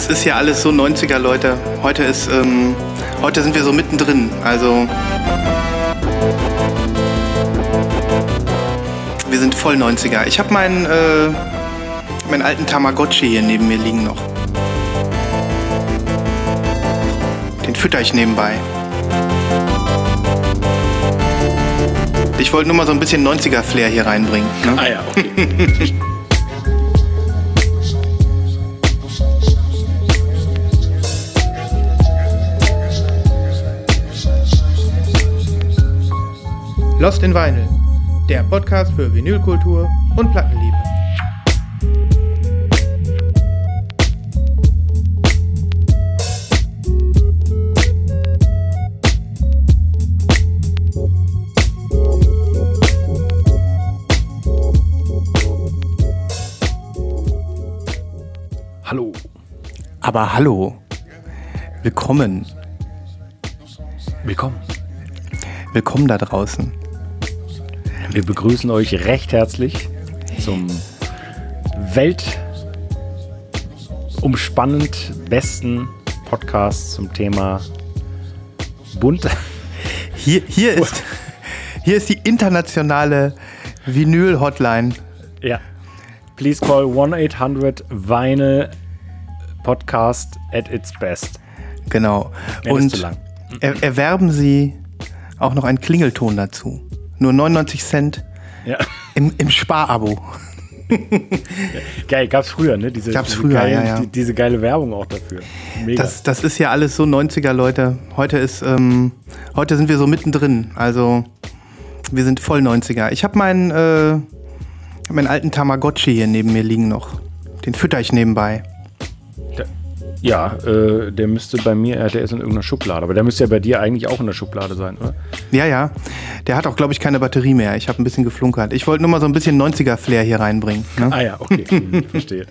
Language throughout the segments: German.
Das ist ja alles so 90er, Leute. Heute ist, ähm, heute sind wir so mittendrin. Also. Wir sind voll 90er. Ich habe meinen, äh, meinen alten Tamagotchi hier neben mir liegen noch. Den fütter ich nebenbei. Ich wollte nur mal so ein bisschen 90er-Flair hier reinbringen. Ne? Ah ja, okay. Lost in Vinyl, der Podcast für Vinylkultur und Plattenliebe. Hallo. Aber hallo, willkommen, Willkommen. willkommen da draußen. Wir begrüßen euch recht herzlich zum weltumspannend besten Podcast zum Thema bunt. Hier, hier, ist, hier ist die internationale Vinyl-Hotline. Ja. Please call 1-800 Vinyl Podcast at its best. Genau. Mehr Und er, erwerben Sie auch noch einen Klingelton dazu. Nur 99 Cent Ja. im, im Sparabo. Geil, gab's früher, ne? Diese, Gab's diese früher, geile, ja, ja. Die, diese geile Werbung auch dafür. Mega. Das, das ist ja alles so 90er, Leute. Heute ist, ähm, heute sind wir so mittendrin. Also, wir sind voll 90er. Ich habe meinen, äh, hab meinen alten Tamagotchi hier neben mir liegen noch. Den fütter ich nebenbei. Ja, äh, der müsste bei mir, äh, der ist in irgendeiner Schublade, aber der müsste ja bei dir eigentlich auch in der Schublade sein, oder? Ja, ja. Der hat auch, glaube ich, keine Batterie mehr. Ich habe ein bisschen geflunkert. Ich wollte nur mal so ein bisschen 90er-Flair hier reinbringen. Ne? Ah ja, okay, hm, verstehe.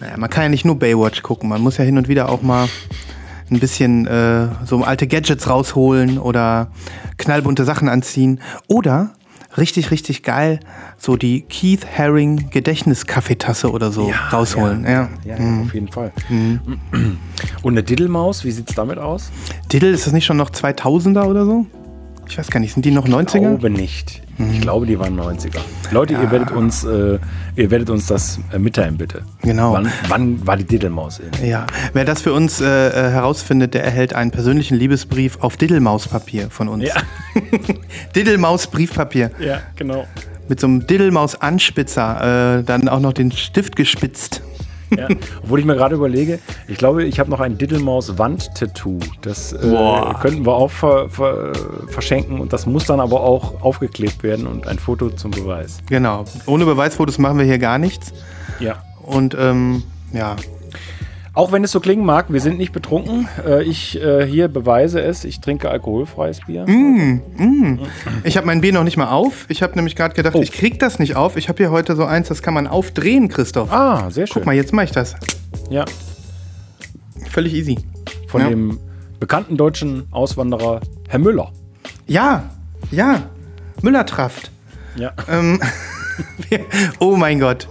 Naja, man kann ja nicht nur Baywatch gucken. Man muss ja hin und wieder auch mal ein bisschen äh, so alte Gadgets rausholen oder knallbunte Sachen anziehen. Oder richtig, richtig geil, so die Keith Haring Gedächtniskaffeetasse oder so rausholen. Ja, Ja, ja, auf jeden Fall. Und eine Diddlemaus, wie sieht's damit aus? Diddle, ist das nicht schon noch 2000er oder so? Ich weiß gar nicht, sind die noch Ich 90er? glaube nicht. Ich glaube, die waren 90er. Leute, ihr werdet uns, äh, ihr werdet uns das äh, mitteilen, bitte. Genau. Wann, wann war die Diddlemaus in? Ja, wer das für uns äh, äh, herausfindet, der erhält einen persönlichen Liebesbrief auf Diddlemauspapier von uns. Ja. Diddlemaus-Briefpapier. Ja, genau. Mit so einem Diddlemaus-Anspitzer, äh, dann auch noch den Stift gespitzt. Ja. Obwohl ich mir gerade überlege, ich glaube, ich habe noch ein Diddlemaus-Wand-Tattoo. Das äh, könnten wir auch ver ver verschenken und das muss dann aber auch aufgeklebt werden und ein Foto zum Beweis. Genau. Ohne Beweisfotos machen wir hier gar nichts. Ja. Und ähm, ja, Auch wenn es so klingen mag, wir sind nicht betrunken. Äh, ich äh, hier beweise es, ich trinke alkoholfreies Bier. ich habe mein Bier noch nicht mal auf. Ich habe nämlich gerade gedacht, Oh. ich krieg das nicht auf. Ich habe hier heute so eins, das kann man aufdrehen, Christoph. Ah, sehr schön. Guck mal, jetzt mache ich das. Ja, Völlig easy. von Ja. dem bekannten deutschen Auswanderer Herr Müller. Ja, ja. Müllertraft. Ja. Ähm, oh mein Gott.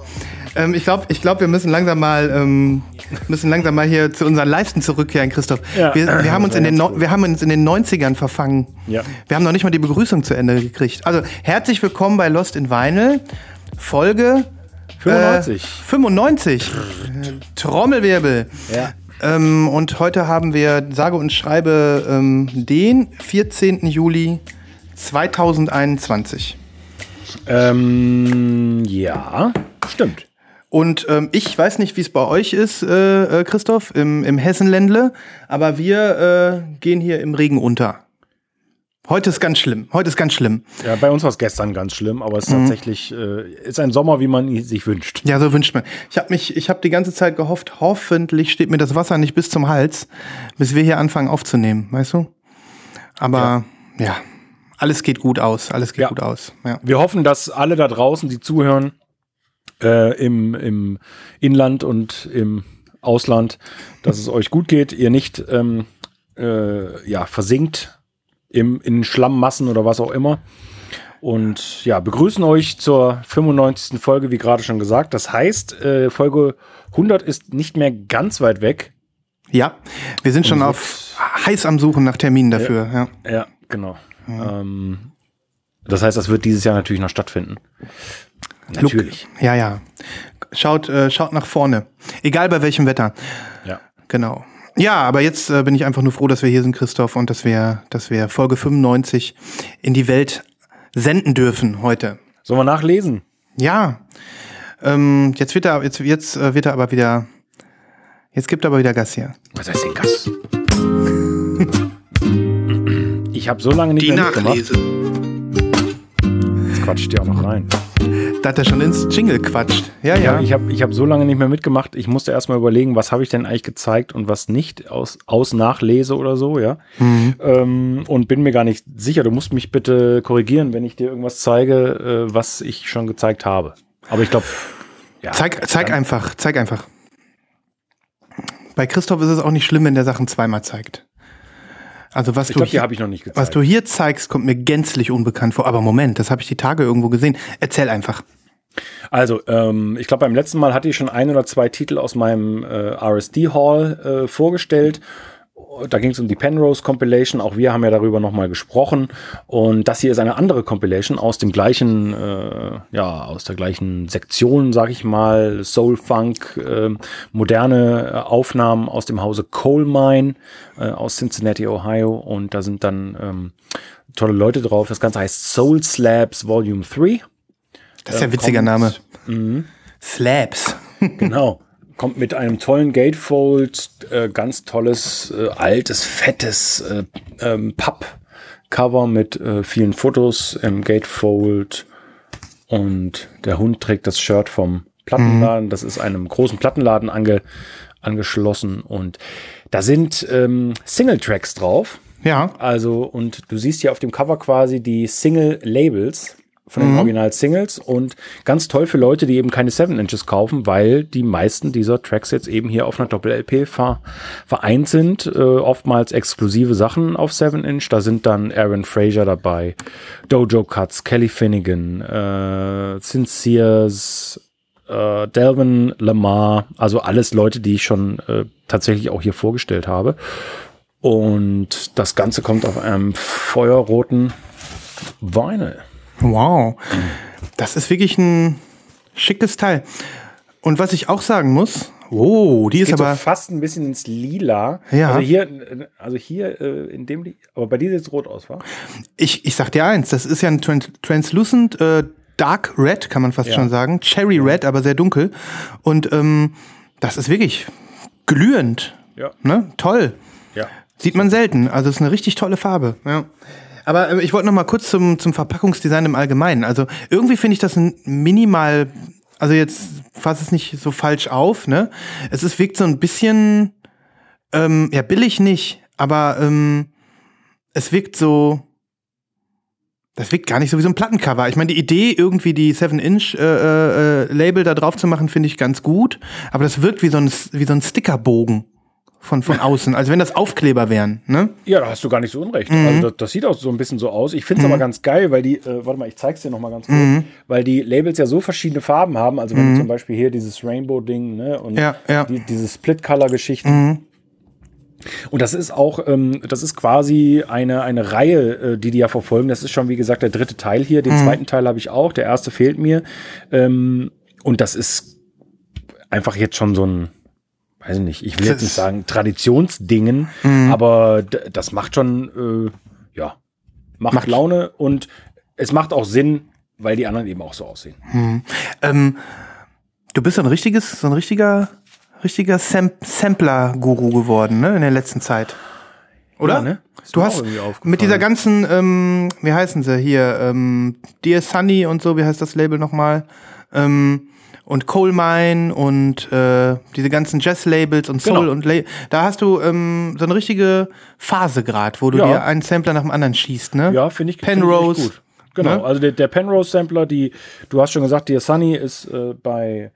Ähm, ich glaube, ich glaub, wir müssen langsam mal ähm, müssen langsam mal hier zu unseren Leisten zurückkehren, Christoph. Ja. Wir, wir, haben uns in den wir haben uns in den 90ern verfangen. Ja. Wir haben noch nicht mal die Begrüßung zu Ende gekriegt. Also, herzlich willkommen bei Lost in Vinyl, Folge 95. Äh, 95. Trommelwirbel. Ja. Ähm, und heute haben wir, sage und schreibe, ähm, den 14. Juli 2021. Ähm, ja, stimmt. Und ähm, ich weiß nicht, wie es bei euch ist, äh, äh, Christoph, im, im Hessenländle, aber wir äh, gehen hier im Regen unter. Heute ist ganz schlimm. Heute ist ganz schlimm. Ja, bei uns war es gestern ganz schlimm, aber es ist tatsächlich äh, ist ein Sommer, wie man ihn sich wünscht. Ja, so wünscht man. Ich habe mich, ich habe die ganze Zeit gehofft, hoffentlich steht mir das Wasser nicht bis zum Hals, bis wir hier anfangen aufzunehmen, weißt du? Aber ja, alles geht gut aus. Alles geht Ja. gut aus. Ja. Wir hoffen, dass alle da draußen, die zuhören, äh, im, im Inland und im Ausland, dass es euch gut geht, ihr nicht ähm, äh, ja, versinkt im, in Schlammmassen oder was auch immer. Und ja, begrüßen euch zur 95. Folge, wie gerade schon gesagt. Das heißt, äh, Folge 100 ist nicht mehr ganz weit weg. Ja, wir sind schon auf heiß am Suchen nach Terminen dafür. Ja, ja. ja genau. Ähm, das heißt, das wird dieses Jahr natürlich noch stattfinden. Natürlich. Look, ja, ja. Schaut, äh, schaut nach vorne. Egal bei welchem Wetter. Ja. Genau. Ja, aber jetzt äh, bin ich einfach nur froh, dass wir hier sind, Christoph, und dass wir, dass wir Folge 95 in die Welt senden dürfen heute. Sollen wir nachlesen? Ja. Ähm, jetzt wird er, jetzt, jetzt äh, wird er aber wieder. Jetzt gibt er aber wieder Gas hier. Was heißt denn Gas? ich habe so lange nicht die mehr Nachlese. Jetzt quatscht ihr auch noch rein dass er schon ins Jingle quatscht. Ja, ja. ja ich habe ich hab so lange nicht mehr mitgemacht. Ich musste erstmal überlegen, was habe ich denn eigentlich gezeigt und was nicht aus, aus Nachlese oder so, ja. Mhm. Ähm, und bin mir gar nicht sicher. Du musst mich bitte korrigieren, wenn ich dir irgendwas zeige, äh, was ich schon gezeigt habe. Aber ich glaube. Ja, zeig zeig einfach, zeig einfach. Bei Christoph ist es auch nicht schlimm, wenn der Sachen zweimal zeigt. Also was ich du glaub, hier, ich noch nicht gezeigt. Was du hier zeigst, kommt mir gänzlich unbekannt vor. Aber Moment, das habe ich die Tage irgendwo gesehen. Erzähl einfach. Also, ähm, ich glaube, beim letzten Mal hatte ich schon ein oder zwei Titel aus meinem äh, RSD Hall äh, vorgestellt da ging es um die Penrose Compilation. Auch wir haben ja darüber nochmal gesprochen. Und das hier ist eine andere Compilation aus dem gleichen, äh, ja, aus der gleichen Sektion, sag ich mal, Soul Funk, äh, moderne Aufnahmen aus dem Hause Coal Mine äh, aus Cincinnati, Ohio. Und da sind dann ähm, tolle Leute drauf. Das Ganze heißt Soul Slabs Volume 3. Das ist ja ein witziger kommt, Name. Mhm. Slabs. genau kommt mit einem tollen Gatefold, äh, ganz tolles, äh, altes, fettes äh, ähm, Pappcover mit äh, vielen Fotos im Gatefold. Und der Hund trägt das Shirt vom Plattenladen. Mhm. Das ist einem großen Plattenladen ange, angeschlossen. Und da sind ähm, Single-Tracks drauf. Ja. Also, und du siehst hier auf dem Cover quasi die Single-Labels von den mhm. Original-Singles und ganz toll für Leute, die eben keine 7 Inches kaufen, weil die meisten dieser Tracks jetzt eben hier auf einer Doppel-LP ver vereint sind. Äh, oftmals exklusive Sachen auf 7 Inch. Da sind dann Aaron Fraser dabei, Dojo Cuts, Kelly Finnegan, äh, Sinceres, äh, Delvin Lamar, also alles Leute, die ich schon äh, tatsächlich auch hier vorgestellt habe. Und das Ganze kommt auf einem feuerroten Vinyl. Wow. Das ist wirklich ein schickes Teil. Und was ich auch sagen muss, oh, die das ist aber so fast ein bisschen ins Lila. Ja. Also hier, also hier äh, in dem, aber bei dir sieht es rot aus, wa? Ich, ich sag dir eins, das ist ja ein Translucent äh, Dark Red, kann man fast ja. schon sagen. Cherry Red, aber sehr dunkel. Und ähm, das ist wirklich glühend. Ja. Ne? Toll. Ja. Sieht man selten. Also es ist eine richtig tolle Farbe. Ja. Aber äh, ich wollte noch mal kurz zum, zum Verpackungsdesign im Allgemeinen. Also irgendwie finde ich das ein minimal, also jetzt fass es nicht so falsch auf, ne? Es ist, wirkt so ein bisschen, ähm, ja, billig nicht, aber ähm, es wirkt so, das wirkt gar nicht so wie so ein Plattencover. Ich meine, die Idee, irgendwie die 7-Inch-Label äh, äh, da drauf zu machen, finde ich ganz gut. Aber das wirkt wie so ein, wie so ein Stickerbogen von, von außen, als wenn das Aufkleber wären. Ne? Ja, da hast du gar nicht so unrecht. Mhm. Also das, das, sieht auch so ein bisschen so aus. Ich finde es mhm. aber ganz geil, weil die, äh, warte mal, ich zeig's dir noch mal ganz kurz, mhm. weil die Labels ja so verschiedene Farben haben. Also wenn du mhm. zum Beispiel hier dieses Rainbow-Ding ne, und ja, ja. Die, diese Split-Color-Geschichten. Mhm. Und das ist auch, ähm, das ist quasi eine, eine Reihe, äh, die die ja verfolgen. Das ist schon, wie gesagt, der dritte Teil hier. Den mhm. zweiten Teil habe ich auch. Der erste fehlt mir. Ähm, und das ist einfach jetzt schon so ein, weiß ich nicht, ich will jetzt nicht sagen Traditionsdingen, mhm. aber das macht schon, äh, ja, macht, macht, Laune und es macht auch Sinn, weil die anderen eben auch so aussehen. Mhm. Ähm, du bist ein richtiges, so ein richtiger, richtiger Sam Sampler-Guru geworden, ne, in der letzten Zeit. Oder? Ja, ne? Du hast mit dieser ganzen, ähm, wie heißen sie hier, ähm, Dear Sunny und so, wie heißt das Label nochmal? Ähm, und Coal Mine und äh, diese ganzen Jazz-Labels und Soul genau. und La da hast du ähm, so eine richtige Phase gerade, wo du ja. dir einen Sampler nach dem anderen schießt, ne? Ja, finde ich, Penrose. Find ich gut. Genau, ne? also der, der Penrose-Sampler, die, du hast schon gesagt, der Sunny ist äh, bei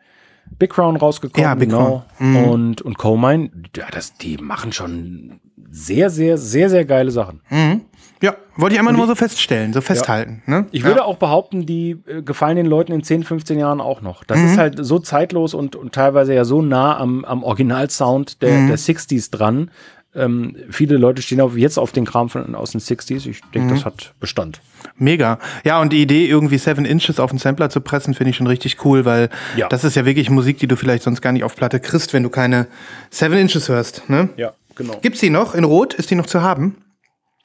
Big Crown rausgekommen. Ja, Big genau. Crown. Mhm. Und, und Coal Mine, ja, das, die machen schon sehr, sehr, sehr, sehr geile Sachen. Mhm. Ja, wollte ich einmal nur so feststellen, so festhalten. Ne? Ich ja. würde auch behaupten, die äh, gefallen den Leuten in 10, 15 Jahren auch noch. Das ist halt so zeitlos und, und teilweise ja so nah am, am Originalsound der, der 60s dran. Ähm, viele Leute stehen auf, jetzt auf den Kram von, aus den 60s. Ich denke, das hat Bestand. Mega. Ja, und die Idee, irgendwie Seven Inches auf den Sampler zu pressen, finde ich schon richtig cool, weil Ja. das ist ja wirklich Musik, die du vielleicht sonst gar nicht auf Platte kriegst, wenn du keine Seven Inches hörst. Ne? Ja, genau. Gibt's die noch in Rot? Ist die noch zu haben?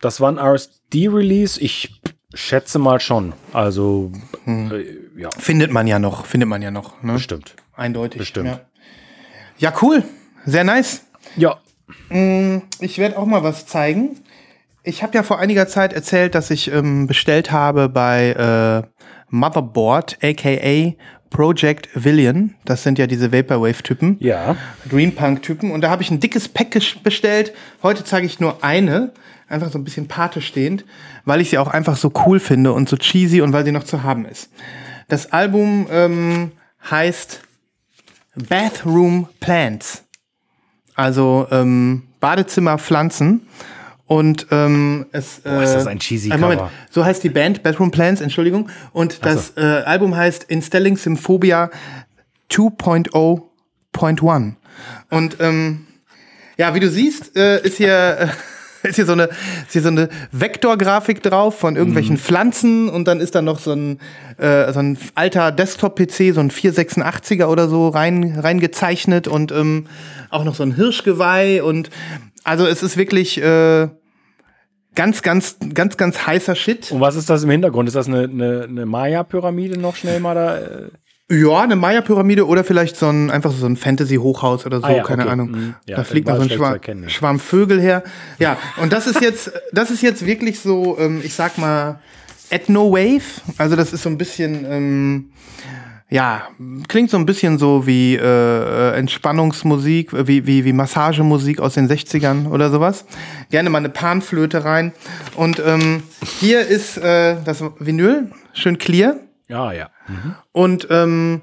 Das war ein RSD-Release. Ich schätze mal schon. Also, äh, ja, Findet man ja noch, findet man ja noch. Ne? bestimmt. Eindeutig. Bestimmt. Ja. ja, cool. Sehr nice. Ja, Ich werde auch mal was zeigen. Ich habe ja vor einiger Zeit erzählt, dass ich ähm, bestellt habe bei äh, Motherboard, aka Project Villian. Das sind ja diese Vaporwave-Typen. ja. Green Punk-Typen. Und da habe ich ein dickes Package bestellt. Heute zeige ich nur eine. Einfach so ein bisschen Pate stehend, weil ich sie auch einfach so cool finde und so cheesy und weil sie noch zu haben ist. Das Album ähm, heißt Bathroom Plants. Also ähm, Badezimmerpflanzen. Und ähm, es äh, ist das ein cheesy äh, Moment, Cover. so heißt die Band, Bathroom Plants, Entschuldigung. Und das äh, Album heißt Installing Symphobia 2.0.1. Und ähm, ja, wie du siehst, äh, ist hier äh, ist hier so eine ist hier so eine Vektorgrafik drauf von irgendwelchen Pflanzen und dann ist da noch so ein äh, so ein alter Desktop-PC, so ein 486er oder so rein reingezeichnet und ähm, auch noch so ein Hirschgeweih und also es ist wirklich äh, ganz ganz ganz ganz heißer Shit. Und was ist das im Hintergrund? Ist das eine, eine, eine Maya-Pyramide noch schnell mal da? Äh? Ja, eine Maya-Pyramide oder vielleicht so ein einfach so ein Fantasy-Hochhaus oder so, Ah ja, keine okay. Ahnung. Mhm. Ja, da fliegt noch so ein Schwarm, erkennen, ja. Schwarm Vögel her. Ja, und das ist jetzt, das ist jetzt wirklich so, ähm, ich sag mal, Ethno-Wave. Also das ist so ein bisschen, ähm, ja, klingt so ein bisschen so wie äh, Entspannungsmusik, äh, wie, wie, wie Massagemusik aus den 60ern oder sowas. Gerne mal eine Panflöte rein. Und ähm, hier ist äh, das Vinyl, schön clear. Ja, ja. Und ähm,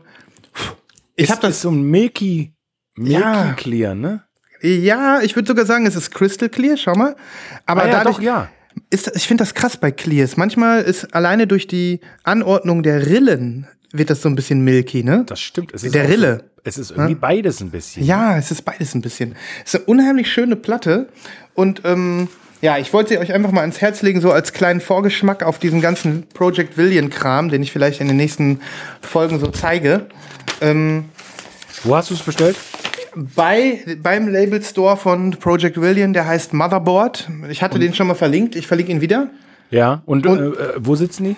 ich habe das so ein Milky, Milky Ja. Clear, ne? Ja, ich würde sogar sagen, es ist crystal clear, schau mal. Aber Ah ja, dadurch doch, ja. ist ich finde das krass bei Clears. Manchmal ist alleine durch die Anordnung der Rillen wird das so ein bisschen milky, ne? Das stimmt. Es ist Der Rille. So, es ist irgendwie beides ein bisschen. Ja, es ist beides ein bisschen. Es ist eine unheimlich schöne Platte und ähm, ja, ich wollte euch einfach mal ans Herz legen, so als kleinen Vorgeschmack auf diesen ganzen Project Villian-Kram, den ich vielleicht in den nächsten Folgen so zeige. Ähm, Wo hast du es bestellt? bei, beim Label Store von Project Villian, der heißt Motherboard. Ich hatte den schon mal verlinkt, ich verlinke ihn wieder. Ja. Und, Und- äh, äh, wo sitzen die?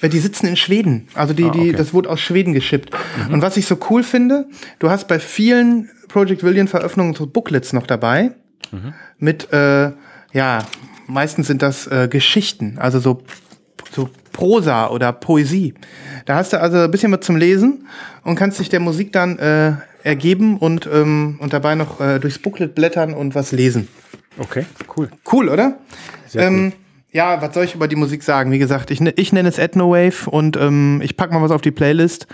Äh, Die sitzen in Schweden. Also die, die, okay. das wurde aus Schweden geschippt. Und was ich so cool finde, du hast bei vielen Project Villian Veröffentlichungen so Booklets noch dabei. Mit, äh, ja, meistens sind das äh, Geschichten, also so, so Prosa oder Poesie. Da hast du also ein bisschen was zum Lesen und kannst dich der Musik dann äh, ergeben und, ähm, und dabei noch äh, durchs Booklet blättern und was lesen. Okay, cool. Cool, oder? Sehr ähm, Ja, was soll ich über die Musik sagen? Wie gesagt, ich, ich nenne es Ethno-Wave und ähm, ich pack mal was auf die Playlist.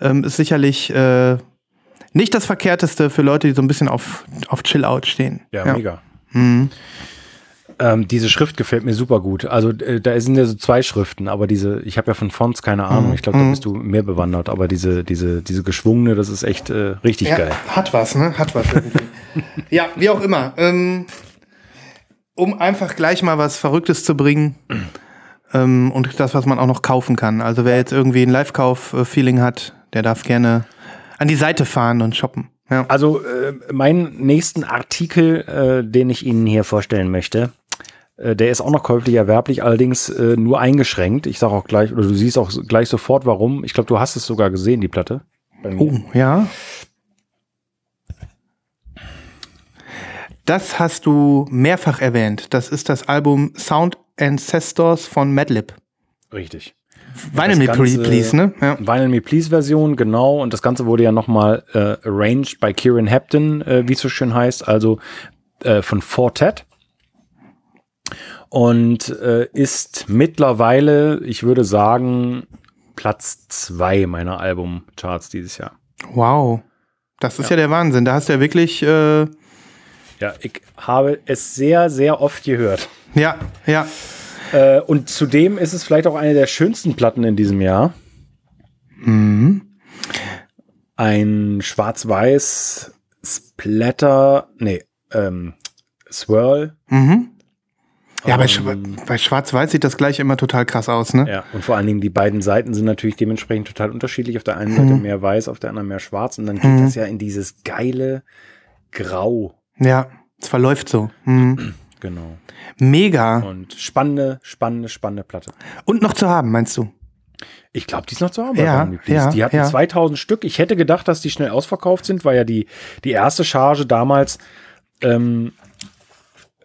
Ähm, ist sicherlich äh, nicht das Verkehrteste für Leute, die so ein bisschen auf, auf Chill-Out stehen. Ja, mega. Ähm, diese Schrift gefällt mir super gut. Also äh, da sind ja so zwei Schriften, aber diese, ich habe ja von Fonts keine Ahnung. Ich glaube, da bist du mehr bewandert. Aber diese, diese, diese geschwungene, das ist echt äh, richtig Ja, geil. hat was, ne? Hat was irgendwie. ja, wie auch immer. Ähm, um einfach gleich mal was Verrücktes zu bringen ähm, und das, was man auch noch kaufen kann. Also wer jetzt irgendwie ein Live-Kauf-Feeling hat, der darf gerne an die Seite fahren und shoppen. Ja. Also äh, meinen nächsten Artikel, äh, den ich Ihnen hier vorstellen möchte, äh, der ist auch noch käuflich erwerblich, allerdings äh, nur eingeschränkt. Ich sage auch gleich, oder du siehst auch gleich sofort, warum. Ich glaube, du hast es sogar gesehen, die Platte. Oh, ja. Das hast du mehrfach erwähnt. Das ist das Album Sound Ancestors von Madlib. Richtig. Vinyl Me Ganze- Please, ne? Ja. Vinyl Me Please Version, genau. Und das Ganze wurde ja nochmal äh, arranged bei Kieran Hepton, äh, wie es so schön heißt, also äh, von Fortet. Und äh, ist mittlerweile, ich würde sagen, Platz zwei meiner Albumcharts dieses Jahr. Wow. Das ist ja. der Wahnsinn. Da hast du ja wirklich, äh, Ja, ich habe es sehr, sehr oft gehört. ja, ja. Äh, und zudem ist es vielleicht auch eine der schönsten Platten in diesem Jahr. Mhm. Ein schwarz-weiß Splatter, nee, ähm, Swirl. Mhm. Ja, bei, Ähm, Schwa bei Schwarz-Weiß sieht das gleich immer total krass aus, ne? Ja, und vor allen Dingen die beiden Seiten sind natürlich dementsprechend total unterschiedlich. Auf der einen Seite Mhm. mehr weiß, auf der anderen mehr schwarz. Und dann geht Mhm. das ja in dieses geile Grau. Ja, es verläuft so. Mhm. Genau. Mega. Und spannende, spannende, spannende Platte. Und noch zu haben, meinst du? Ich glaube, die ist noch zu haben. Ja, ja, die hatten ja. 2000 Stück. Ich hätte gedacht, dass die schnell ausverkauft sind, weil ja die, die erste Charge damals, ähm,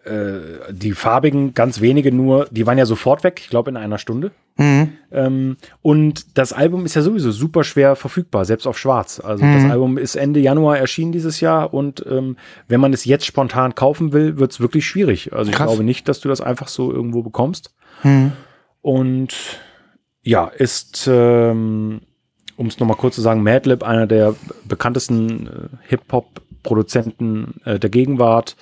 äh, die farbigen, ganz wenige nur, die waren ja sofort weg, ich glaube in einer Stunde. Mhm. Ähm, und das Album ist ja sowieso super schwer verfügbar, selbst auf Schwarz. Also Mhm. das Album ist Ende Januar erschienen dieses Jahr und ähm, wenn man es jetzt spontan kaufen will, wird es wirklich schwierig. Also ich Krass. glaube nicht, dass du das einfach so irgendwo bekommst. Mhm. Und ja, ist, ähm, um es nochmal kurz zu sagen, Madlib, einer der bekanntesten äh, Hip-Hop-Produzenten äh, der Gegenwart.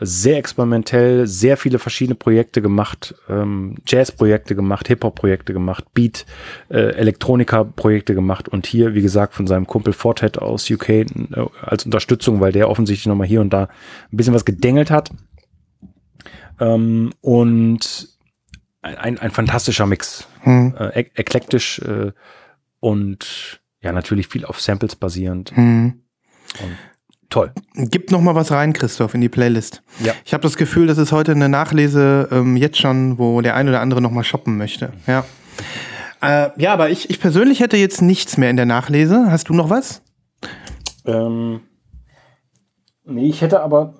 Sehr experimentell, sehr viele verschiedene Projekte gemacht, ähm, Jazz-Projekte gemacht, Hip-Hop-Projekte gemacht, Beat, äh, Elektronika-Projekte gemacht und hier, wie gesagt, von seinem Kumpel Fortet aus UK äh, als Unterstützung, weil der offensichtlich nochmal hier und da ein bisschen was gedengelt hat. Ähm, und ein, ein fantastischer Mix Mhm. äh, ek eklektisch äh, und ja, natürlich viel auf Samples basierend. Mhm. Toll. Gib noch mal was rein, Christoph, in die Playlist. Ja. Ich habe das Gefühl, das ist heute eine Nachlese ähm, jetzt schon, wo der ein oder andere noch mal shoppen möchte. Ja. Äh, ja, aber ich, ich persönlich hätte jetzt nichts mehr in der Nachlese. Hast du noch was? Ähm, nee, ich hätte aber.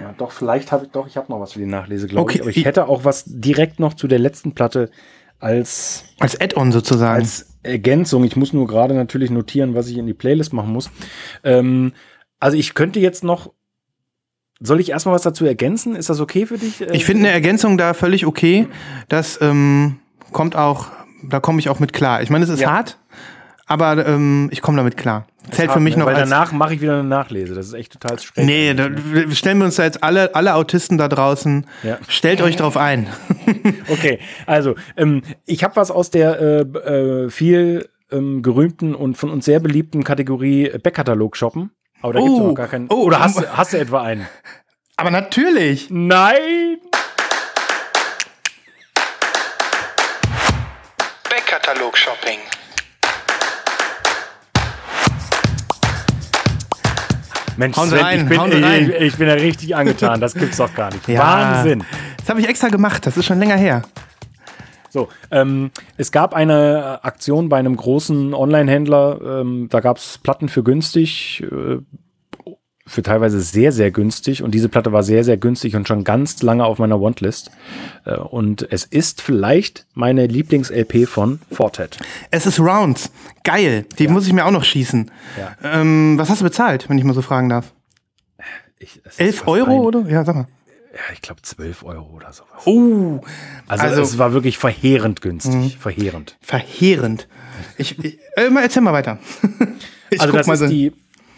Ja, doch, vielleicht habe ich doch, ich habe noch was für die Nachlese, glaube Okay, ich. Aber ich ich- hätte auch was direkt noch zu der letzten Platte als, Als Add-on sozusagen. als Ergänzung. Ich muss nur gerade natürlich notieren, was ich in die Playlist machen muss. Ähm, also ich könnte jetzt noch. Soll ich erstmal was dazu ergänzen? Ist das okay für dich? Äh, ich finde eine Ergänzung da völlig okay. Das ähm, kommt auch, da komme ich auch mit klar. Ich meine, es ist Ja. hart, aber ähm, ich komme damit klar. Zählt für mich noch ne? Weil als danach mache ich wieder eine Nachlese. Das ist echt total spät. Nee, da, stellen wir uns da jetzt alle, alle Autisten da draußen. Ja. Stellt euch drauf ein. Okay, also ähm, ich habe was aus der äh, äh, viel ähm, gerühmten und von uns sehr beliebten Kategorie Backkatalog shoppen. Aber da gibt's Oh, noch gar keinen. oh, Oder hast, du- hast du etwa einen? Aber natürlich. Nein! Backkatalog-Shopping. Mensch, Sven, rein, ich, bin, Sie rein. Ich, ich bin ja richtig angetan. Das gibt's doch gar nicht. Ja. Wahnsinn. Das habe ich extra gemacht. Das ist schon länger her. So, ähm, es gab eine Aktion bei einem großen Online-Händler, ähm, da gab es Platten für günstig, äh, für teilweise sehr, sehr günstig und diese Platte war sehr, sehr günstig und schon ganz lange auf meiner Wantlist. Äh, und es ist vielleicht meine Lieblings-LP von Fortet. Es ist Rounds. Geil. Die muss ich mir auch noch schießen. Ja. Ähm, was hast du bezahlt, wenn ich mal so fragen darf? Ich, es ist 11 fast Euro ein- oder? Ja, sag mal. Ja, ich glaube 12 Euro oder sowas. Oh, Also, also- es war wirklich verheerend günstig. Verheerend. verheerend. Ich, ich äh, erzähl mal weiter. ich also das mal ist so. die,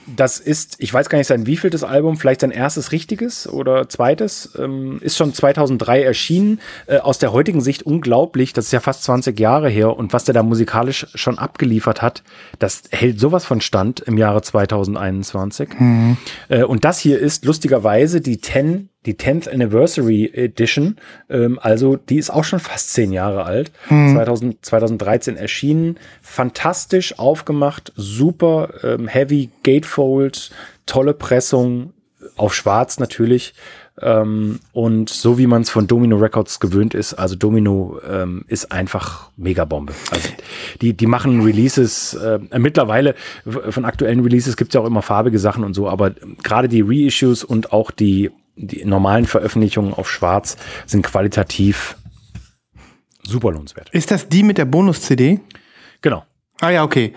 das ist, ich weiß gar nicht sein wievieltes Album, vielleicht sein erstes richtiges oder zweites, ähm, ist schon 2003 erschienen. Äh, aus der heutigen Sicht unglaublich, das ist ja fast 20 Jahre her und was der da musikalisch schon abgeliefert hat, das hält sowas von Stand im Jahre 2021. Äh, und das hier ist lustigerweise die 10 die 10th Anniversary Edition, ähm, also die ist auch schon fast zehn Jahre alt, 2000, 2013 erschienen, fantastisch aufgemacht, super ähm, heavy Gatefold, tolle Pressung, auf schwarz natürlich. Ähm, und so wie man es von Domino Records gewöhnt ist, also Domino ähm, ist einfach Megabombe. Also die, die machen Releases, äh, mittlerweile von aktuellen Releases gibt es ja auch immer farbige Sachen und so, aber gerade die Reissues und auch die die normalen Veröffentlichungen auf Schwarz sind qualitativ super lohnenswert. Ist das die mit der Bonus-CD? Genau. Ah ja, okay.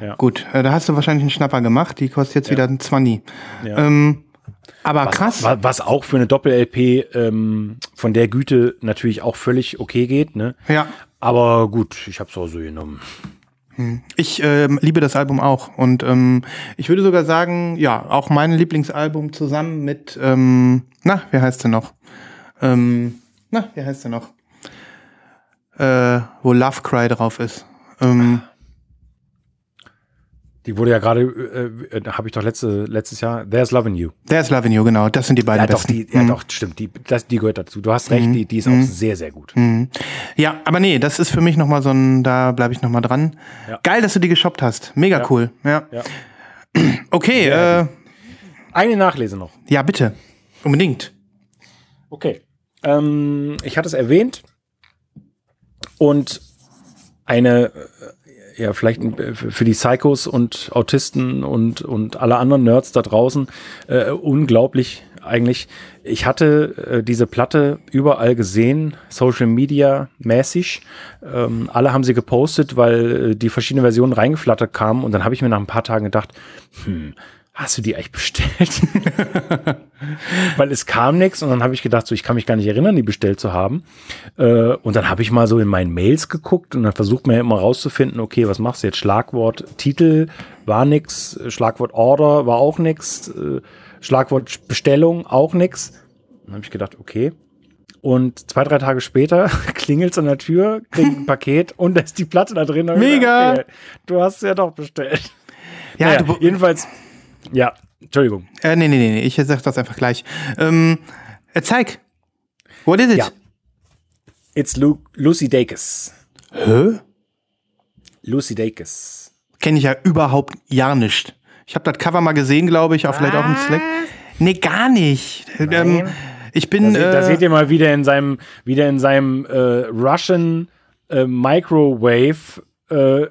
Ja. Gut, äh, da hast du wahrscheinlich einen Schnapper gemacht. Die kostet jetzt wieder ein 20. Ja. Ähm, aber krass. Was, was auch für eine Doppel-LP ähm, von der Güte natürlich auch völlig okay geht. Ne? Ja. Aber gut, ich habe es auch so genommen. Ich ähm, liebe das Album auch. Und ähm, ich würde sogar sagen, ja, auch mein Lieblingsalbum zusammen mit, ähm, na, wie heißt der noch? Ähm, na, wie heißt der noch? äh, wo Love Cry drauf ist. Ähm, Die wurde ja gerade, äh, äh, habe ich doch letzte, letztes Jahr, There's Love in You. There's Love in You, genau. Das sind die beiden Ja, doch, besten. die, ja, doch, stimmt. Die, das, die gehört dazu. Du hast recht, die, die ist auch sehr, sehr gut. Ja, aber nee, das ist für mich nochmal so ein, da bleibe ich nochmal dran. Ja. Geil, dass du die geshoppt hast. Mega Ja. cool. Ja. Okay, äh, Eine Nachlese noch. ja, bitte. Unbedingt. Okay. Ähm, ich hatte es erwähnt. Und eine, äh, ja, vielleicht äh, für die Psychos und Autisten und, und alle anderen Nerds da draußen, äh, unglaublich eigentlich. Ich hatte äh, diese Platte überall gesehen, Social Media mäßig. Ähm, alle haben sie gepostet, weil äh, die verschiedenen Versionen reingeflattert kamen. Und dann habe ich mir nach ein paar Tagen gedacht, hm, hast du die eigentlich bestellt? Weil es kam nichts und dann habe ich gedacht, so ich kann mich gar nicht erinnern, die bestellt zu haben. Äh, und dann habe ich mal so in meinen Mails geguckt und dann versucht man ja immer rauszufinden, okay, was machst du jetzt? Schlagwort Titel war nix, Schlagwort Order war auch nix, äh, Schlagwort Bestellung auch nix. Dann habe ich gedacht, okay. Und zwei, drei Tage später klingelt es an der Tür, krieg ein Paket und da ist die Platte da drin. Mega! gedacht, okay, du hast es ja doch bestellt. Ja, Naja, jedenfalls, ja, Entschuldigung. äh, nee, nee, nee, nee, ich sag das einfach gleich. Ähm, äh, zeig. What is it? Ja. It's Lu Lucy Dacus. Hä? Lucy Dacus. Kenne ich ja überhaupt gar nicht. Ich habe das Cover mal gesehen, glaube ich, auch vielleicht auch im Slack. Nee, gar nicht. Ähm, ich bin. Da, se da äh, seht ihr mal wieder in seinem, wieder in seinem äh, Russian äh, Microwave äh,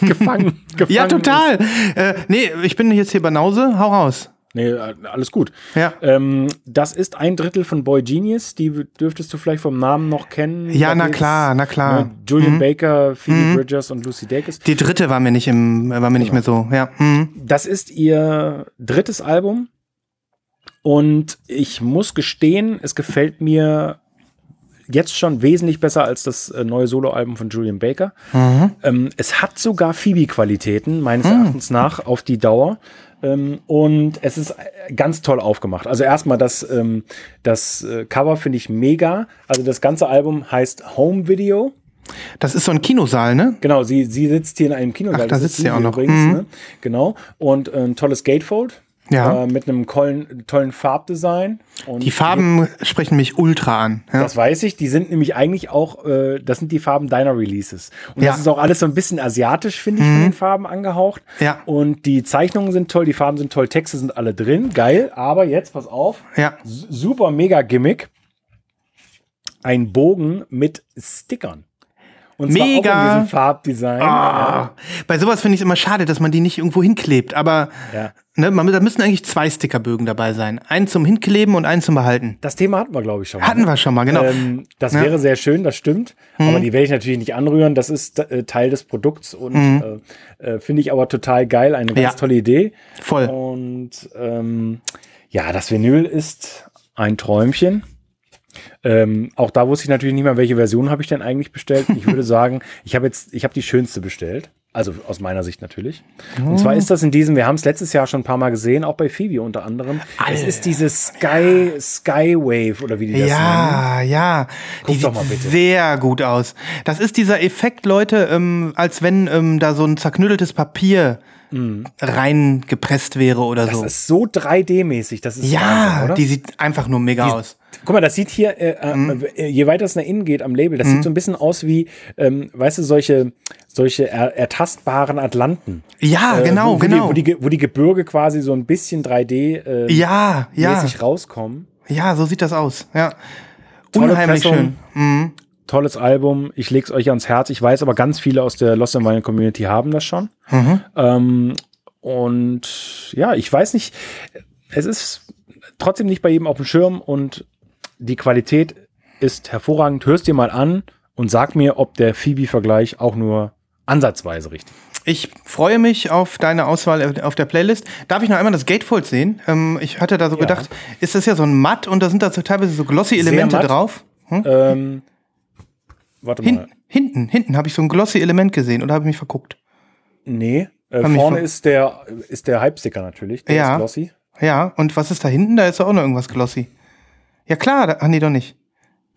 gefangen, gefangen. ja, ist. total. Äh, nee, ich bin jetzt hier Banause. Hau raus. Nee, äh, alles gut. Ja. Ähm, das ist ein Drittel von Boy Genius. Die dürftest du vielleicht vom Namen noch kennen. Ja, Da na geht's, klar, na klar. Ne, Julian Baker, Phoebe Bridgers und Lucy Dacus. Die dritte war mir nicht im, war mir nicht mehr so. Ja. Mhm. Das ist ihr drittes Album. Und ich muss gestehen, es gefällt mir jetzt schon wesentlich besser als das äh, neue Soloalbum von Julian Baker. Ähm, es hat sogar Phoebe-Qualitäten, meines Erachtens nach, auf die Dauer. Ähm, und es ist äh, ganz toll aufgemacht. Also erstmal das, ähm, das äh, Cover finde ich mega. Also das ganze Album heißt Home Video. Das ist so ein Kinosaal, ne? Genau, sie, sie sitzt hier in einem Kinosaal. Ach, da sitzt sie auch noch. Übrigens, Mhm. ne? Genau. Und ein tolles Gatefold. Ja. Äh, mit einem tollen, tollen Farbdesign. Und Die Farben sprechen mich ultra an. Ja. Das weiß ich. Die sind nämlich eigentlich auch, äh, das sind die Farben deiner Releases. Und Ja. Mhm. das ist auch alles so ein bisschen asiatisch, finde ich, von den Farben angehaucht. Ja. Und die Zeichnungen sind toll, die Farben sind toll, Texte sind alle drin. Geil. Aber jetzt, pass auf. ja. Super mega Gimmick. Ein Bogen mit Stickern. Und zwar Mega. auch in diesem Farbdesign. Ah, Bei sowas finde ich es immer schade, dass man die nicht irgendwo hinklebt. Aber Ja. ne, man, da müssen eigentlich zwei Stickerbögen dabei sein. Einen zum Hinkleben und einen zum Behalten. Das Thema hatten wir, glaube ich, schon. mal, Hatten ne? wir schon mal, genau. Ähm, das Ja. Mhm. wäre sehr schön, das stimmt. Aber die werde ich natürlich nicht anrühren. Das ist äh, Teil des Produkts und äh, äh, finde ich aber total geil. Eine ganz Ja. tolle Idee. Voll. Und ähm, ja, das Vinyl ist ein Träumchen. Ähm, auch da wusste ich natürlich nicht mehr, welche Version habe ich denn eigentlich bestellt. Ich würde sagen, ich habe jetzt, ich habe die schönste bestellt. Also aus meiner Sicht natürlich. Und zwar ist das in diesem, wir haben es letztes Jahr schon ein paar Mal gesehen, auch bei Phoebe unter anderem. Es ist dieses Sky, Skywave oder wie die das nennen. Ja, ja. Die doch sieht mal bitte. sehr gut aus. Das ist dieser Effekt, Leute, ähm, als wenn ähm, da so ein zerknütteltes Papier reingepresst wäre oder Mhm. Das so. ist so 3D-mäßig, das ist Ja, Wahnsinn, oder? die sieht einfach nur mega aus. Guck mal, das sieht hier, äh, Mhm. äh, je weiter es nach innen geht am Label, das sieht so ein bisschen aus wie, ähm, weißt du, solche, solche er, ertastbaren Atlanten. Ja, Äh, genau, wo, wo genau. Die, wo, die, wo die Gebirge quasi so ein bisschen 3D äh, ja, ja, rauskommen. ja, so sieht das aus. Ja. Tolle Unheimlich Pressung. schön. Tolles Album, ich leg's euch ans Herz. Ich weiß aber, ganz viele aus der Lost and Vinyl Community haben das schon. Mhm. Ähm, und ja, ich weiß nicht, es ist trotzdem nicht bei jedem auf dem Schirm und die Qualität ist hervorragend. Hörst dir mal an und sag mir, ob der Phoebe-Vergleich auch nur ansatzweise richtig ist. Ich freue mich auf deine Auswahl auf der Playlist. Darf ich noch einmal das Gatefold sehen? Ähm, ich hatte da so gedacht, ist das ja so ein Matt und da sind da so teilweise so glossy Elemente drauf? Hm? Ähm, warte mal. Hin, hinten, hinten habe ich so ein glossy Element gesehen oder habe ich mich verguckt? Nee. Äh, vorne ist der, ist der Hype-Sticker natürlich. Der Ja. ist glossy. Ja, und was ist da hinten? Da ist auch noch irgendwas glossy. Ja klar, da, ah, nee, doch nicht.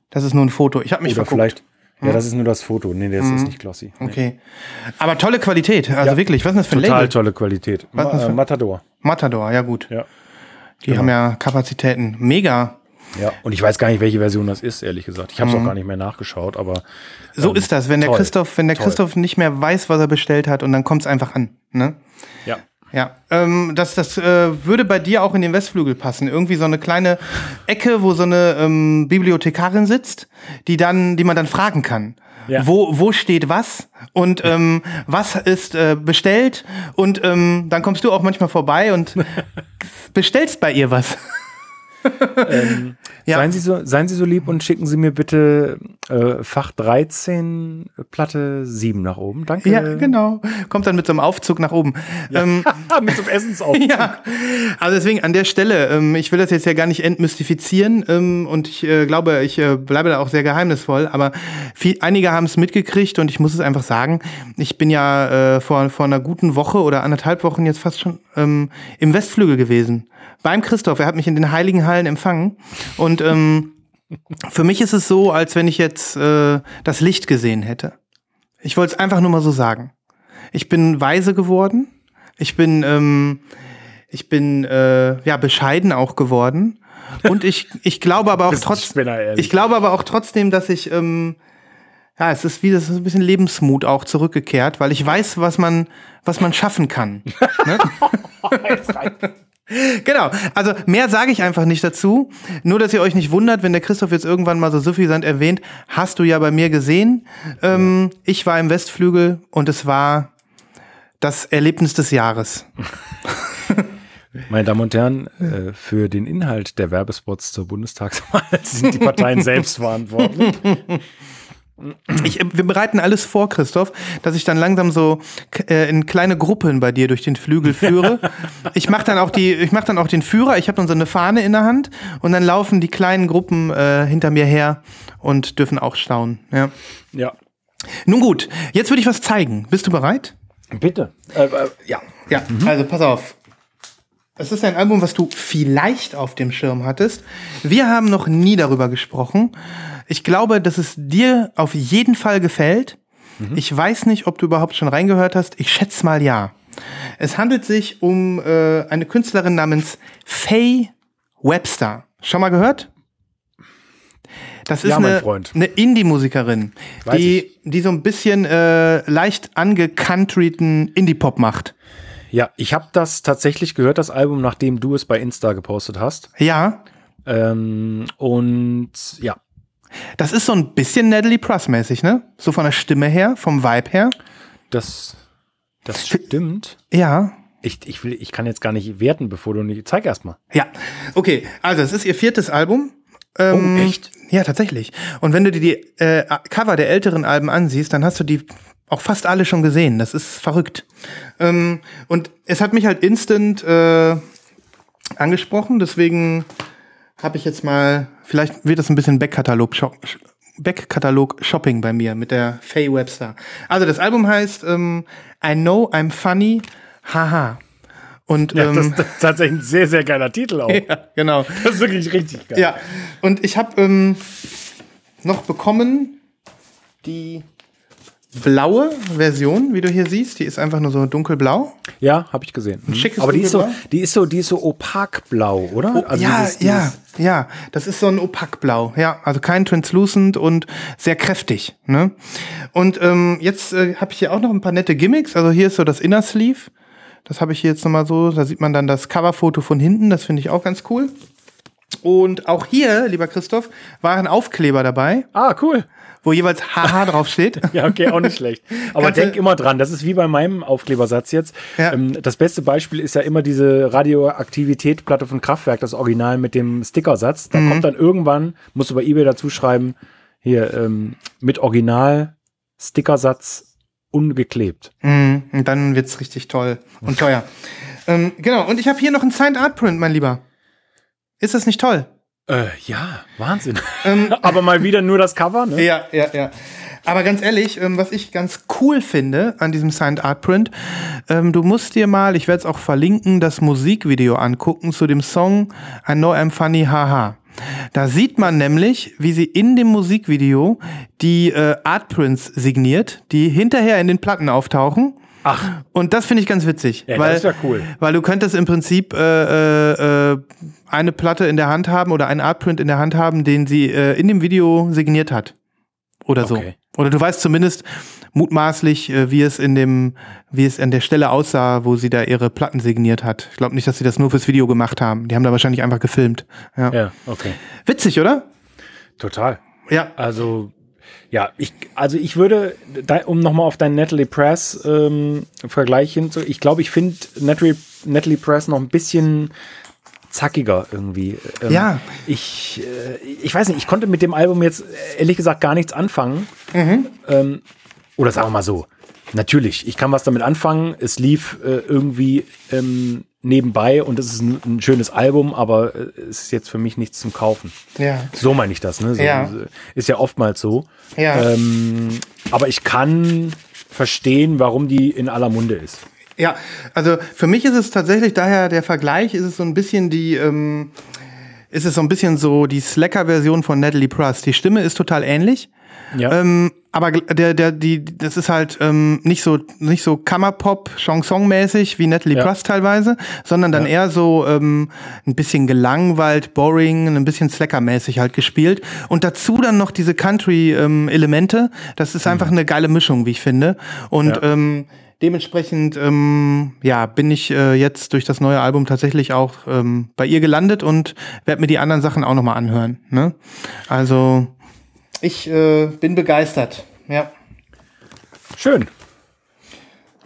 Das ist nur ein Foto. Ich habe mich Oder verguckt. vielleicht, Ja, das ist nur das Foto. Nee, das ist nicht glossy. Nee. Okay. Aber tolle Qualität. Also Ja. wirklich, was ist das für ein Total Label? tolle Qualität. Was Ma ist das äh, Matador. Matador, ja gut. Ja. Die haben ja Kapazitäten. Mega. Ja. Und ich weiß gar nicht, welche Version das ist, ehrlich gesagt. Ich habe es auch gar nicht mehr nachgeschaut, aber So ähm, ist das, wenn der toll. Christoph, wenn der Toll. Christoph nicht mehr weiß, was er bestellt hat und dann kommt es einfach an. Ne? Ja. Ja, ähm, das, das äh, würde bei dir auch in den Westflügel passen. Irgendwie so eine kleine Ecke, wo so eine ähm, Bibliothekarin sitzt, die dann, die man dann fragen kann. Ja. Wo, wo steht was und ähm, was ist äh, bestellt und ähm, dann kommst du auch manchmal vorbei und bestellst bei ihr was. Ja. Seien, Sie so, seien Sie so lieb und schicken Sie mir bitte äh, Fach 13, Platte 7 nach oben. Danke. Ja, genau. Kommt dann mit so einem Aufzug nach oben. Ähm, Mit so einem Essensaufzug. Ja, also deswegen an der Stelle, ähm, ich will das jetzt ja gar nicht entmystifizieren ähm, und ich äh, glaube, ich äh, bleibe da auch sehr geheimnisvoll, aber viel, einige haben es mitgekriegt und ich muss es einfach sagen, ich bin ja äh, vor, vor einer guten Woche oder anderthalb Wochen jetzt fast schon ähm, im Westflügel gewesen. Beim Christoph, er hat mich in den Heiligen Hallen empfangen und ähm, für mich ist es so, als wenn ich jetzt äh, das Licht gesehen hätte. Ich wollte es einfach nur mal so sagen. Ich bin weise geworden. Ich bin, ähm, ich bin äh, ja bescheiden auch geworden. Und ich, ich glaube aber auch trotzdem, ich glaube aber auch trotzdem, dass ich, ähm, ja, es ist wie das ist ein bisschen Lebensmut auch zurückgekehrt, weil ich weiß, was man, was man schaffen kann. ne? Genau, also mehr sage ich einfach nicht dazu. Nur, dass ihr euch nicht wundert, wenn der Christoph jetzt irgendwann mal so suffisant erwähnt, hast du ja bei mir gesehen. Ähm, ich war im Westflügel und es war das Erlebnis des Jahres. Meine Damen und Herren, äh, für den Inhalt der Werbespots zur Bundestagswahl sind die Parteien selbst verantwortlich. Ich, äh, wir bereiten alles vor, Christoph, dass ich dann langsam so äh, in kleine Gruppen bei dir durch den Flügel führe. ich mache dann auch die, ich mache dann auch den Führer. Ich habe dann so eine Fahne in der Hand und dann laufen die kleinen Gruppen äh, hinter mir her und dürfen auch staunen. Ja. Ja. Nun gut, jetzt würde ich was zeigen. Bist du bereit? Bitte. Äh, äh, ja. Ja, also pass auf. Es ist ein Album, was du vielleicht auf dem Schirm hattest. Wir haben noch nie darüber gesprochen. Ich glaube, dass es dir auf jeden Fall gefällt. Ich weiß nicht, ob du überhaupt schon reingehört hast. Ich schätze mal ja. Es handelt sich um äh, eine Künstlerin namens Faye Webster. Schon mal gehört? Das ist Ja, eine, eine Indie-Musikerin, die, die so ein bisschen äh, leicht angecountryten Indie-Pop macht. Ja, ich habe das tatsächlich gehört, das Album, nachdem du es bei Insta gepostet hast. Ja, Ähm, und ja, das ist so ein bisschen Natalie Pruss-mäßig, ne? So von der Stimme her, vom Vibe her. das, das stimmt. Ja. Ich, ich, will, ich kann jetzt gar nicht werten, bevor du nicht. Zeig erst mal. Ja. Okay, also es ist ihr viertes Album. Ähm, Oh, echt? Ja, tatsächlich. Und wenn du dir die äh, Cover der älteren Alben ansiehst, dann hast du die auch fast alle schon gesehen. Das ist verrückt. Ähm, und es hat mich halt instant äh, angesprochen, deswegen habe ich jetzt mal, vielleicht wird das ein bisschen Backkatalog Backkatalog Shopping bei mir mit der Faye Webster. Also das Album heißt ähm, I Know I'm Funny, haha. Und Ja, das, ähm, das ist tatsächlich ein sehr, sehr geiler Titel auch. ja, genau. Das ist wirklich richtig geil. Ja, und ich habe ähm, noch bekommen die blaue Version, wie du hier siehst. Die ist einfach nur so dunkelblau. Ja, habe ich gesehen. Mhm. schickes Aber die ist so, die ist so, die ist so opakblau, oder? Also ja, dieses- ja, dieses- ja. Das ist so ein opakblau. Ja, also kein translucent und sehr kräftig. Ne? Und ähm, jetzt äh, habe ich hier auch noch ein paar nette Gimmicks. Also hier ist so das Inner Sleeve. Das habe ich hier jetzt nochmal so. Da sieht man dann das Coverfoto von hinten. Das finde ich auch ganz cool. Und auch hier, lieber Christoph, waren Aufkleber dabei, Ah, cool. Wo jeweils haha draufsteht. Ja, okay, auch nicht schlecht. Aber denk immer dran, das ist wie bei meinem Aufklebersatz jetzt. Ja. Ähm, das beste Beispiel ist ja immer diese Radioaktivität-Platte von Kraftwerk, das Original mit dem Stickersatz. Da kommt dann irgendwann, musst du bei eBay dazu schreiben, hier ähm, mit Original Stickersatz ungeklebt. Mm, und dann wird's richtig toll und teuer. ähm, genau, und ich habe hier noch einen Signed Art Print, mein Lieber. Ist das nicht toll? Äh, ja, Wahnsinn. Aber mal wieder nur das Cover, ne? Ja, ja, ja. Aber ganz ehrlich, ähm, was ich ganz cool finde an diesem Signed Art Print, ähm, du musst dir mal, ich werde es auch verlinken, das Musikvideo angucken zu dem Song I Know I'm Funny, haha. Da sieht man nämlich, wie sie in dem Musikvideo die äh, Artprints signiert, die hinterher in den Platten auftauchen. Ach. Und das finde ich ganz witzig. Ja, weil, das ist ja cool. Weil du könntest im Prinzip äh, äh, äh, eine Platte in der Hand haben oder einen Artprint in der Hand haben, den sie äh, in dem Video signiert hat. Oder so. Okay. Oder du weißt zumindest mutmaßlich, äh, wie es in dem, wie es an der Stelle aussah, wo sie da ihre Platten signiert hat. Ich glaube nicht, dass sie das nur fürs Video gemacht haben. Die haben da wahrscheinlich einfach gefilmt. Ja. Ja, okay. Witzig, oder? Total. Ja. Also, ja, ich, also ich würde, da, um nochmal auf deinen Natalie Press ähm, Vergleich hinzu, ich glaube, ich finde Natalie, Natalie Press noch ein bisschen zackiger irgendwie. Ähm, Ja. Ich, äh, ich weiß nicht, ich konnte mit dem Album jetzt ehrlich gesagt gar nichts anfangen. Ähm, oder sagen wir mal so, natürlich, ich kann was damit anfangen. Es lief äh, irgendwie ähm, nebenbei und es ist ein, ein schönes Album, aber äh, es ist jetzt für mich nichts zum Kaufen. Ja. So meine ich das, ne? So, Ja. Ist ja oftmals so. Ja. Ähm, aber ich kann verstehen, warum die in aller Munde ist. Ja, also für mich ist es tatsächlich daher der Vergleich, ist es so ein bisschen die, ähm, ist es so ein bisschen so die Slacker-Version von Natalie Press. Die Stimme ist total ähnlich. Ja. Ähm, aber der, der, die, das ist halt ähm, nicht so, nicht so Kammerpop, Chanson-mäßig wie Natalie Ja. Press teilweise, sondern dann eher so ähm, ein bisschen gelangweilt, boring, ein bisschen Slacker-mäßig halt gespielt. Und dazu dann noch diese Country-Elemente. das ist einfach eine geile Mischung, wie ich finde. Und Ja. ähm, dementsprechend, ähm, ja, bin ich äh, jetzt durch das neue Album tatsächlich auch ähm, bei ihr gelandet und werde mir die anderen Sachen auch nochmal anhören. Ne? Also ich äh, bin begeistert. Ja. Schön.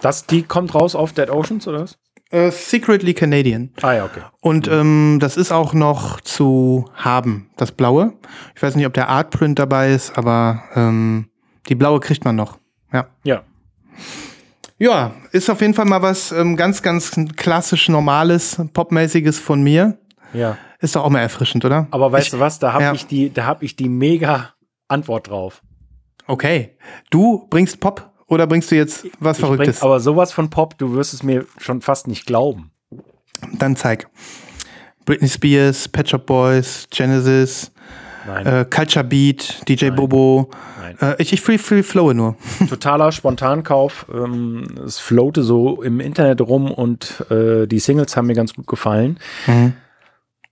Das, die kommt raus auf Dead Oceans, oder was? Äh, Secretly Canadian. Ah ja, okay. Und ähm, das ist auch noch zu haben, das Blaue. Ich weiß nicht, ob der Artprint dabei ist, aber ähm, die Blaue kriegt man noch. Ja. Ja. Ja, ist auf jeden Fall mal was ähm, ganz, ganz klassisch Normales, Popmäßiges von mir. Ja. Ist doch auch mal erfrischend, oder? Aber weißt ich, du was, da habe ja. ich die, da habe ich die mega Antwort drauf. Okay. Du bringst Pop oder bringst du jetzt was Ich bring Verrücktes? aber sowas von Pop, du wirst es mir schon fast nicht glauben. Dann zeig. Britney Spears, Pet Shop Boys, Genesis, Nein. äh, Culture Beat, DJ Bobo. Nein. Äh, ich, ich free, free flowe nur. Totaler Spontankauf. Ähm, es floate so im Internet rum und äh, die Singles haben mir ganz gut gefallen. Mhm.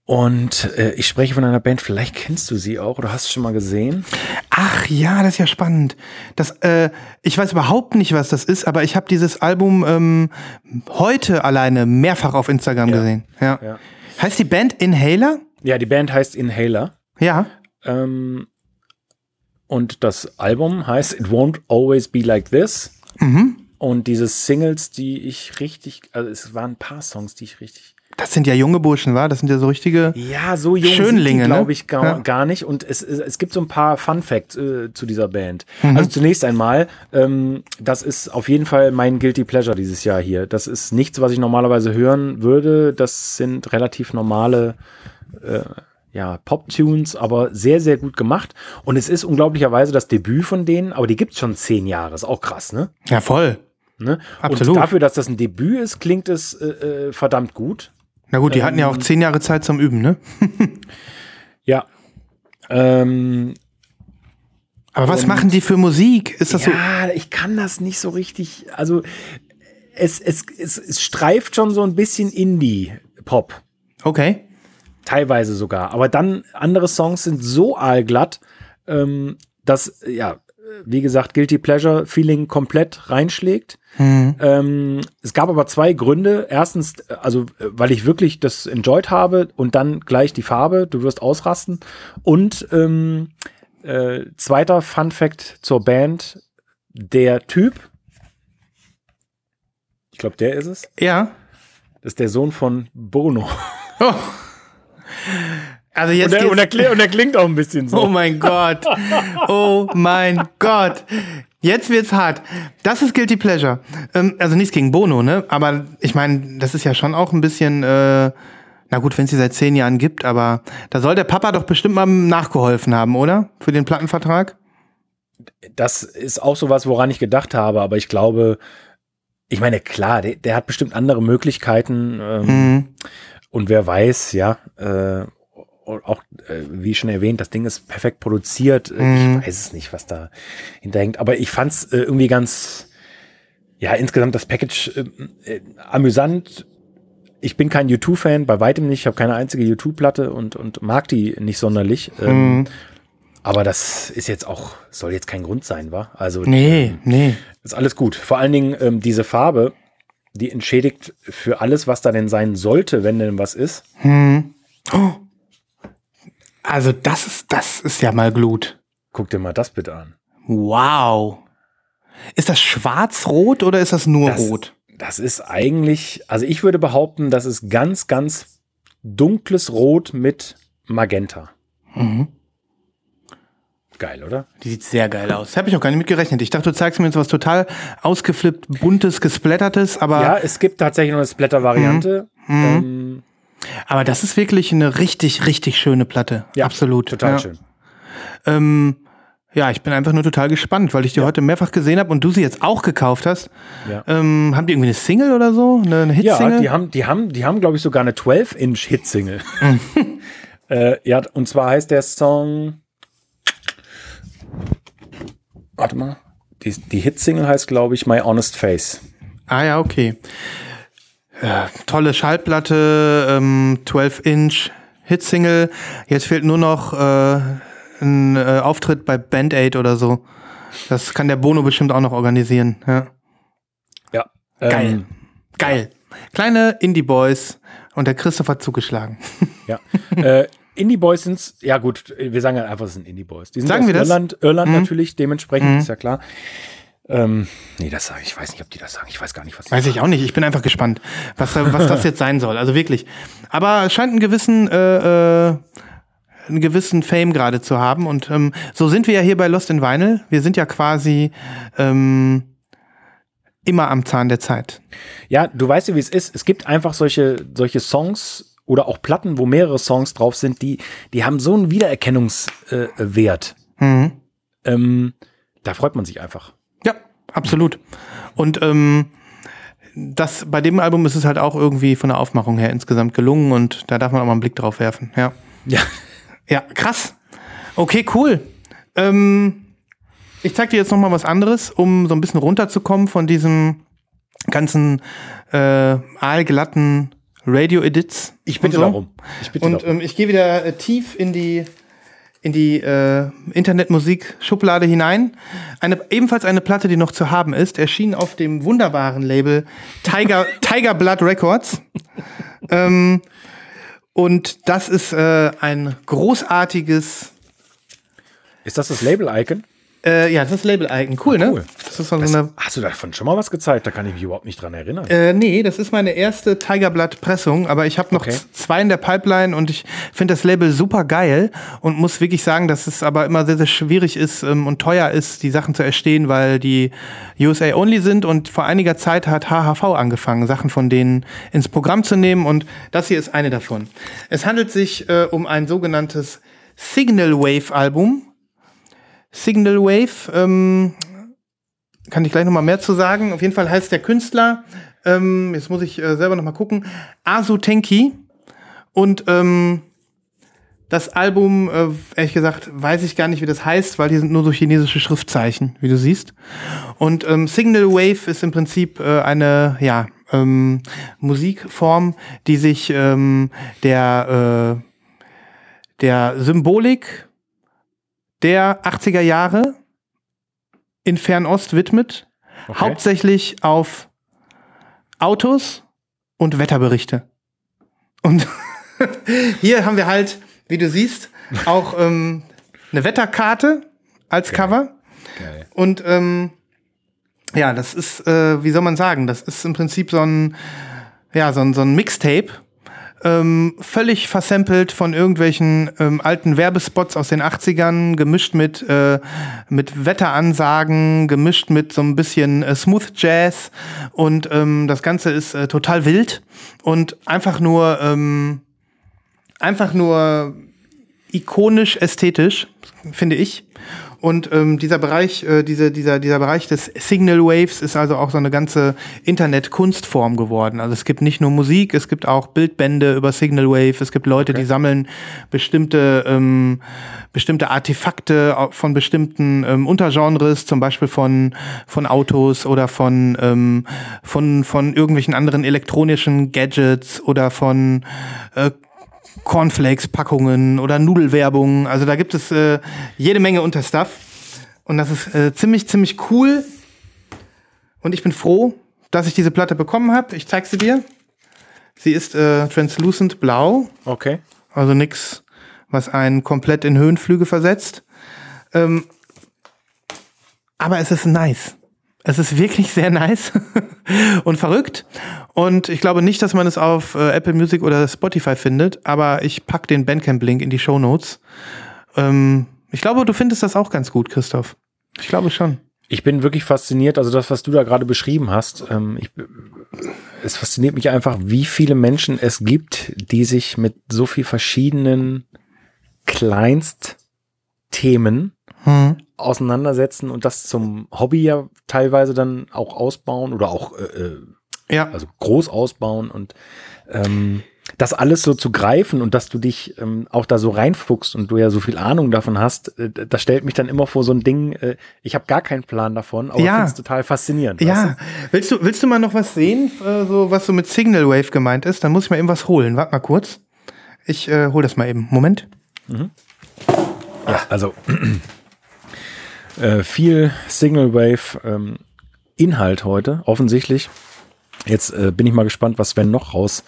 Und äh, ich spreche von einer Band, vielleicht kennst du sie auch oder hast du schon mal gesehen. Ach ja, das ist ja spannend. Das, äh, ich weiß überhaupt nicht, was das ist, aber ich habe dieses Album ähm, heute alleine mehrfach auf Instagram Ja. gesehen. Ja. Ja. Heißt die Band Inhaler? Ja, die Band heißt Inhaler. Ja. Ähm, und das Album heißt It Won't Always Be Like This. Mhm. Und diese Singles, die ich richtig, also es waren ein paar Songs, die ich richtig. Das sind ja junge Burschen, war? Das sind ja so richtige. Ja, so jung Schönlinge, ne? glaube ich, gar, Ja. gar nicht. Und es, es, es gibt so ein paar Fun Facts äh, zu dieser Band. Mhm. Also zunächst einmal, ähm, das ist auf jeden Fall mein Guilty Pleasure dieses Jahr hier. Das ist nichts, was ich normalerweise hören würde. Das sind relativ normale äh, ja, Pop-Tunes, aber sehr, sehr gut gemacht. Und es ist unglaublicherweise das Debüt von denen, aber die gibt's schon zehn Jahre. Ist auch krass, ne? Ja, voll. ne? Absolut. Und dafür, dass das ein Debüt ist, klingt es äh, äh, verdammt gut. Na gut, die hatten ja auch Ähm. zehn Jahre Zeit zum Üben, ne? Ja. Ähm, Aber was machen die für Musik? Ist das so? ja, ich kann das nicht so richtig. Also es, es, es, es streift schon so ein bisschen Indie-Pop. Okay. Teilweise sogar. Aber dann andere Songs sind so aalglatt, ähm, dass, ja, wie gesagt, Guilty Pleasure Feeling komplett reinschlägt. Mhm. Ähm, es gab aber zwei Gründe. Erstens, also, weil ich wirklich das enjoyed habe und dann gleich die Farbe, du wirst ausrasten. Und ähm, äh, zweiter Fun Fact zur Band: Der Typ, ich glaube, der ist es, Ja. das ist der Sohn von Bono. Oh. Also jetzt Und er, und, er, kli- und er klingt auch ein bisschen so. Oh mein Gott. Oh mein Gott. Jetzt wird's hart. Das ist Guilty Pleasure. Ähm, also nichts gegen Bono, ne? Aber ich meine, das ist ja schon auch ein bisschen, äh, na gut, wenn es sie seit zehn Jahren gibt, aber da soll der Papa doch bestimmt mal nachgeholfen haben, oder? Für den Plattenvertrag? Das ist auch sowas, woran ich gedacht habe, aber ich glaube, ich meine, klar, der, der hat bestimmt andere Möglichkeiten ähm, Mhm. Und wer weiß, ja. Äh, auch, äh, wie schon erwähnt, das Ding ist perfekt produziert. Mhm. Ich weiß es nicht, was da hinterhängt. Aber ich fand es äh, irgendwie ganz, ja, insgesamt das Package äh, äh, amüsant. Ich bin kein U2-Fan, bei weitem nicht. Ich habe keine einzige U2-Platte und, und mag die nicht sonderlich. Ähm, mhm. Aber das ist jetzt auch, soll jetzt kein Grund sein, wa? Also, nee, ähm, nee. Ist alles gut. Vor allen Dingen ähm, diese Farbe, die entschädigt für alles, was da denn sein sollte, wenn denn was ist. Hm. Oh. Also das ist, das ist ja mal Glut. Guck dir mal das bitte an. Wow. Ist das schwarz-rot oder ist das nur das, rot? Das ist eigentlich, also ich würde behaupten, das ist ganz, ganz dunkles Rot mit Magenta. Mhm. Geil, oder? Die sieht sehr geil aus. Habe ich auch gar nicht mit gerechnet. Ich dachte, du zeigst mir jetzt was total ausgeflippt, buntes, gesplattertes, aber. Ja, es gibt tatsächlich noch eine Splatter-Variante. Mhm. mhm. Ähm, aber das ist wirklich eine richtig, richtig schöne Platte. Ja, absolut. Total ja. schön. Ähm, ja, ich bin einfach nur total gespannt, weil ich die ja. heute mehrfach gesehen habe und du sie jetzt auch gekauft hast. Ja. Ähm, haben die irgendwie eine Single oder so? Eine, eine Hitsingle? Ja, die haben, die haben, die haben, glaube ich, sogar eine 12-Inch-Hit-Single. Mhm. äh, ja, und zwar heißt der Song warte mal, die, die Hitsingle heißt, glaube ich, My Honest Face. Ah ja, okay. Ja, tolle Schallplatte, ähm, 12-Inch Hitsingle. Jetzt fehlt nur noch äh, ein äh, Auftritt bei Band Aid oder so. Das kann der Bono bestimmt auch noch organisieren. Ja. ja Geil. Ähm, Geil. Kleine Indie-Boys und der Christoph hat zugeschlagen. Ja. äh, Indie Boys sind ja gut, wir sagen einfach, es sind Indie Boys. Die sind sagen aus wir Irland, das? Irland mhm. natürlich, dementsprechend, mhm. ist ja klar. Ähm, nee, das sage ich. Weiß nicht, ob die das sagen. Ich weiß gar nicht, was Weiß sagen. ich auch nicht. Ich bin einfach gespannt, was, was das jetzt sein soll. Also wirklich. Aber es scheint einen gewissen, äh, äh, einen gewissen Fame gerade zu haben. Und ähm, so sind wir ja hier bei Lost in Vinyl. Wir sind ja quasi ähm, immer am Zahn der Zeit. Ja, du weißt ja, wie es ist. Es gibt einfach solche, solche Songs, oder auch Platten, wo mehrere Songs drauf sind, die, die haben so einen Wiedererkennungswert. Äh, mhm. ähm, da freut man sich einfach. Ja, absolut. Und ähm, das, bei dem Album ist es halt auch irgendwie von der Aufmachung her insgesamt gelungen und da darf man auch mal einen Blick drauf werfen. Ja. Ja. Ja, krass. Okay, cool. Ähm, ich zeig dir jetzt noch mal was anderes, um so ein bisschen runterzukommen von diesem ganzen äh, aalglatten Radio-Edits. Ich bitte so. darum. Ich bitte und ähm, ich gehe wieder äh, tief in die in die äh, Internetmusik-Schublade hinein. Eine, ebenfalls eine Platte, die noch zu haben ist, erschien auf dem wunderbaren Label Tiger, Tiger Blood Records. ähm, und das ist äh, ein großartiges. Ist das das Label-Icon? Äh, ja, das ist Label-Icon. Cool, oh, cool, ne? Das ist so das, eine hast du davon schon mal was gezeigt? Da kann ich mich überhaupt nicht dran erinnern. Äh, nee, das ist meine erste Tigerblatt-Pressung, aber ich habe noch okay. zwei in der Pipeline und ich finde das Label super geil und muss wirklich sagen, dass es aber immer sehr, sehr schwierig ist ähm, und teuer ist, die Sachen zu erstehen, weil die USA-only sind und vor einiger Zeit hat HHV angefangen, Sachen von denen ins Programm zu nehmen und das hier ist eine davon. Es handelt sich äh, um ein sogenanntes Signal Wave Album Signal Wave. Ähm, kann ich gleich noch mal mehr zu sagen. Auf jeden Fall heißt der Künstler, ähm, jetzt muss ich äh, selber noch mal gucken, Asu Tenki. Und ähm, das Album, äh, ehrlich gesagt, weiß ich gar nicht, wie das heißt, weil hier sind nur so chinesische Schriftzeichen, wie du siehst. Und ähm, Signal Wave ist im Prinzip äh, eine, ja, ähm, Musikform, die sich ähm, der, äh, der Symbolik der 80er Jahre in Fernost widmet, okay. hauptsächlich auf Autos und Wetterberichte. Und hier haben wir halt, wie du siehst, auch ähm, eine Wetterkarte als Geil. Cover. Geil. Und ähm, ja, das ist, äh, wie soll man sagen, das ist im Prinzip so ein, ja, so ein, so ein Mixtape ähm, völlig versampelt von irgendwelchen ähm, alten Werbespots aus den 80ern, gemischt mit, äh, mit Wetteransagen, gemischt mit so ein bisschen äh, Smooth Jazz und ähm, das Ganze ist äh, total wild und einfach nur, ähm, einfach nur ikonisch ästhetisch, finde ich. Und ähm, dieser Bereich, äh, diese, dieser, dieser Bereich des Signal Waves ist also auch so eine ganze Internet-Kunstform geworden. Also es gibt nicht nur Musik, es gibt auch Bildbände über Signal Wave, es gibt Leute, okay. die sammeln bestimmte, ähm, bestimmte Artefakte von bestimmten ähm, Untergenres, zum Beispiel von, von Autos oder von, ähm, von, von irgendwelchen anderen elektronischen Gadgets oder von äh, Cornflakes-Packungen oder Nudelwerbung. Also da gibt es äh, jede Menge unter Stuff. Und das ist äh, ziemlich, ziemlich cool. Und ich bin froh, dass ich diese Platte bekommen habe. Ich zeig sie dir. Sie ist äh, translucent blau. Okay. Also nix, was einen komplett in Höhenflüge versetzt. Ähm, aber es ist nice. Es ist wirklich sehr nice und verrückt. Und ich glaube nicht, dass man es auf äh, Apple Music oder Spotify findet, aber ich pack den Bandcamp-Link in die Show Notes. Ähm, ich glaube, du findest das auch ganz gut, Christoph. Ich glaube schon. Ich bin wirklich fasziniert, also das, was du da gerade beschrieben hast, ähm, ich, es fasziniert mich einfach, wie viele Menschen es gibt, die sich mit so viel verschiedenen Kleinstthemen hm. auseinandersetzen und das zum Hobby ja teilweise dann auch ausbauen oder auch äh, äh, ja. also groß ausbauen und ähm, das alles so zu greifen und dass du dich ähm, auch da so reinfuchst und du ja so viel Ahnung davon hast, äh, das stellt mich dann immer vor so ein Ding, äh, ich habe gar keinen Plan davon, aber ja. finde es total faszinierend. Ja, du? willst du willst du mal noch was sehen, äh, so was so mit Signal Wave gemeint ist? Dann muss ich mal eben was holen. Warte mal kurz. Ich äh, hol das mal eben. Moment. Mhm. Ja, also äh, viel Signal Wave ähm, Inhalt heute, offensichtlich. Jetzt äh, bin ich mal gespannt, was Sven noch raus,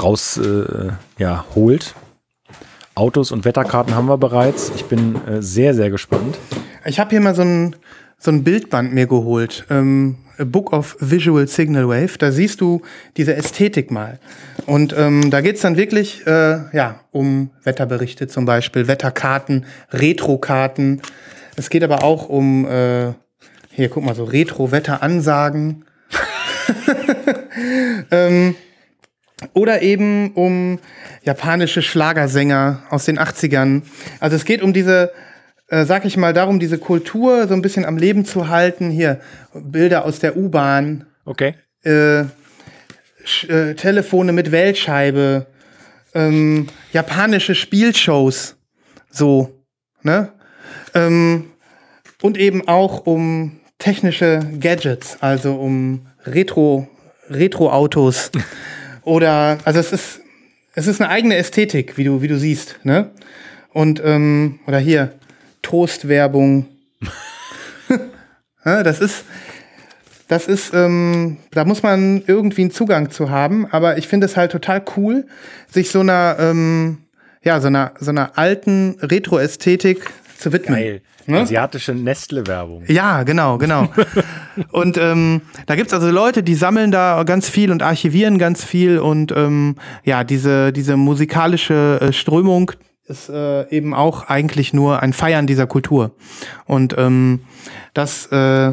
raus äh, ja, holt. Autos und Wetterkarten haben wir bereits. Ich bin äh, sehr, sehr gespannt. Ich habe hier mal so ein, so ein Bildband mir geholt. Ähm, A Book of Visual Signal Wave. Da siehst du diese Ästhetik mal. Und ähm, da geht's dann wirklich äh, ja, um Wetterberichte zum Beispiel, Wetterkarten, Retrokarten. Es geht aber auch um, äh, hier guck mal, so Retro-Wetteransagen. ähm, oder eben um japanische Schlagersänger aus den 80ern. Also es geht um diese, äh, sag ich mal, darum, diese Kultur so ein bisschen am Leben zu halten. Hier, Bilder aus der U-Bahn. Okay. Äh, äh, Telefone mit Weltscheibe. Ähm, japanische Spielshows. So, ne? Ähm, und eben auch um technische Gadgets, also um Retro, Retro-Autos. Oder, also es ist, es ist eine eigene Ästhetik, wie du, wie du siehst, ne? Und, ähm, oder hier, Toastwerbung. das ist, das ist, ähm, da muss man irgendwie einen Zugang zu haben, aber ich finde es halt total cool, sich so einer, ähm, ja, so einer, so einer alten Retro-Ästhetik zu widmen. Geil. Ne? Asiatische Nestle-Werbung. Ja, genau, genau. und ähm, da gibt's also Leute, die sammeln da ganz viel und archivieren ganz viel und ähm, ja, diese, diese musikalische äh, Strömung ist äh, eben auch eigentlich nur ein Feiern dieser Kultur. Und ähm, das, äh,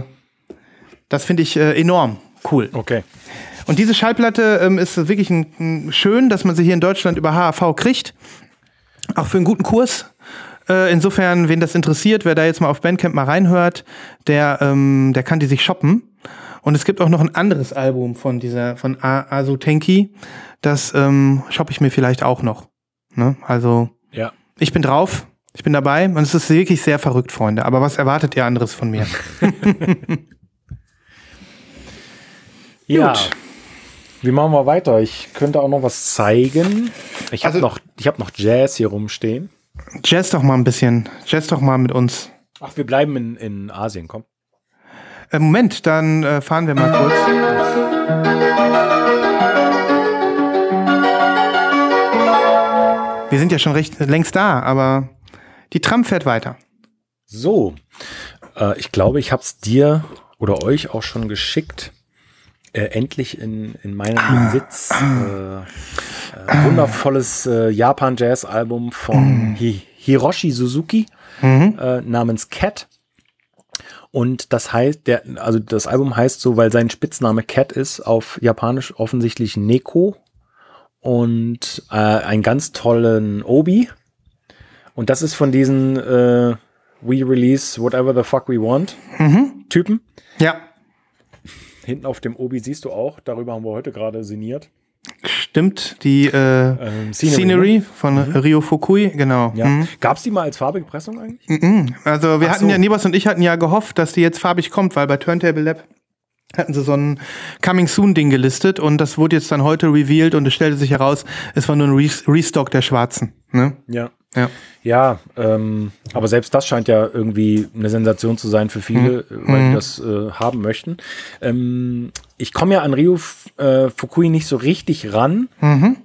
das finde ich äh, enorm cool. Okay. Und diese Schallplatte ähm, ist wirklich ein, ein, schön, dass man sie hier in Deutschland über HAV kriegt. Auch für einen guten Kurs. Äh, insofern, wen das interessiert, wer da jetzt mal auf Bandcamp mal reinhört, der, ähm, der kann die sich shoppen. Und es gibt auch noch ein anderes Album von dieser, von Asu Tenki. Das ähm, shoppe ich mir vielleicht auch noch. Ne? Also, ja. ich bin drauf, ich bin dabei und es ist wirklich sehr verrückt, Freunde. Aber was erwartet ihr anderes von mir? ja. Gut. Wie machen wir weiter? Ich könnte auch noch was zeigen. Ich habe also, noch, ich hab noch Jazz hier rumstehen. Jazz doch mal ein bisschen. Jazz doch mal mit uns. Ach, wir bleiben in, in Asien, komm. Äh, Moment, dann äh, fahren wir mal kurz. Wir sind ja schon recht längst da, aber die Tram fährt weiter. So, äh, ich glaube, ich habe es dir oder euch auch schon geschickt. Äh, endlich in, in meinem ah, Besitz. Ah, äh, wundervolles äh, Japan-Jazz-Album von mm. Hi Hiroshi Suzuki mhm. äh, namens Cat. Und das heißt, der, also das Album heißt so, weil sein Spitzname Cat ist, auf Japanisch offensichtlich Neko. Und äh, einen ganz tollen Obi. Und das ist von diesen äh, We release whatever the fuck we want Typen. Ja, Hinten auf dem Obi siehst du auch, darüber haben wir heute gerade sinniert. stimmt. Die äh, Ähm, Scenery, Scenery, ne? von Rio Fukui, genau. Ja. Mhm. Gab's die mal als farbige Pressung eigentlich? Mhm. Also wir Ach hatten so. ja, Nibas und ich hatten ja gehofft, dass die jetzt farbig kommt, weil bei Turntable Lab hatten sie so ein Coming Soon Ding gelistet und das wurde jetzt dann heute revealed und es stellte sich heraus, es war nur ein Re Restock der Schwarzen. Ne? Ja. Ja. Ja, ähm, aber selbst das scheint ja irgendwie eine Sensation zu sein für viele, äh, weil die das äh, haben möchten. Ähm, ich komme ja an Ryu äh, Fukui nicht so richtig ran,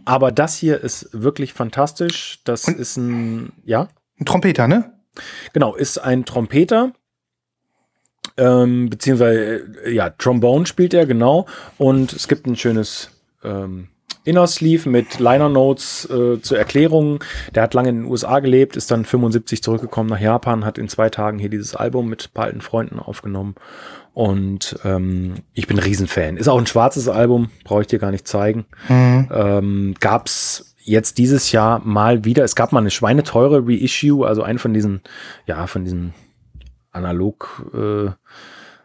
aber das hier ist wirklich fantastisch. Das ist ein, ja, Ein Trompeter, ne? genau, ist ein Trompeter. Ähm, beziehungsweise, äh, ja, Trombone spielt er, genau. Und es gibt ein schönes ähm, Inner Sleeve mit Liner Notes äh, zur Erklärung. Der hat lange in den USA gelebt, ist dann 75 zurückgekommen nach Japan, hat in zwei Tagen hier dieses Album mit ein paar alten Freunden aufgenommen. Und ähm, ich bin ein Riesenfan. Ist auch ein schwarzes Album, brauche ich dir gar nicht zeigen. Ähm, gab's jetzt dieses Jahr mal wieder. Es gab mal eine schweineteure Reissue, also einen von diesen, ja, von diesen analog äh,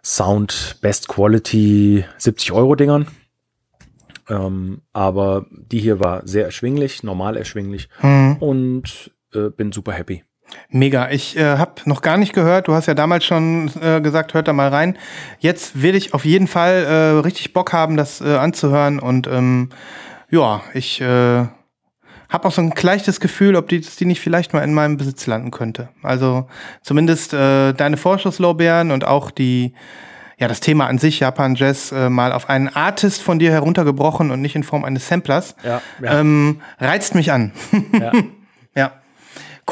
Sound Best Quality 70 Euro Dingern. Ähm, aber die hier war sehr erschwinglich, normal erschwinglich und äh, bin super happy. Mega. Ich äh, habe noch gar nicht gehört. Du hast ja damals schon äh, gesagt, hört da mal rein. Jetzt will ich auf jeden Fall äh, richtig Bock haben, das äh, anzuhören. Und ähm, ja, ich äh, habe auch so ein leichtes Gefühl, ob die, die nicht vielleicht mal in meinem Besitz landen könnte. Also zumindest äh, deine Vorschusslorbeeren und auch die, ja, das Thema an sich, Japan Jazz, äh, mal auf einen Artist von dir heruntergebrochen und nicht in Form eines Samplers, Ja, ja. Ähm, reizt mich an. Ja. Ja.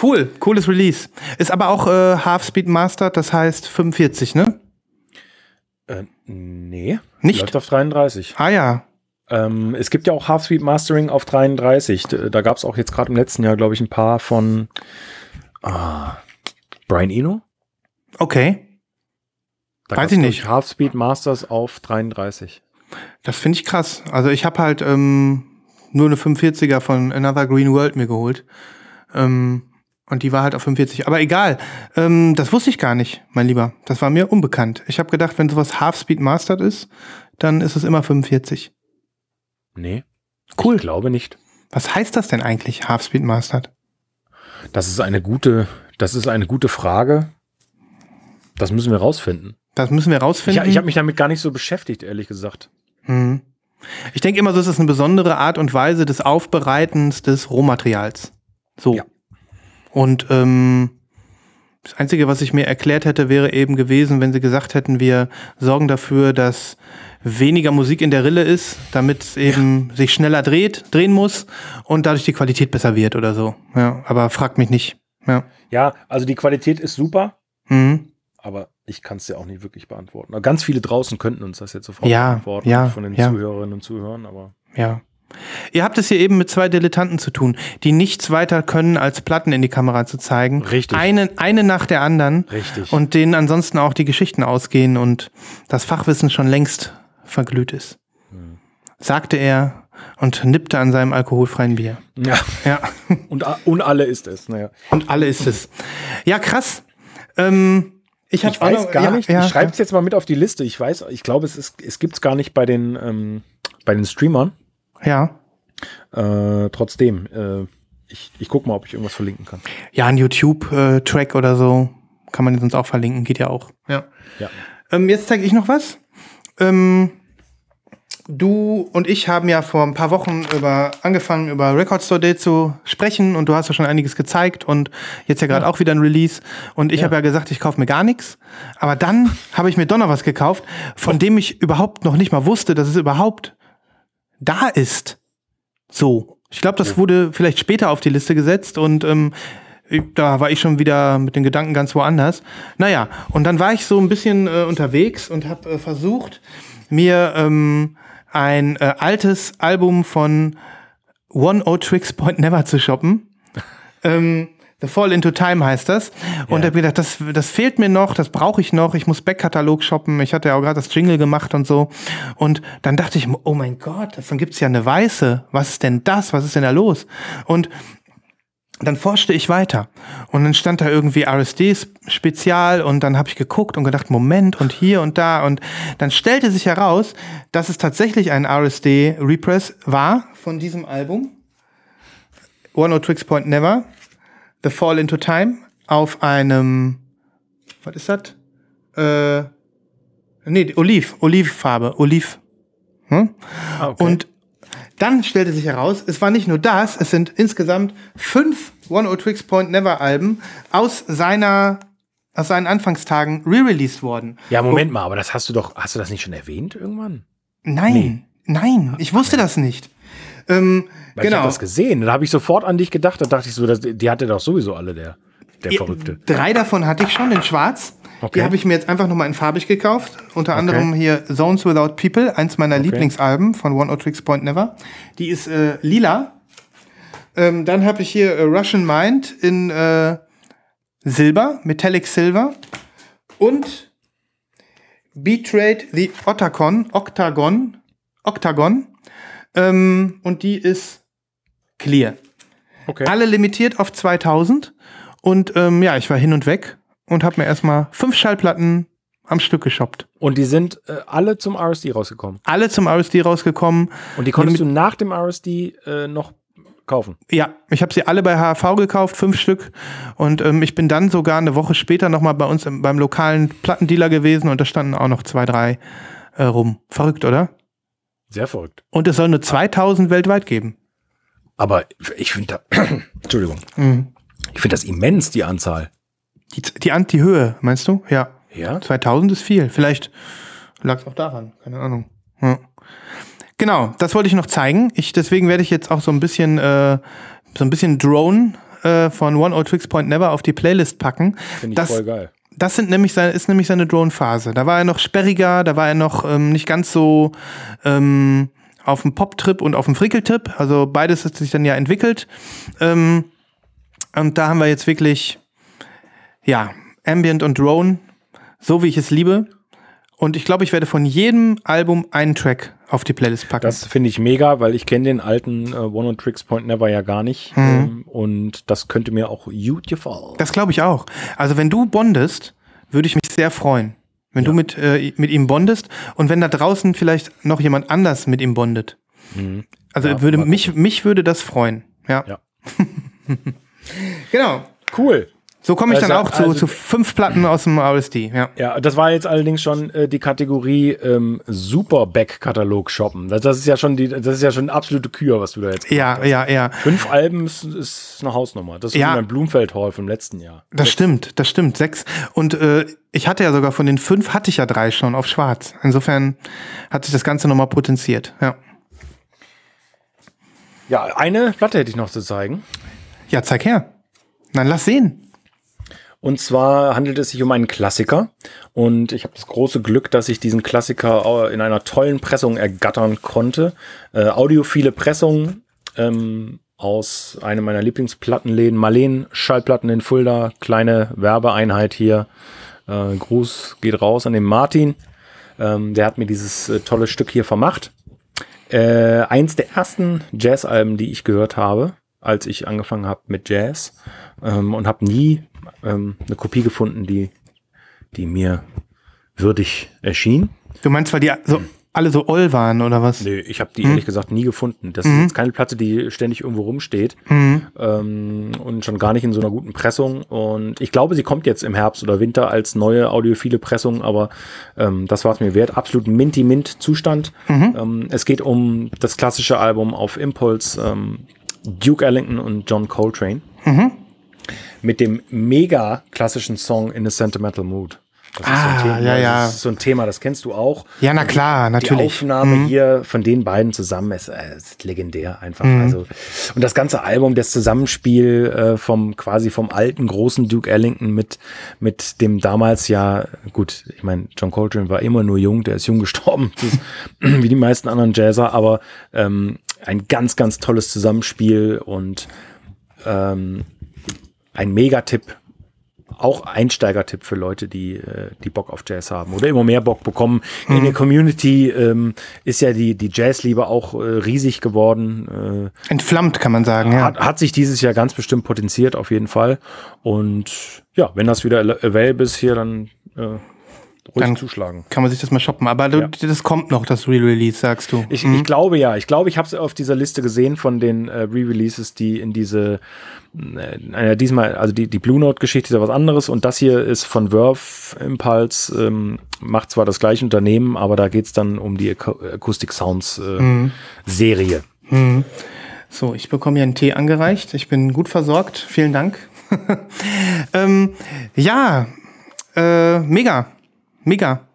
Cool, cooles Release. Ist aber auch äh, Half Speed Mastered, das heißt 45, ne? Äh, nee. Nicht? Läuft auf 33. Ah ja. Ähm, es gibt ja auch Half Speed Mastering auf 33. D- Da gab es auch jetzt gerade im letzten Jahr, glaube ich, ein paar von ah, Brian Eno. Okay. Da Weiß ich nicht. Half Speed Masters auf 33. Das finde ich krass. Also ich habe halt ähm, nur eine 45er von Another Green World mir geholt. Ähm, und die war halt auf 45. Aber egal. Ähm, das wusste ich gar nicht, mein Lieber. Das war mir unbekannt. Ich habe gedacht, wenn sowas Half Speed Mastered ist, dann ist es immer 45. Nee. Cool. Ich glaube nicht. Was heißt das denn eigentlich, Half Speed Mastered? Das ist eine gute, das ist eine gute Frage. Das müssen wir rausfinden. Das müssen wir Ich, rausfinden. ich habe mich damit gar nicht so beschäftigt, ehrlich gesagt. Mhm. Ich denke immer so, es ist eine besondere Art und Weise des Aufbereitens des Rohmaterials. So. Ja. Und ähm, das Einzige, was ich mir erklärt hätte, wäre eben gewesen, wenn sie gesagt hätten, wir sorgen dafür, dass weniger Musik in der Rille ist, damit es eben sich schneller dreht, drehen muss und dadurch die Qualität besser wird oder so. Ja, aber fragt mich nicht. Ja. Ja, also die Qualität ist super, Mhm. Aber ich kann es dir auch nicht wirklich beantworten. Aber Ganz viele draußen könnten uns das jetzt sofort Ja, beantworten ja, von den ja. Zuhörerinnen und Zuhörern, aber Ja. Ihr habt es hier eben mit zwei Dilettanten zu tun, die nichts weiter können, als Platten in die Kamera zu zeigen. Richtig. Eine, eine nach der anderen. Richtig. Und denen ansonsten auch die Geschichten ausgehen und das Fachwissen schon längst verglüht ist. Hm. Sagte er und nippte an seinem alkoholfreien Bier. ja. Ja. Und, und alle ist es. Naja. Und alle ist es. Ja, krass. Ähm, ich, Ich weiß noch- gar ja, nicht. Ja, ich schreibe es jetzt mal mit auf die Liste. Ich weiß, ich glaube, es, ist, es gibt es gar nicht bei den, ähm, bei den Streamern. ja. Äh, trotzdem, äh, ich, ich gucke mal, ob ich irgendwas verlinken kann. Ja, ein YouTube-Track oder so kann man sonst auch verlinken, geht ja auch. Ja. Ja. Ähm, jetzt zeige ich noch was. Ähm, du und ich haben ja vor ein paar Wochen über angefangen über Record Store Day zu sprechen und du hast ja schon einiges gezeigt und jetzt ja gerade auch wieder ein Release und ich Ja. habe ja gesagt, ich kaufe mir gar nichts, aber dann habe ich mir doch noch was gekauft, von dem ich überhaupt noch nicht mal wusste, dass es überhaupt da ist. So, ich glaube, das wurde vielleicht später auf die Liste gesetzt und ähm, da war ich schon wieder mit den Gedanken ganz woanders. Naja, und dann war ich so ein bisschen äh, unterwegs und habe äh, versucht, mir ähm, ein äh, altes Album von One O Tricks Point Never zu shoppen. ähm, The Fall into Time heißt das. Und Ja. hab mir gedacht, das, das fehlt mir noch, das brauche ich noch. Ich muss Backkatalog shoppen. Ich hatte ja auch gerade das Jingle gemacht und so. Und dann dachte ich, oh mein Gott, davon gibt's ja eine weiße. Was ist denn das? Was ist denn da los? Und dann forschte ich weiter und dann stand da irgendwie RSD-Spezial und dann habe ich geguckt und gedacht, Moment und hier und da und dann stellte sich heraus, dass es tatsächlich ein RSD-Repress war von diesem Album. One No Tricks Point Never, The Fall into Time auf einem, was ist das? Äh, nee, Oliv, Olivfarbe, Oliv. Hm? Ah, okay. Und dann stellte sich heraus, es war nicht nur das, es sind insgesamt fünf One O Tricks Point Never Alben aus seiner aus seinen Anfangstagen re-released worden. ja, Moment mal, aber das hast du doch, hast du das nicht schon erwähnt irgendwann? Nein, Nee. nein, ich wusste das nicht. Ähm, Weil ich genau. habe das gesehen. Da habe ich sofort an dich gedacht. Da dachte ich so, das, die hatte doch sowieso alle, der, der Verrückte. Drei davon hatte ich schon in schwarz. Okay. Die habe ich mir jetzt einfach nochmal in farbig gekauft. Unter anderem hier Zones Without People, eins meiner Lieblingsalben von One O Tricks Point Never. Die ist äh, lila. Ähm, dann habe ich hier äh, Russian Mind in äh, Silber, Metallic Silver. Und Betrayed the Octagon, Octagon, Octagon. Ähm, und die ist clear. Okay. Alle limitiert auf 2000. Und ähm, ja, ich war hin und weg und habe mir erstmal fünf Schallplatten am Stück geshoppt. Und die sind äh, alle zum RSD rausgekommen. Alle zum RSD rausgekommen. Und die konntest du nach dem RSD äh, noch kaufen. Ja, ich habe sie alle bei HV gekauft, fünf Stück. Und ähm, ich bin dann sogar eine Woche später nochmal bei uns im, beim lokalen Plattendealer gewesen und da standen auch noch zwei, drei äh, rum. Verrückt, oder? Sehr verrückt. Und es soll nur 2000 weltweit geben. Aber ich finde da, Entschuldigung, ich finde das immens, die Anzahl. Die, die, die Höhe, meinst du? Ja. Ja? 2000 ist viel. Vielleicht lag es auch daran. Keine Ahnung. Ja. Genau, das wollte ich noch zeigen. Ich, deswegen werde ich jetzt auch so ein bisschen, äh, so ein bisschen Drone äh, von One O Tricks Point Never auf die Playlist packen. Finde ich Das, voll geil. das sind nämlich seine, ist nämlich seine Drone-Phase. Da war er noch sperriger, da war er noch ähm, nicht ganz so ähm, auf dem Pop-Trip und auf dem Frickel-Trip. Also beides hat sich dann ja entwickelt. Ähm, und da haben wir jetzt wirklich, ja, Ambient und Drone, so wie ich es liebe. Und ich glaube, ich werde von jedem Album einen Track auf die Playlist packen. Das finde ich mega, weil ich kenne den alten äh, One on Tricks Point Never ja gar nicht. Mhm. Ähm, und das könnte mir auch gefallen. Das glaube ich auch. Also wenn du bondest, würde ich mich sehr freuen. Wenn du mit, äh, mit ihm bondest und wenn da draußen vielleicht noch jemand anders mit ihm bondet. Also Mhm. Ja, würde mich, mich würde das freuen. Ja. Ja. Genau. Cool. So komme ich dann Also- auch zu, also- zu fünf Platten aus dem RSD. Ja. Ja, das war jetzt allerdings schon äh, die Kategorie ähm, Super Back-Katalog shoppen. Das, das ist ja schon die, das ist ja schon eine absolute Kür, was du da jetzt Ja, ja, ja. Fünf Alben ist, ist eine Hausnummer. Das ist Ja. mein Blumfeld Hall vom letzten Jahr. Das stimmt, das stimmt. Sechs. Und äh, ich hatte ja sogar von den fünf hatte ich ja drei schon auf Schwarz. Insofern hat sich das Ganze nochmal potenziert. Ja. Ja, eine Platte hätte ich noch zu zeigen. Ja, zeig her. Dann lass sehen. Und zwar handelt es sich um einen Klassiker. Und ich habe das große Glück, dass ich diesen Klassiker in einer tollen Pressung ergattern konnte. Äh, audiophile Pressung ähm, aus einem meiner Lieblingsplattenläden, Marleen Schallplatten in Fulda. Kleine Werbeeinheit hier. Äh, Gruß geht raus an den Martin. Ähm, der hat mir dieses äh, tolle Stück hier vermacht. Äh, eins der ersten Jazzalben, die ich gehört habe, als ich angefangen habe mit Jazz ähm, und habe nie ähm, eine Kopie gefunden, die, die mir würdig erschien. Du meinst, weil die so, alle so oll waren oder was? Nee, ich habe die ehrlich gesagt nie gefunden. Das ist jetzt keine Platte, die ständig irgendwo rumsteht ähm, und schon gar nicht in so einer guten Pressung. Und ich glaube, sie kommt jetzt im Herbst oder Winter als neue audiophile Pressung, aber ähm, das war es mir wert. Absolut Minty-Mint-Zustand. Ähm, es geht um das klassische Album auf Impulse, ähm, Duke Ellington und John Coltrane. Mit dem mega klassischen Song In a Sentimental Mood. Das ist so ein Ah, Thema, ja, ja. Das ist so ein Thema, das kennst du auch. Ja, na klar, Die natürlich. Aufnahme hier von den beiden zusammen ist, äh, ist legendär einfach. Also und das ganze Album, das Zusammenspiel äh, vom quasi vom alten großen Duke Ellington mit mit dem damals ja gut, ich meine John Coltrane war immer nur jung, der ist jung gestorben, ist, wie die meisten anderen Jazzer, aber ähm, ein ganz ganz tolles Zusammenspiel und ähm, ein Megatipp auch Einsteigertipp für Leute, die, äh, die Bock auf Jazz haben oder immer mehr Bock bekommen. In der Community ähm, ist ja die, die Jazzliebe auch äh, riesig geworden. Äh, Entflammt, kann man sagen, ja. Hat, hat sich dieses Jahr ganz bestimmt potenziert, auf jeden Fall. Und ja, wenn das wieder available ist hier, dann äh, ruhig Dann zuschlagen. Kann man sich das mal shoppen. Aber du, Ja. das kommt noch, das Re-Release, sagst du. Ich, Mhm. ich glaube ja. Ich glaube, ich habe es auf dieser Liste gesehen von den äh, Re-Releases, die in diese äh, diesmal, also die, die Blue Note-Geschichte ist ja was anderes und das hier ist von Verve Impulse, ähm, macht zwar das gleiche Unternehmen, aber da geht's dann um die Aco Acoustic Sounds äh, Mhm. Serie. So, ich bekomme hier einen Tee angereicht. Ich bin gut versorgt. Vielen Dank. ähm, ja, äh, mega. Mega.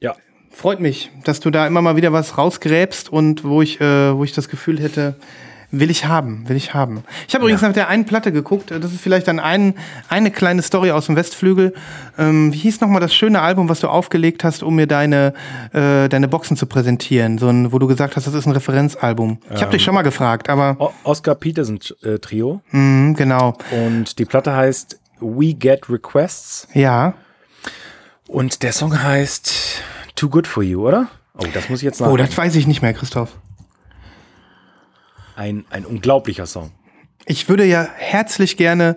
Ja. Freut mich, dass du da immer mal wieder was rausgräbst und wo ich, äh, wo ich das Gefühl hätte, will ich haben, will ich haben. Ich habe übrigens nach der einen Platte geguckt. Das ist vielleicht dann ein, eine kleine Story aus dem Westflügel. Ähm, wie hieß nochmal das schöne Album, was du aufgelegt hast, um mir deine, äh, deine Boxen zu präsentieren? So ein, wo du gesagt hast, das ist ein Referenzalbum. Ich habe dich schon mal gefragt, aber O Oscar Peterson äh, Trio mh, genau. und die Platte heißt We Get Requests Ja. Und der Song heißt Too Good For You, oder? Oh, das muss ich jetzt Oh, nachdenken. das weiß ich nicht mehr, Christoph. ein, ein unglaublicher Song. Ich würde ja herzlich gerne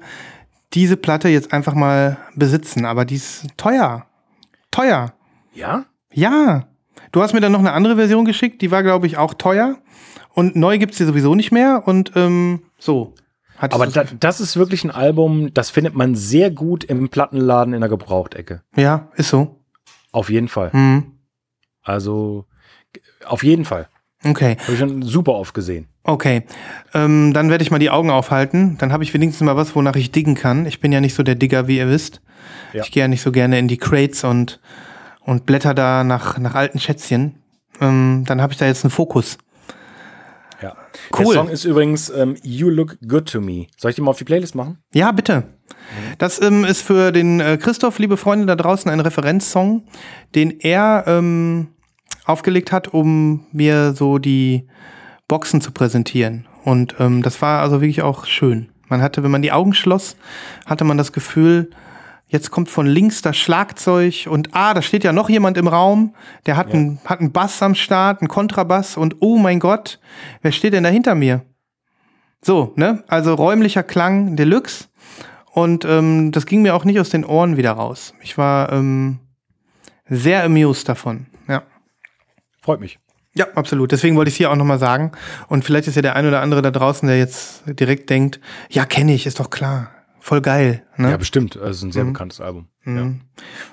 diese Platte jetzt einfach mal besitzen, aber die ist teuer. Teuer. Ja? Ja. Du hast mir dann noch eine andere Version geschickt, die war, glaube ich, auch teuer. Und neu gibt's die sowieso nicht mehr. Und ähm, so. Hattest Aber da, das ist wirklich ein Album, das findet man sehr gut im Plattenladen in der Gebrauchtecke. ja, ist so. Auf jeden Fall. Hm. Also auf jeden Fall. Okay, Habe ich schon super oft gesehen. okay. Ähm, dann werde ich mal die Augen aufhalten. Dann habe ich wenigstens mal was, wonach ich diggen kann. Ich bin ja nicht so der Digger, wie ihr wisst. Ja. Ich gehe ja nicht so gerne in die Crates und, und blätter da nach, nach alten Schätzchen. Ähm, dann habe ich da jetzt einen Fokus. Ja. Cool. Der Song ist übrigens ähm, You Look Good to Me. Soll ich den mal auf die Playlist machen? Ja, bitte. Das ähm, ist für den äh, Christoph, liebe Freunde da draußen, ein Referenzsong, den er ähm, aufgelegt hat, um mir so die Boxen zu präsentieren. Und ähm, das war also wirklich auch schön. Man hatte, wenn man die Augen schloss, hatte man das Gefühl, jetzt kommt von links das Schlagzeug und ah, da steht ja noch jemand im Raum, der hat, einen, hat einen Bass am Start, einen Kontrabass und oh mein Gott, wer steht denn da hinter mir? So, ne? Also räumlicher Klang Deluxe. Und ähm, das ging mir auch nicht aus den Ohren wieder raus. Ich war ähm, sehr amused davon. Ja. Freut mich. Ja, absolut. Deswegen wollte ich es hier auch nochmal sagen. Und vielleicht ist ja der ein oder andere da draußen, der jetzt direkt denkt, ja, kenne ich, ist doch klar. Voll geil. Ne? Ja, bestimmt. Also ein sehr bekanntes Album. Ja.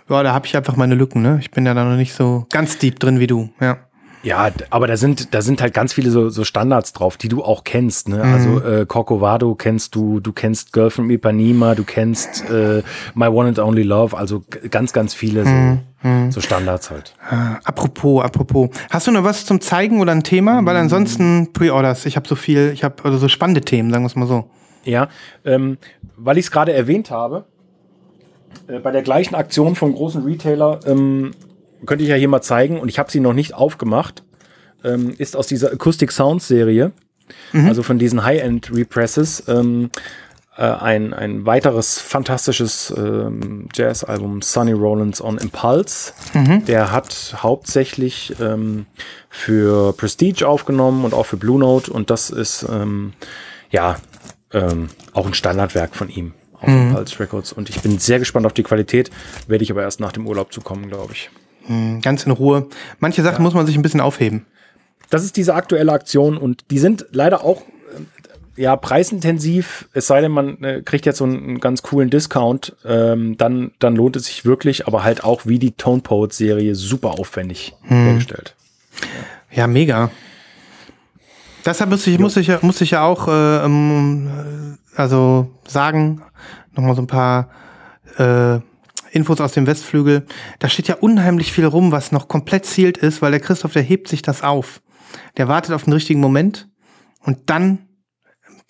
Ja, da habe ich einfach meine Lücken, ne? Ich bin ja da noch nicht so ganz deep drin wie du. Ja. Ja, aber da sind, da sind halt ganz viele so, so Standards drauf, die du auch kennst. Ne? Also äh, Corcovado kennst du, du kennst Girl from Ipanema, du kennst äh, My One and Only Love, also ganz, ganz viele so, so Standards halt. Ah, apropos, apropos. Hast du noch was zum Zeigen oder ein Thema? Weil ansonsten Pre-Orders. Ich habe so viel, ich habe also so spannende Themen, sagen wir es mal so. Ja, ähm, weil ich es gerade erwähnt habe, äh, bei der gleichen Aktion vom großen Retailer ähm, könnte ich ja hier mal zeigen und ich habe sie noch nicht aufgemacht, ähm, ist aus dieser Acoustic Sounds Serie, also von diesen High-End Represses, ähm, äh, ein, ein weiteres fantastisches ähm, Jazz-Album, Sonny Rollins on Impulse. Der hat hauptsächlich ähm, für Prestige aufgenommen und auch für Blue Note und das ist ähm, ja ähm, auch ein Standardwerk von ihm auf Impulse Records und ich bin sehr gespannt auf die Qualität, werde ich aber erst nach dem Urlaub zukommen, glaube ich. Ganz in Ruhe. Manche Sachen muss man sich ein bisschen aufheben. Das ist diese aktuelle Aktion und die sind leider auch äh, ja preisintensiv, es sei denn, man äh, kriegt jetzt so einen, einen ganz coolen Discount, ähm, dann, dann lohnt es sich wirklich, aber halt auch wie die Tone Poet Serie super aufwendig hergestellt. Ja, mega. Deshalb muss ich, muss ich, ja- muss ich ja auch äh, ähm, äh, also sagen, nochmal so ein paar äh, Infos aus dem Westflügel. Da steht ja unheimlich viel rum, was noch komplett sealed ist, weil der Christoph, der hebt sich das auf. Der wartet auf den richtigen Moment und dann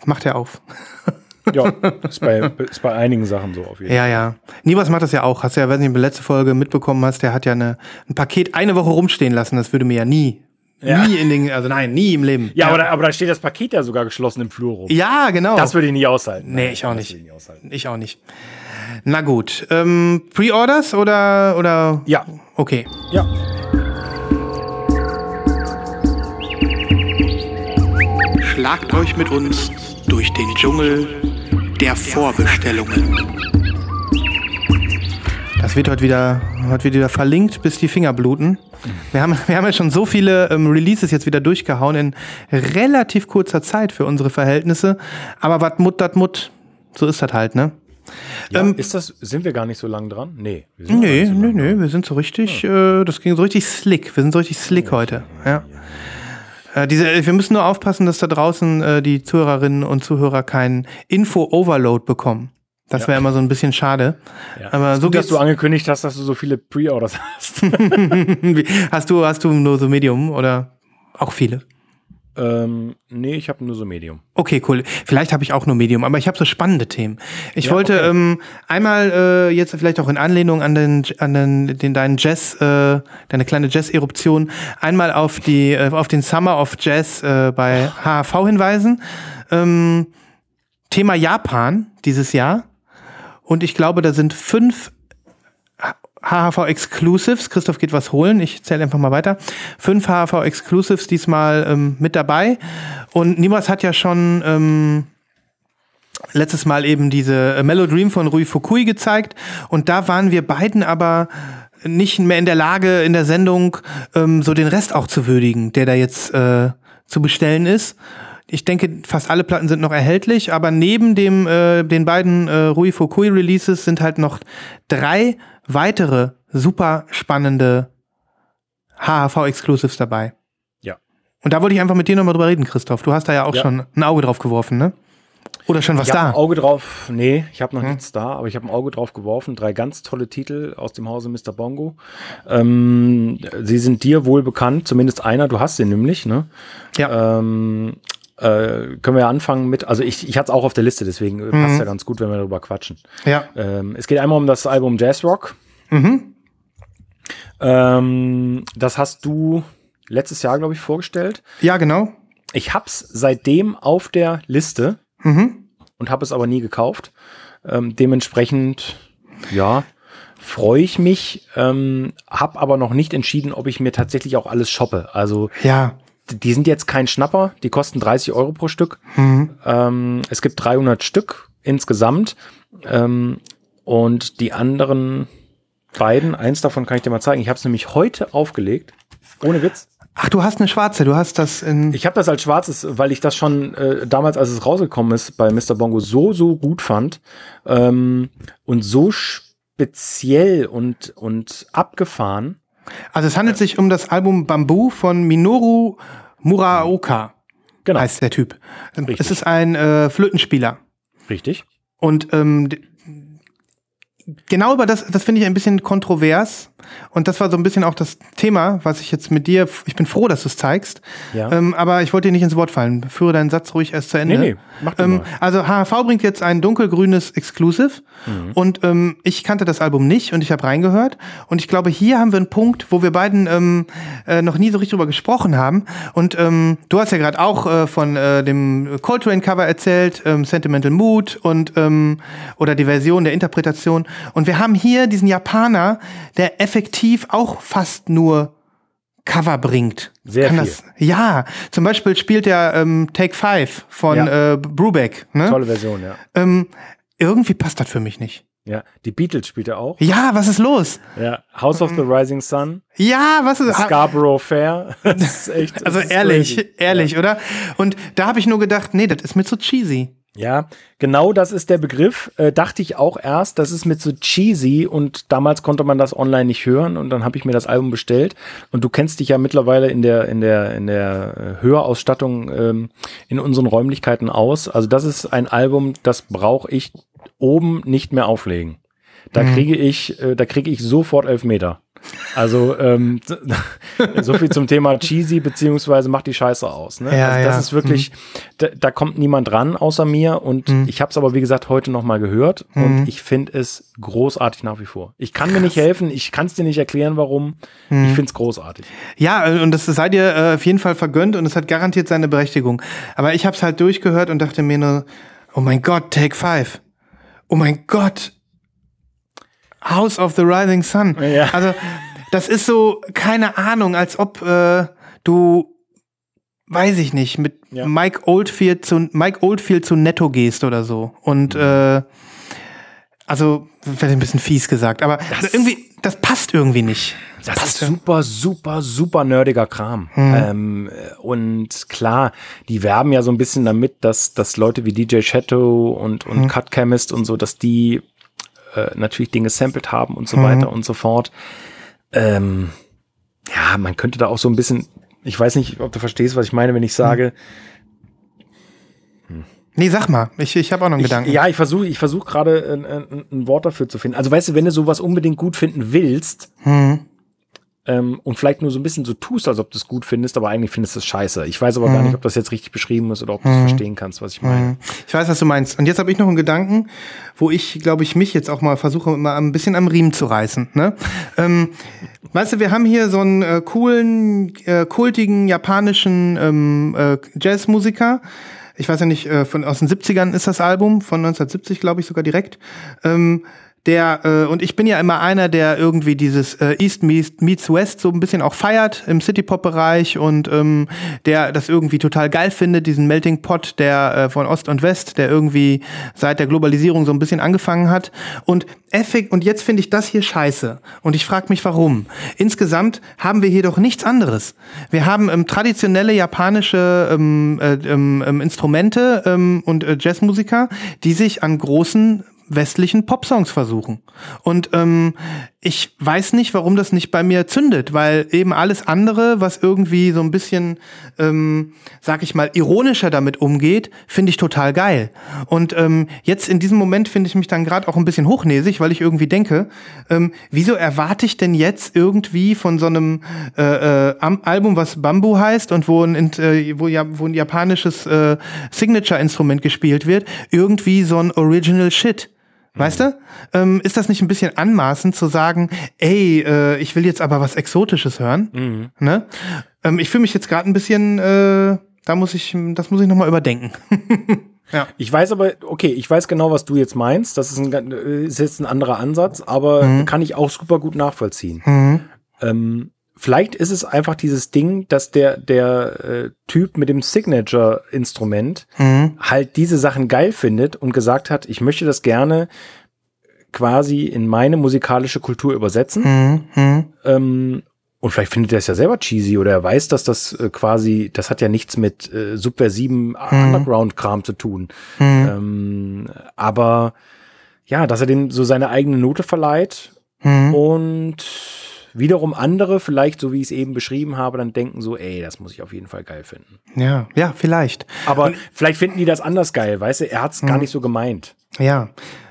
macht er auf. Ja, ist bei, ist bei einigen Sachen so auf jeden Fall. Ja, ja. Nibas macht das ja auch. Hast du ja, weiß nicht, ob du letzte Folge mitbekommen hast, der hat ja eine, ein Paket eine Woche rumstehen lassen. Das würde mir ja nie Ja. Nie in den, also nein, nie im Leben. Ja, Aber, da, aber da steht das Paket ja sogar geschlossen im Flur rum. Ja, genau. Das würde ich nie aushalten. Nee, ich auch das nicht. würde ich nie aushalten. ich auch nicht. Na gut. Ähm, Pre-Orders oder, oder? Ja, Okay. ja. Schlagt euch mit uns durch den Dschungel der Vorbestellungen. Das wird heute wieder, heute wieder verlinkt, bis die Finger bluten. Wir haben, wir haben ja schon so viele ähm, Releases jetzt wieder durchgehauen in relativ kurzer Zeit für unsere Verhältnisse. Aber wat mut, dat mut. So ist das halt, ne? ja Ähm, ist das, sind wir gar nicht so lang dran? Nee. wir sind Nee, so nee, nee, wir sind so richtig, äh, das ging so richtig slick. Wir sind so richtig slick heute. Ja. Äh, diese, wir müssen nur aufpassen, dass da draußen äh, die Zuhörerinnen und Zuhörer keinen Info-Overload bekommen. Das wäre immer so ein bisschen schade. Ja. Aber so gut, dass du angekündigt hast, dass du so viele Pre-Orders hast. Hast du, hast du nur so Medium oder auch viele? ähm, nee, ich habe nur so Medium. Okay, cool. Vielleicht habe ich auch nur Medium, aber ich habe so spannende Themen. Ich Ja, wollte okay. ähm, einmal äh, jetzt vielleicht auch in Anlehnung an den, an den, den deinen Jazz, äh, deine kleine Jazz-Eruption, einmal auf die, äh, auf den Summer of Jazz äh, bei HHV hinweisen. Ähm, Thema Japan dieses Jahr. Und ich glaube, da sind fünf HHV Exclusives. Christoph geht was holen. Ich zähle einfach mal weiter. Fünf HHV Exclusives diesmal ähm, mit dabei. Und Nimas hat ja schon ähm, letztes Mal eben diese äh, Mellow Dream von Rui Fukui gezeigt. Und da waren wir beiden aber nicht mehr in der Lage, in der Sendung ähm, so den Rest auch zu würdigen, der da jetzt äh, zu bestellen ist. Ich denke, fast alle Platten sind noch erhältlich, aber neben dem, äh, den beiden äh, Rui Fukui Releases sind halt noch drei weitere super spannende HHV Exclusives dabei. Ja. Und da wollte ich einfach mit dir nochmal drüber reden, Christoph. Du hast da ja auch Ja. schon ein Auge drauf geworfen, ne? Oder schon was ich habe da? ein Auge drauf, nee, ich habe noch nichts da, aber ich habe ein Auge drauf geworfen. Drei ganz tolle Titel aus dem Hause Mr. Bongo. Ähm, sie sind dir wohl bekannt, zumindest einer, du hast sie nämlich, ne? Ja. Ähm, äh, können wir ja anfangen mit, also ich, ich hatte es auch auf der Liste, deswegen äh, passt ja ganz gut, wenn wir darüber quatschen. ja. Ähm, es geht einmal um das Album Jazz Rock. Mhm. Ähm, das hast du letztes Jahr, glaube ich, vorgestellt. Ja, genau. Ich hab's seitdem auf der Liste Mhm. und habe es aber nie gekauft. Ähm, dementsprechend, ja, freue ich mich, ähm, habe aber noch nicht entschieden, ob ich mir tatsächlich auch alles shoppe. Also Ja. Die sind jetzt kein Schnapper, die kosten 30 Euro pro Stück. Mhm. Ähm, es gibt 300 Stück insgesamt ähm, und die anderen beiden, eins davon kann ich dir mal zeigen. Ich habe es nämlich heute aufgelegt, ohne Witz. Ach, du hast eine schwarze, du hast das in. Ich habe das als schwarzes, weil ich das schon äh, damals, als es rausgekommen ist, bei Mr. Bongo so, so gut fand ähm, und so speziell und, und abgefahren. Also es handelt sich um das Album Bamboo von Minoru Muraoka, Genau, heißt der Typ. Richtig. Es ist ein äh, Flötenspieler. richtig. Und ähm, genau über das, das finde ich ein bisschen kontrovers. Und das war so ein bisschen auch das Thema, was ich jetzt mit dir, ich bin froh, dass du es zeigst. Ja. Ähm, aber ich wollte dir nicht ins Wort fallen. Führe deinen Satz ruhig erst zu Ende. Nee, nee, mach ähm, mal. Also HHV bringt jetzt ein dunkelgrünes Exclusive. Mhm. Und ähm, ich kannte das Album nicht und ich habe reingehört. Und ich glaube, hier haben wir einen Punkt, wo wir beiden ähm, äh, noch nie so richtig drüber gesprochen haben. Und ähm, du hast ja gerade auch äh, von äh, dem Coltrane-Cover erzählt, ähm, Sentimental Mood und ähm, oder die Version der Interpretation. Und wir haben hier diesen Japaner, der effektiv auch fast nur Cover bringt. Sehr viel. Das, ja, zum Beispiel spielt er ähm, Take Five von Ja. äh, Brubeck. Ne? Tolle Version, ja. Ähm, irgendwie passt das für mich nicht. Ja, die Beatles spielt er auch. Ja, was ist los? Ja, House of the Rising Sun, Ja, was ist Scarborough Fair. Das ist echt. Also das ist ehrlich, crazy. ehrlich, oder? Und da habe ich nur gedacht, nee, das ist mir zu cheesy. Ja, genau das ist der Begriff. Äh, dachte ich auch erst, das ist mit so cheesy und damals konnte man das online nicht hören und dann habe ich mir das Album bestellt und du kennst dich ja mittlerweile in der in der in der äh, Hörausstattung ähm, in unseren Räumlichkeiten aus. Also das ist ein Album, das brauche ich oben nicht mehr auflegen. Da kriege ich äh, da kriege ich sofort elf Meter. Also ähm, so viel zum Thema cheesy, beziehungsweise macht die Scheiße aus. Ne? Ja, also das ja. ist wirklich, da, da kommt niemand ran außer mir und Mhm. ich habe es aber, wie gesagt, heute nochmal gehört und ich finde es großartig nach wie vor. Ich kann mir nicht helfen, ich kann es dir nicht erklären, warum. Mhm. Ich finde es großartig. Ja, äh, und das sei dir äh, auf jeden Fall vergönnt und es hat garantiert seine Berechtigung. Aber ich habe es halt durchgehört und dachte mir nur, oh mein Gott, Take Five. Oh mein Gott. House of the Rising Sun. Ja. Also, das ist so, keine Ahnung, als ob äh, du, weiß ich nicht, mit Ja. Mike Oldfield zu Mike Oldfield zu Netto gehst oder so. Und äh, also, vielleicht ein bisschen fies gesagt, aber irgendwie, das passt irgendwie nicht. Das ist super, super, super nerdiger Kram. Ähm, und klar, die werben ja so ein bisschen damit, dass, dass Leute wie DJ Shadow und, und Cut Chemist und so, dass die äh, natürlich Dinge sampled haben und so weiter und so fort. Ähm, ja, man könnte da auch so ein bisschen, ich weiß nicht, ob du verstehst, was ich meine, wenn ich sage, Nee, sag mal, ich, ich habe auch noch einen ich, Gedanken. ja, ich versuche ich versuch gerade ein, ein, ein Wort dafür zu finden. Also weißt du, wenn du sowas unbedingt gut finden willst, Hm. Ähm, und vielleicht nur so ein bisschen so tust, als ob du es gut findest, aber eigentlich findest du es scheiße. Ich weiß aber gar nicht, ob das jetzt richtig beschrieben ist oder ob du es verstehen kannst, was ich meine. Ich weiß, was du meinst. Und jetzt habe ich noch einen Gedanken, wo ich, glaube ich, mich jetzt auch mal versuche, mal ein bisschen am Riemen zu reißen. Ne? Ähm, weißt du, wir haben hier so einen äh, coolen, äh, kultigen japanischen ähm, äh, Jazzmusiker. Ich weiß ja nicht, äh, von, aus den 70ern ist das Album, von 1970, glaube ich, sogar direkt. Ähm, der, äh, und ich bin ja immer einer, der irgendwie dieses äh, East meets, West so ein bisschen auch feiert im City-Pop-Bereich und ähm, der das irgendwie total geil findet, diesen Melting Pot, der äh, von Ost und West, der irgendwie seit der Globalisierung so ein bisschen angefangen hat. Und effekt, und jetzt finde ich das hier scheiße. Und ich frage mich, warum. Insgesamt haben wir hier doch nichts anderes. Wir haben ähm, traditionelle japanische ähm, äh, ähm, ähm, Instrumente ähm, und äh, Jazzmusiker, die sich an großen westlichen Popsongs versuchen. Und ähm, ich weiß nicht, warum das nicht bei mir zündet, weil eben alles andere, was irgendwie so ein bisschen, ähm, sag ich mal, ironischer damit umgeht, finde ich total geil. Und ähm, jetzt in diesem Moment finde ich mich dann gerade auch ein bisschen hochnäsig, weil ich irgendwie denke, ähm, wieso erwarte ich denn jetzt irgendwie von so einem äh, äh, Album, was Bamboo heißt und wo ein, äh, wo, ja, wo ein japanisches äh, Signature-Instrument gespielt wird, irgendwie so ein Original Shit. Weißt du? Ähm, ist das nicht ein bisschen anmaßend zu sagen, ey, äh, ich will jetzt aber was Exotisches hören? Ne? Ähm, ich fühle mich jetzt gerade ein bisschen, äh, da muss ich, das muss ich nochmal überdenken. ja. Ich weiß aber, okay, ich weiß genau, was du jetzt meinst. Das ist, ein, äh, ist jetzt ein anderer Ansatz, aber kann ich auch super gut nachvollziehen. Ähm, vielleicht ist es einfach dieses Ding, dass der, der äh, Typ mit dem Signature-Instrument halt diese Sachen geil findet und gesagt hat, ich möchte das gerne quasi in meine musikalische Kultur übersetzen. Ähm, und vielleicht findet er es ja selber cheesy oder er weiß, dass das äh, quasi, das hat ja nichts mit äh, subversiven Underground-Kram zu tun. Ähm, aber ja, dass er dem so seine eigene Note verleiht und wiederum andere, vielleicht so wie ich es eben beschrieben habe, dann denken so, ey, das muss ich auf jeden Fall geil finden. Ja, ja, vielleicht. Aber vielleicht finden die das anders geil, weißt du, er hat es gar nicht so gemeint. Ja,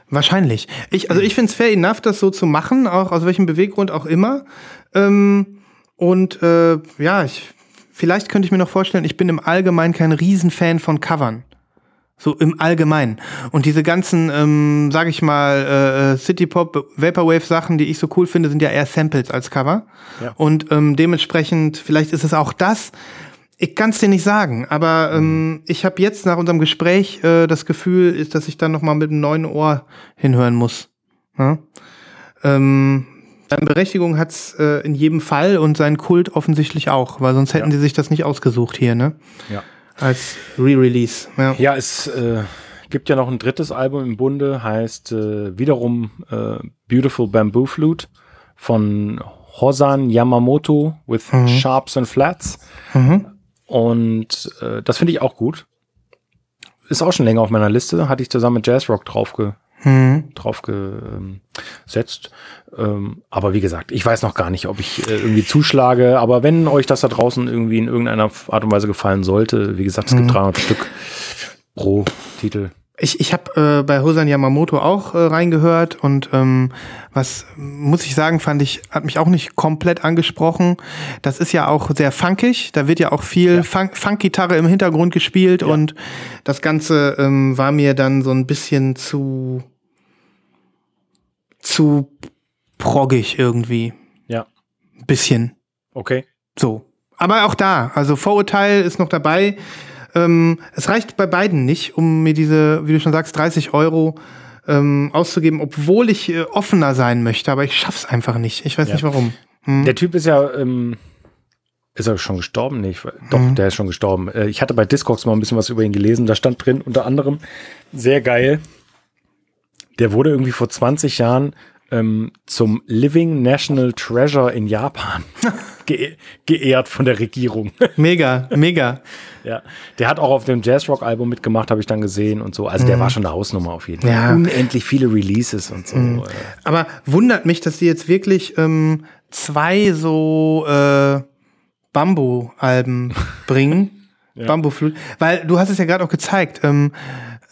wahrscheinlich. Ich, also ich finde es fair enough, das so zu machen, auch aus welchem Beweggrund auch immer. Ähm, und äh, ja, ich, vielleicht könnte ich mir noch vorstellen, ich bin im Allgemeinen kein Riesenfan von Covern. So im Allgemeinen. Und diese ganzen, ähm, sag ich mal, äh, City-Pop, Vaporwave-Sachen, die ich so cool finde, sind ja eher Samples als Cover. Ja. Und ähm, dementsprechend, vielleicht ist es auch das. Ich kann es dir nicht sagen, aber ähm, ich habe jetzt nach unserem Gespräch äh, das Gefühl, ist, dass ich dann noch mal mit einem neuen Ohr hinhören muss. Ja? Ähm, seine Berechtigung hat's äh, in jedem Fall und seinen Kult offensichtlich auch, weil sonst hätten Ja. sie sich das nicht ausgesucht hier, ne? Ja. Als Re-Release. Ja. Ja, es äh, gibt ja noch ein drittes Album im Bunde, heißt äh, wiederum äh, Beautiful Bamboo Flute von Hosan Yamamoto with Sharps and Flats. Und äh, das finde ich auch gut. Ist auch schon länger auf meiner Liste, hatte ich zusammen mit Jazzrock draufge Mhm. drauf gesetzt. Ähm, aber wie gesagt, ich weiß noch gar nicht, ob ich äh, irgendwie zuschlage. Aber wenn euch das da draußen irgendwie in irgendeiner Art und Weise gefallen sollte, wie gesagt, es gibt 300 Stück pro Titel. Ich, ich habe äh, bei Hosan Yamamoto auch äh, reingehört und ähm, was muss ich sagen, fand ich, hat mich auch nicht komplett angesprochen. Das ist ja auch sehr funkig, da wird ja auch viel ja. Funk, Funk-Gitarre im Hintergrund gespielt ja. und das Ganze ähm, war mir dann so ein bisschen zu zu proggig irgendwie. Ja. Bisschen. Okay. So. Aber auch da, also Vorurteil ist noch dabei. Ähm, es reicht bei beiden nicht, um mir diese, wie du schon sagst, 30 Euro ähm, auszugeben, obwohl ich äh, offener sein möchte, aber ich schaff's einfach nicht. Ich weiß ja. nicht warum. Hm. Der Typ ist ja, ähm, ist er schon gestorben? Nee, ich, doch, mhm. der ist schon gestorben. Äh, ich hatte bei Discogs mal ein bisschen was über ihn gelesen. Da stand drin, unter anderem, sehr geil. Der wurde irgendwie vor 20 Jahren ähm, zum Living National Treasure in Japan ge geehrt von der Regierung. Mega, mega. ja, der hat auch auf dem Jazzrock-Album mitgemacht, habe ich dann gesehen und so. Also der mhm. war schon eine Hausnummer auf jeden Fall. Ja. Unendlich viele Releases und so. Mhm. Aber wundert mich, dass die jetzt wirklich ähm, zwei so äh, Bambu-Alben bringen. ja. Bambuflut. Weil du hast es ja gerade auch gezeigt. Ähm,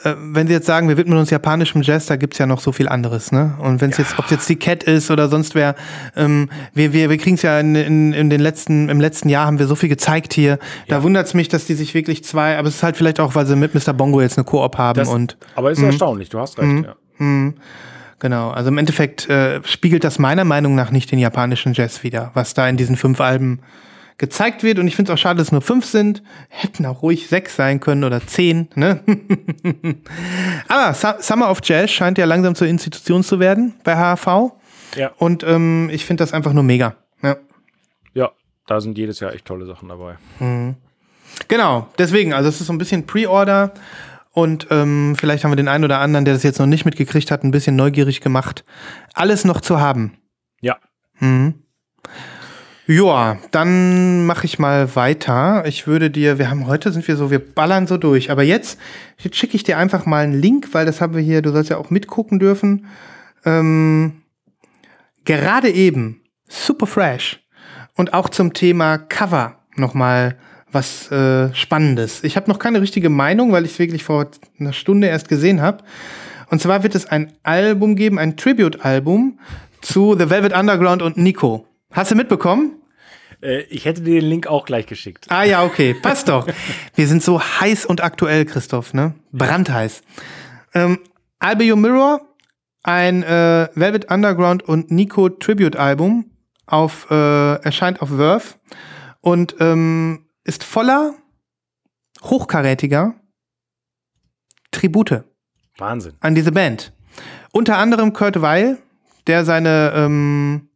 äh, wenn Sie jetzt sagen, wir widmen uns japanischem Jazz, da gibt's ja noch so viel anderes, ne? Und wenn es ja. jetzt, ob es jetzt die Cat ist oder sonst wer, ähm, wir, wir, wir kriegen es ja in, in, in den letzten, im letzten Jahr haben wir so viel gezeigt hier. Da ja. wundert's mich, dass die sich wirklich zwei, aber es ist halt vielleicht auch, weil sie mit Mr. Bongo jetzt eine Koop haben das, und. Aber ist mh. erstaunlich, du hast recht, mh. ja. Mh. Genau, also im Endeffekt äh, spiegelt das meiner Meinung nach nicht den japanischen Jazz wieder, was da in diesen fünf Alben gezeigt wird. Und ich finde es auch schade, dass es nur fünf sind. Hätten auch ruhig sechs sein können oder zehn. Ne? Aber Summer of Jazz scheint ja langsam zur Institution zu werden bei HHV. Ja. Und ähm, ich finde das einfach nur mega. Ja. ja, da sind jedes Jahr echt tolle Sachen dabei. Mhm. Genau, deswegen, also es ist so ein bisschen Pre-Order. Und ähm, vielleicht haben wir den einen oder anderen, der das jetzt noch nicht mitgekriegt hat, ein bisschen neugierig gemacht, alles noch zu haben. Ja. Mhm. Ja, dann mache ich mal weiter. Ich würde dir, wir haben heute sind wir so, wir ballern so durch. Aber jetzt, jetzt schicke ich dir einfach mal einen Link, weil das haben wir hier, du sollst ja auch mitgucken dürfen. Ähm, gerade eben, super fresh. Und auch zum Thema Cover nochmal was äh, Spannendes. Ich habe noch keine richtige Meinung, weil ich es wirklich vor einer Stunde erst gesehen habe. Und zwar wird es ein Album geben, ein Tribute-Album zu The Velvet Underground und Nico. Hast du mitbekommen? Äh, ich hätte dir den Link auch gleich geschickt. Ah ja, okay, passt doch. Wir sind so heiß und aktuell, Christoph, ne? Brandheiß. Ähm, Albio Mirror, ein äh, Velvet Underground und Nico Tribute Album, auf, äh, erscheint auf Verve und ähm, ist voller hochkarätiger Tribute. Wahnsinn. An diese Band. Unter anderem Kurt Weil, der seine ähm,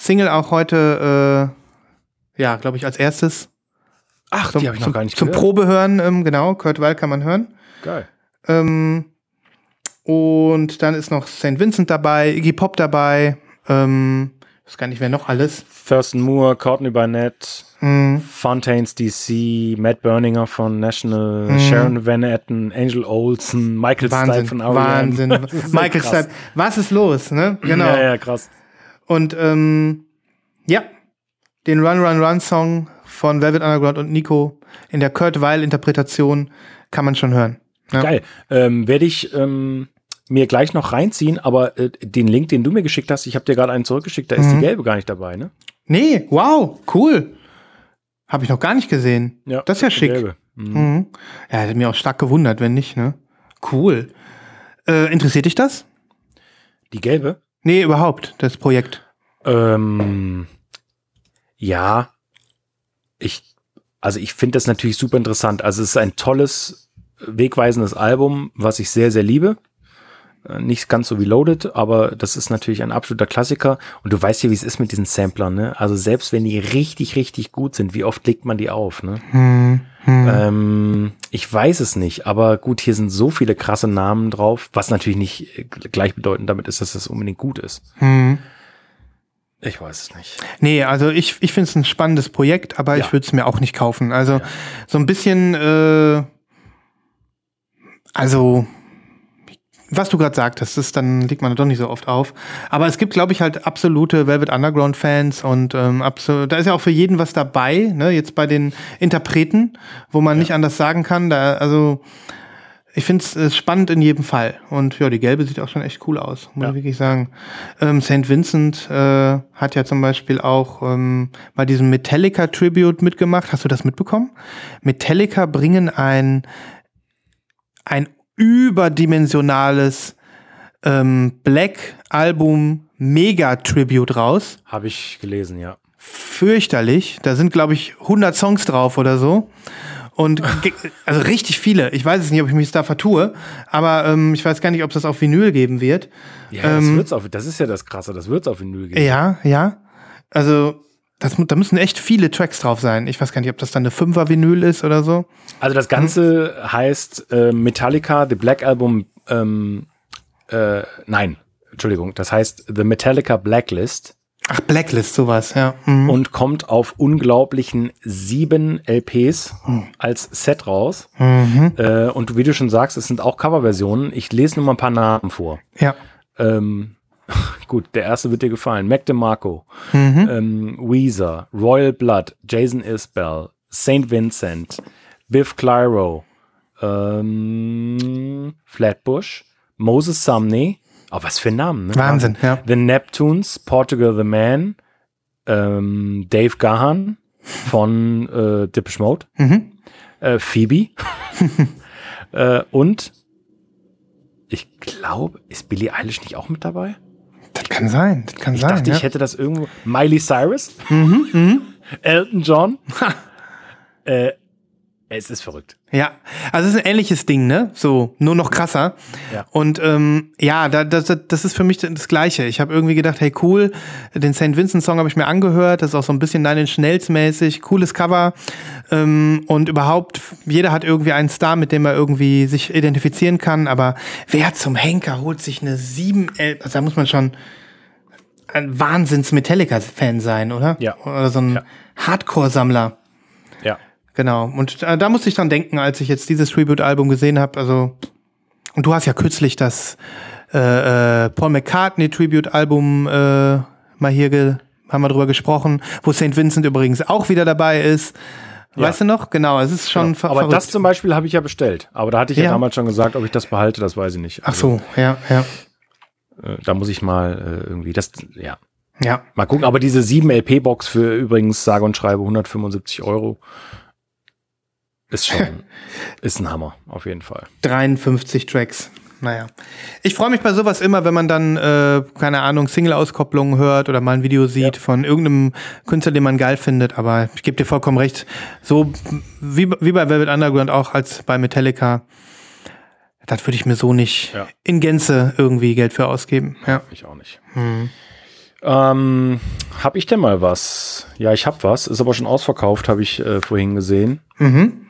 Single auch heute, äh, ja, glaube ich, als erstes. Ach, zum, die habe ich noch gar nicht Zum gehört. Probehören, ähm, genau. Kurt Weil kann man hören. Geil. Ähm, und dann ist noch St. Vincent dabei, Iggy Pop dabei. Ähm, ich weiß gar nicht, wer noch alles. Thurston Moore, Courtney Barnett, mm. Fontaines DC, Matt Berninger von National, mm. Sharon Van Etten, Angel Olsen, Michael Wahnsinn, Stipe von R.E.M. Wahnsinn. Michael Stipe. Was ist los, ne? Genau. Ja, ja, krass. Und ähm, ja, den Run Run Run Song von Velvet Underground und Nico in der Kurt Weil Interpretation kann man schon hören. Ja. Geil. Ähm, Werde ich ähm, mir gleich noch reinziehen, aber äh, den Link, den du mir geschickt hast, ich habe dir gerade einen zurückgeschickt, da ist mhm. die gelbe gar nicht dabei, ne? Nee, wow, cool. Habe ich noch gar nicht gesehen. Ja, das ist ja schick. Gelbe. Mhm. Mhm. Ja, hätte mich auch stark gewundert, wenn nicht, ne? Cool. Äh, interessiert dich das? Die gelbe? Nee, überhaupt, das Projekt. Ähm, ja, ich, also ich finde das natürlich super interessant. Also es ist ein tolles, wegweisendes Album, was ich sehr, sehr liebe. Äh, nicht ganz so wie Loaded, aber das ist natürlich ein absoluter Klassiker. Und du weißt ja, wie es ist mit diesen Samplern, ne? Also selbst wenn die richtig, richtig gut sind, wie oft legt man die auf, ne? Hm, hm. Ähm, ich weiß es nicht, aber gut, hier sind so viele krasse Namen drauf, was natürlich nicht gleichbedeutend damit ist, dass das unbedingt gut ist. Hm. Ich weiß es nicht. Nee, also ich, ich finde es ein spannendes Projekt, aber ja. ich würde es mir auch nicht kaufen. Also ja. so ein bisschen, äh, also was du gerade sagtest, ist, dann liegt man doch nicht so oft auf. Aber es gibt, glaube ich, halt absolute Velvet Underground-Fans und ähm, absolut, da ist ja auch für jeden was dabei, ne? Jetzt bei den Interpreten, wo man ja. nicht anders sagen kann. Da, also Ich finde es äh, spannend in jedem Fall. Und ja, die gelbe sieht auch schon echt cool aus, muss Ja. ich wirklich sagen. Ähm, St. Vincent äh, hat ja zum Beispiel auch ähm, bei diesem Metallica Tribute mitgemacht. Hast du das mitbekommen? Metallica bringen ein, ein überdimensionales ähm, Black Album Mega Tribute raus. Habe ich gelesen, ja. Fürchterlich. Da sind, glaube ich, 100 Songs drauf oder so. Und also richtig viele. Ich weiß es nicht, ob ich mich da vertue, aber ähm, ich weiß gar nicht, ob es das auf Vinyl geben wird. Ja, das, wird's auf, das ist ja das Krasse, das wird es auf Vinyl geben. Ja, ja. Also das, da müssen echt viele Tracks drauf sein. Ich weiß gar nicht, ob das dann eine Fünfer Vinyl ist oder so. Also das Ganze heißt äh, Metallica, The Black Album, ähm, äh, nein, Entschuldigung, das heißt The Metallica Blacklist Ach, Blacklist, sowas, ja. Mhm. und kommt auf unglaublichen sieben LPs als Set raus. Mhm. Äh, und wie du schon sagst, es sind auch Coverversionen. Ich lese nur mal ein paar Namen vor. Ja. Ähm, gut, der erste wird dir gefallen. Mac DeMarco, Mhm. ähm, Weezer, Royal Blood, Jason Isbell, St. Vincent, Biff Clyro, ähm, Flatbush, Moses Sumney. Oh, was für Namen, ne? Wahnsinn, ja. The Neptunes, Portugal the Man, ähm, Dave Gahan von äh, Depeche Mode, Mhm. äh, Phoebe äh, und ich glaube, ist Billie Eilish nicht auch mit dabei? Das kann sein. Das kann Ich sein. dachte, ja. ich hätte das irgendwo. Miley Cyrus, Mhm, Elton John. äh, es ist verrückt. Ja, also es ist ein ähnliches Ding, ne? So, nur noch krasser. Ja. Und ähm, ja, da, das, das ist für mich das Gleiche. Ich habe irgendwie gedacht, hey cool, den St. Vincent-Song habe ich mir angehört. Das ist auch so ein bisschen Nine Inch Nails mäßig, cooles Cover. Ähm, und überhaupt, jeder hat irgendwie einen Star, mit dem er irgendwie sich identifizieren kann. Aber wer zum Henker holt sich eine 7 L? Also da muss man schon ein Wahnsinns-Metallica-Fan sein, oder? Ja. Oder so ein Ja. Hardcore-Sammler. Genau. Und äh, da musste ich dann denken, als ich jetzt dieses Tribute-Album gesehen habe. Also, und du hast ja kürzlich das äh, äh, Paul McCartney Tribute-Album äh, mal hier ge haben wir drüber gesprochen, wo St. Vincent übrigens auch wieder dabei ist. Ja. Weißt du noch? Genau, es ist schon ver Aber verrückt. das zum Beispiel habe ich ja bestellt. Aber da hatte ich ja, Ja. damals schon gesagt, ob ich das behalte, das weiß ich nicht. Ach so, ja, ja, Äh, da muss ich mal äh, irgendwie das, ja, ja. mal gucken. Aber diese 7 LP-Box für übrigens sage und schreibe 175 Euro ist schon, ist ein Hammer, auf jeden Fall. 53 Tracks. Naja. Ich freue mich bei sowas immer, wenn man dann, äh, keine Ahnung, Single-Auskopplungen hört oder mal ein Video sieht Ja. von irgendeinem Künstler, den man geil findet. Aber ich gebe dir vollkommen recht. So wie, wie bei Velvet Underground auch als bei Metallica. Das würde ich mir so nicht Ja. in Gänze irgendwie Geld für ausgeben. Ja. Ich auch nicht. Ähm, hab ich denn mal was? Ja, ich hab was. Ist aber schon ausverkauft, habe ich äh, vorhin gesehen. Mhm.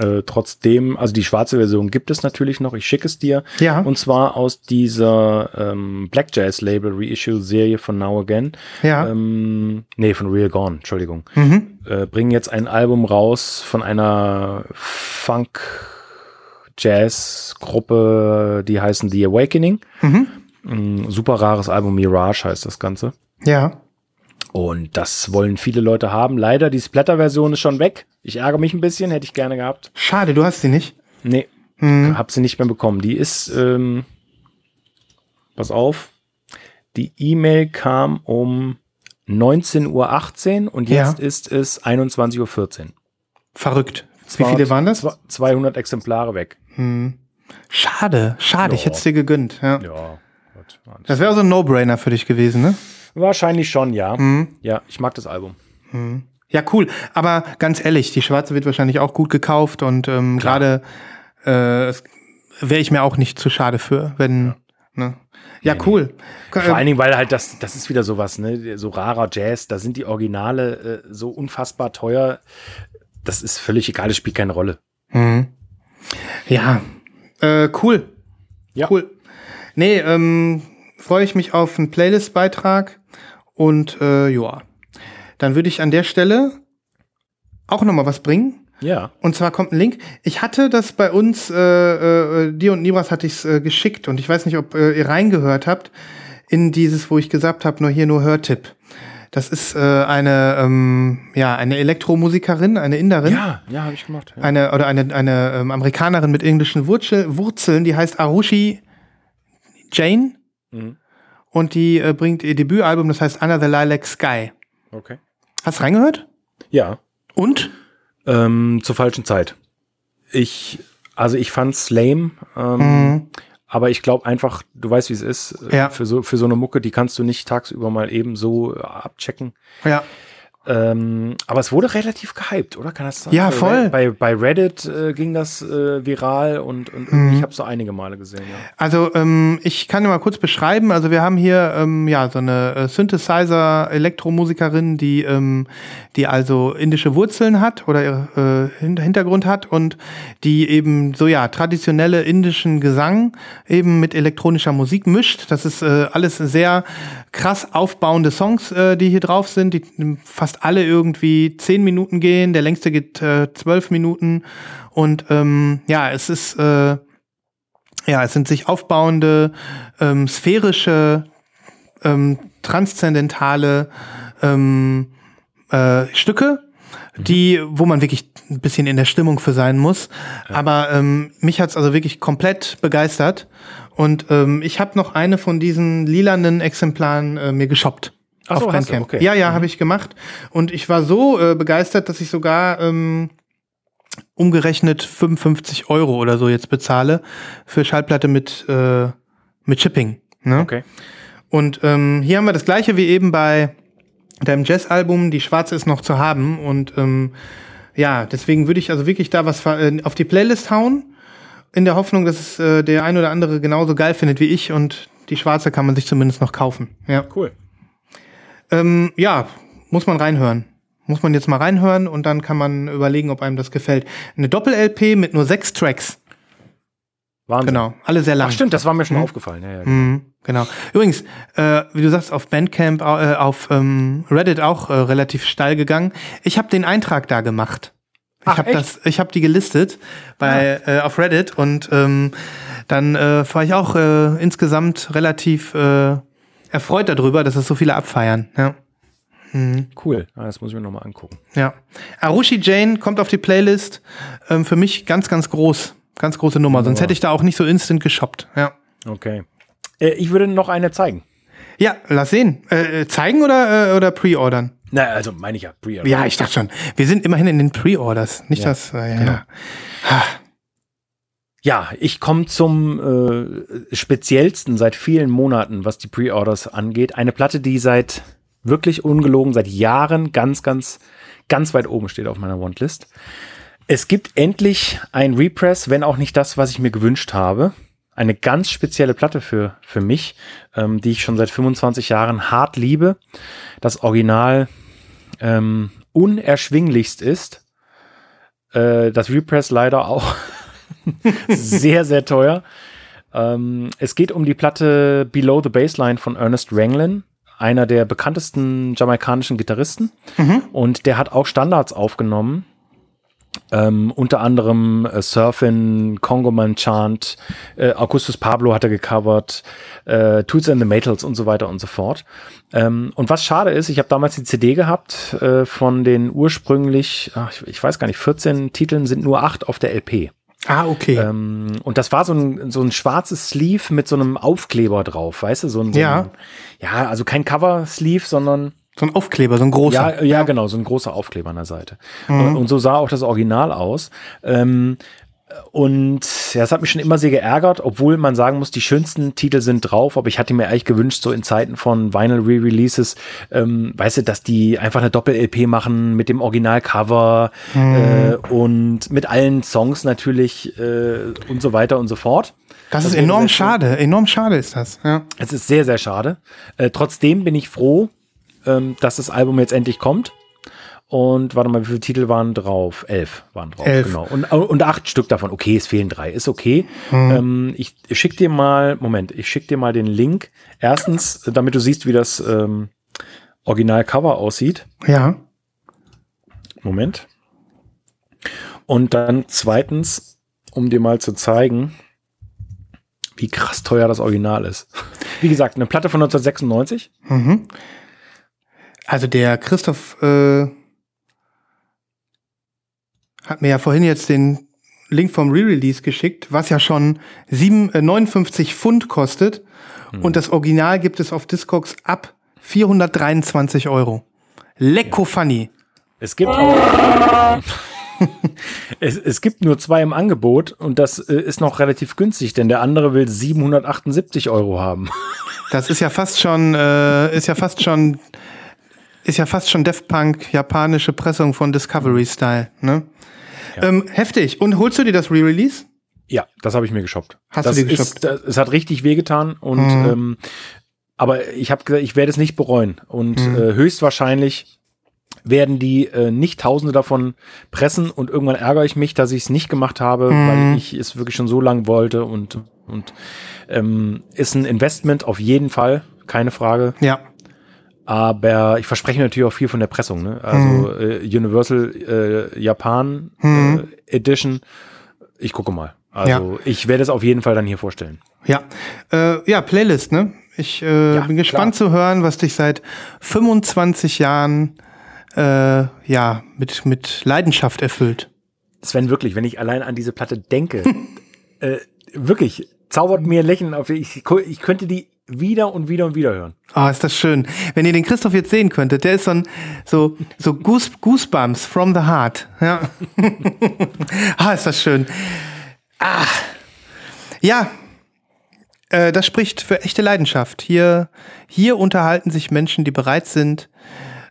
Äh, trotzdem, also die schwarze Version gibt es natürlich noch. Ich schicke es dir. Ja. Und zwar aus dieser ähm, Black Jazz Label Reissue Serie von Now Again. Ja. Ähm, nee, von Real Gone, Entschuldigung. Mhm. Äh, bringen jetzt ein Album raus von einer Funk Jazz Gruppe, die heißen The Awakening. Mhm. Ein super rares Album, Mirage heißt das Ganze. Ja. Und das wollen viele Leute haben. Leider, die Splatter-Version ist schon weg. Ich ärgere mich ein bisschen, hätte ich gerne gehabt. Schade, du hast sie nicht. Nee, Mhm. hab sie nicht mehr bekommen. Die ist, ähm, pass auf, die E-Mail kam um 19.18 Uhr und Ja. jetzt ist es 21.14 Uhr. Verrückt. Wie viele waren das? zwa- 200 Exemplare weg. Schade, schade. Ich Ja. hätte es dir gegönnt. Ja. Ja. Das wäre so ein No-Brainer für dich gewesen, ne? Wahrscheinlich schon, ja. Mhm. Ja, ich mag das Album. Ja, cool. Aber ganz ehrlich, die schwarze wird wahrscheinlich auch gut gekauft und ähm, gerade äh, wäre ich mir auch nicht zu schade für, wenn. Ja, ne? ja cool. Vor Äh, allen Dingen, weil halt das, das ist wieder sowas, ne, so rarer Jazz, da sind die Originale äh, so unfassbar teuer. Das ist völlig egal, das spielt keine Rolle. Mhm. Ja, äh, cool. Ja. Cool. Nee, ähm, freue ich mich auf einen Playlist-Beitrag und äh, ja. Dann würde ich an der Stelle auch noch mal was bringen. Ja. Und zwar kommt ein Link. Ich hatte das bei uns, äh, äh, dir und Nibras hatte ich es äh, geschickt und ich weiß nicht, ob äh, ihr reingehört habt in dieses, wo ich gesagt habe, nur hier nur Hörtipp. Das ist äh, eine, ähm, ja, eine Elektromusikerin, eine Inderin. Ja, ja, habe ich gemacht. Ja. Eine, oder eine, eine ähm, Amerikanerin mit englischen Wurzel, Wurzeln, die heißt Arushi Jane. Mhm. Und die äh, bringt ihr Debütalbum, das heißt Under the Lilac Sky. Okay. Hast du reingehört? Ja, Und? ähm, zur falschen Zeit. Ich, also ich fand's lame, ähm, Mhm. aber ich glaube einfach, du weißt, wie es ist. Ja. Für so, für so eine Mucke, die kannst du nicht tagsüber mal eben so äh, abchecken. Ja. Ähm, aber es wurde relativ gehypt, oder? Kann das sein? Ja, voll. Bei, bei Reddit äh, ging das äh, viral und, und Mhm. ich habe so einige Male gesehen, ja. Also ähm, ich kann dir mal kurz beschreiben. Also wir haben hier ähm, ja so eine äh, Synthesizer-Elektromusikerin, die ähm, die also indische Wurzeln hat oder äh, Hin- Hintergrund hat und die eben so ja traditionelle indischen Gesang eben mit elektronischer Musik mischt. Das ist äh, alles sehr krass aufbauende Songs, die hier drauf sind, die ähm, fast alle irgendwie zehn Minuten gehen. Der längste geht äh, zwölf Minuten und ähm, ja, es ist äh, ja, es sind sich aufbauende, ähm, sphärische, ähm, transzendentale ähm, äh, Stücke, die, wo man wirklich ein bisschen in der Stimmung für sein muss. Aber ähm, mich hat's also wirklich komplett begeistert. Und ähm, ich habe noch eine von diesen lilanen Exemplaren äh, mir geshoppt. Ach so, auf Bandcamp. okay. Ja, ja, Mhm. habe ich gemacht. Und ich war so äh, begeistert, dass ich sogar ähm, umgerechnet 55 Euro oder so jetzt bezahle für Schallplatte mit, äh, mit Shipping. Ne? Okay. Und ähm, hier haben wir das gleiche wie eben bei deinem Jazz-Album, die schwarze ist noch zu haben. Und ähm, ja, deswegen würde ich also wirklich da was äh, auf die Playlist hauen, in der Hoffnung, dass es äh, der ein oder andere genauso geil findet wie ich und die schwarze kann man sich zumindest noch kaufen. Ja, Cool. Ähm, ja muss man reinhören. Muss man jetzt mal reinhören und dann kann man überlegen, ob einem das gefällt. Eine Doppel-LP mit nur sechs Tracks. Wahnsinn. Genau, alle sehr lang. Ach stimmt, das war mir schon Mhm. aufgefallen. Ja, ja. Mhm, genau. Übrigens, äh, wie du sagst, auf Bandcamp, äh, auf ähm, Reddit auch äh, relativ steil gegangen. Ich habe den Eintrag da gemacht. Ich habe das, ich habe die gelistet bei äh, auf Reddit und ähm, dann äh, war ich auch äh, insgesamt relativ äh, erfreut darüber, dass es so viele abfeiern. Ja. Cool. Ah, das muss ich mir nochmal angucken. Ja. Arushi Jane kommt auf die Playlist. Ähm, für mich ganz, ganz groß. Ganz große Nummer. Sonst hätte ich da auch nicht so instant geshoppt. Ja. Okay. Äh, ich würde noch eine zeigen. Ja, lass sehen. Äh, zeigen oder, äh, oder pre-ordern? Na, also meine ich ja. Pre Ja, ich dachte schon. Wir sind immerhin in den Pre-Orders. Nicht Ja, das, äh, ja. genau. Ja, ich komme zum äh, speziellsten seit vielen Monaten, was die Pre-Orders angeht. Eine Platte, die seit wirklich ungelogen seit Jahren ganz, ganz, ganz weit oben steht auf meiner Wantlist. Es gibt endlich ein Repress, wenn auch nicht das, was ich mir gewünscht habe. Eine ganz spezielle Platte für, für mich, ähm, die ich schon seit 25 Jahren hart liebe. Das Original ähm, unerschwinglichst ist. Äh, das Repress leider auch sehr, sehr teuer. Ähm, es geht um die Platte Below the Baseline von Ernest Ranglin, einer der bekanntesten jamaikanischen Gitarristen. Mhm. Und der hat auch Standards aufgenommen. Ähm, unter anderem äh, Surfin, Congoman Chant, äh, Augustus Pablo hat er gecovert, äh, Toots and the Maytals und so weiter und so fort. Ähm, und was schade ist, ich habe damals die CD gehabt äh, von den ursprünglich, ach, ich, ich weiß gar nicht, 14 Titeln sind nur acht auf der LP. Ah, okay. Ähm, und das war so ein, so ein schwarzes Sleeve mit so einem Aufkleber drauf, weißt du? So ein, so Ja. Ein, ja, also kein Cover-Sleeve, sondern so ein Aufkleber, so ein großer. ja, ja, genau, so ein großer Aufkleber an der Seite. Mhm. Und so sah auch das Original aus. Ähm, und ja, das hat mich schon immer sehr geärgert, obwohl man sagen muss, die schönsten Titel sind drauf, aber ich hatte mir eigentlich gewünscht, so in Zeiten von Vinyl Re-Releases, ähm, weißt du, dass die einfach eine Doppel-LP machen mit dem Originalcover äh, und mit allen Songs natürlich äh, und so weiter und so fort. das ist wäre enorm schade. Enorm schade ist das. Ja. Es ist sehr, sehr schade. Äh, trotzdem bin ich froh, ähm, dass das Album jetzt endlich kommt. Und warte mal, wie viele Titel waren drauf? Elf waren drauf, Elf. genau. Und, und acht Stück davon. Okay, es fehlen drei. Ist okay. Ähm, ich schick dir mal, Moment, ich schick dir mal den Link. Erstens, damit du siehst, wie das ähm, Originalcover aussieht. ja. Moment. Und dann zweitens, um dir mal zu zeigen, wie krass teuer das Original ist. Wie gesagt, eine Platte von 1996. Mhm. Also der Christoph äh, hat mir ja vorhin jetzt den Link vom Re-Release geschickt, was ja schon 7, äh, 59 Pfund kostet. Hm. Und das Original gibt es auf Discogs ab 423 Euro. Lecko funny. Es gibt auch. es, es gibt nur zwei im Angebot und das äh, ist noch relativ günstig, denn der andere will 778 Euro haben. Das ist ja fast schon, äh, ist ja fast schon, ist ja fast schon Def Punk japanische Pressung von Discovery Style, ne? Ja. Ähm, heftig. Und holst du dir das Re-Release? Ja, das habe ich mir geshoppt. Hast das du dir geshoppt? Ist, es hat richtig wehgetan und mhm. ähm, aber ich habe gesagt, ich werde es nicht bereuen und mhm. äh, höchstwahrscheinlich werden die äh, nicht Tausende davon pressen und irgendwann ärgere ich mich, dass ich es nicht gemacht habe, mhm. weil ich es wirklich schon so lang wollte und und ähm, ist ein Investment auf jeden Fall, keine Frage. Ja. Aber ich verspreche natürlich auch viel von der Pressung. Ne? Also mhm. äh, Universal äh, Japan mhm. äh, Edition. Ich gucke mal. Also ja. ich werde es auf jeden Fall dann hier vorstellen. Ja, äh, ja Playlist. Ne? Ich äh, ja, bin gespannt klar. zu hören, was dich seit 25 Jahren äh, ja mit mit Leidenschaft erfüllt. Sven, wirklich, wenn ich allein an diese Platte denke, äh, wirklich zaubert mir ein Lächeln auf. Ich, ich könnte die wieder und wieder und wieder hören. Ah, oh, ist das schön. Wenn ihr den Christoph jetzt sehen könntet, der ist so ein, so, so Goose, Goosebumps from the heart. Ja. ah, ist das schön. Ah. Ja. Äh, das spricht für echte Leidenschaft. Hier, hier unterhalten sich Menschen, die bereit sind,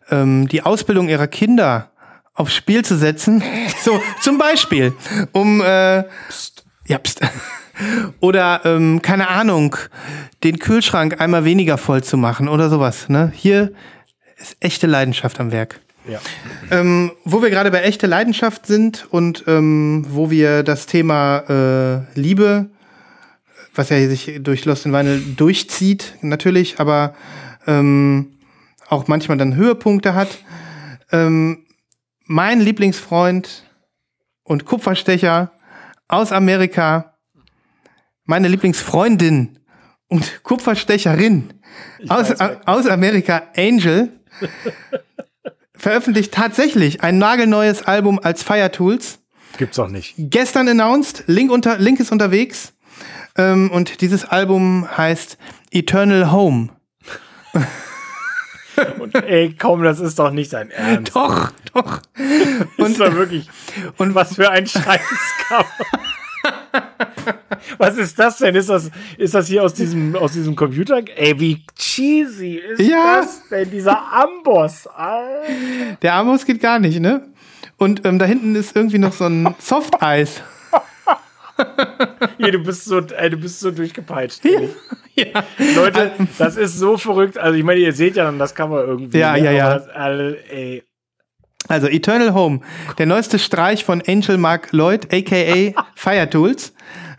ähm, die Ausbildung ihrer Kinder aufs Spiel zu setzen. So, zum Beispiel, um, äh, pst. ja, pst. Oder, ähm, keine Ahnung, den Kühlschrank einmal weniger voll zu machen oder sowas. Ne? Hier ist echte Leidenschaft am Werk. Ja. Ähm, wo wir gerade bei echter Leidenschaft sind und ähm, wo wir das Thema äh, Liebe, was ja sich durch Lost in Vinyl durchzieht, natürlich, aber ähm, auch manchmal dann Höhepunkte hat. Ähm, mein Lieblingsfreund und Kupferstecher aus Amerika meine Lieblingsfreundin und Kupferstecherin aus, aus Amerika, Angel, veröffentlicht tatsächlich ein nagelneues Album als Fire Tools. Gibt's auch nicht. Gestern announced, Link, unter, Link ist unterwegs. Ähm, und dieses Album heißt Eternal Home. Und ey, komm, das ist doch nicht dein Ernst. Doch, doch. Und, ist doch wirklich. Und was für ein Scheißcover. Was ist das denn? Ist das, ist das hier aus diesem, aus diesem Computer? Ey, wie cheesy ist ja. das denn? Dieser Amboss. Alter. Der Amboss geht gar nicht, ne? Und ähm, da hinten ist irgendwie noch so ein Softeis. Hier, du bist so, ey, du bist so durchgepeitscht. Ja. ja. Leute, das ist so verrückt. Also, ich meine, ihr seht ja dann das Cover irgendwie. Ja, ne? ja, ja. Das, ey, also Eternal Home, der neueste Streich von Angel Mark Lloyd, aka Fire Tools.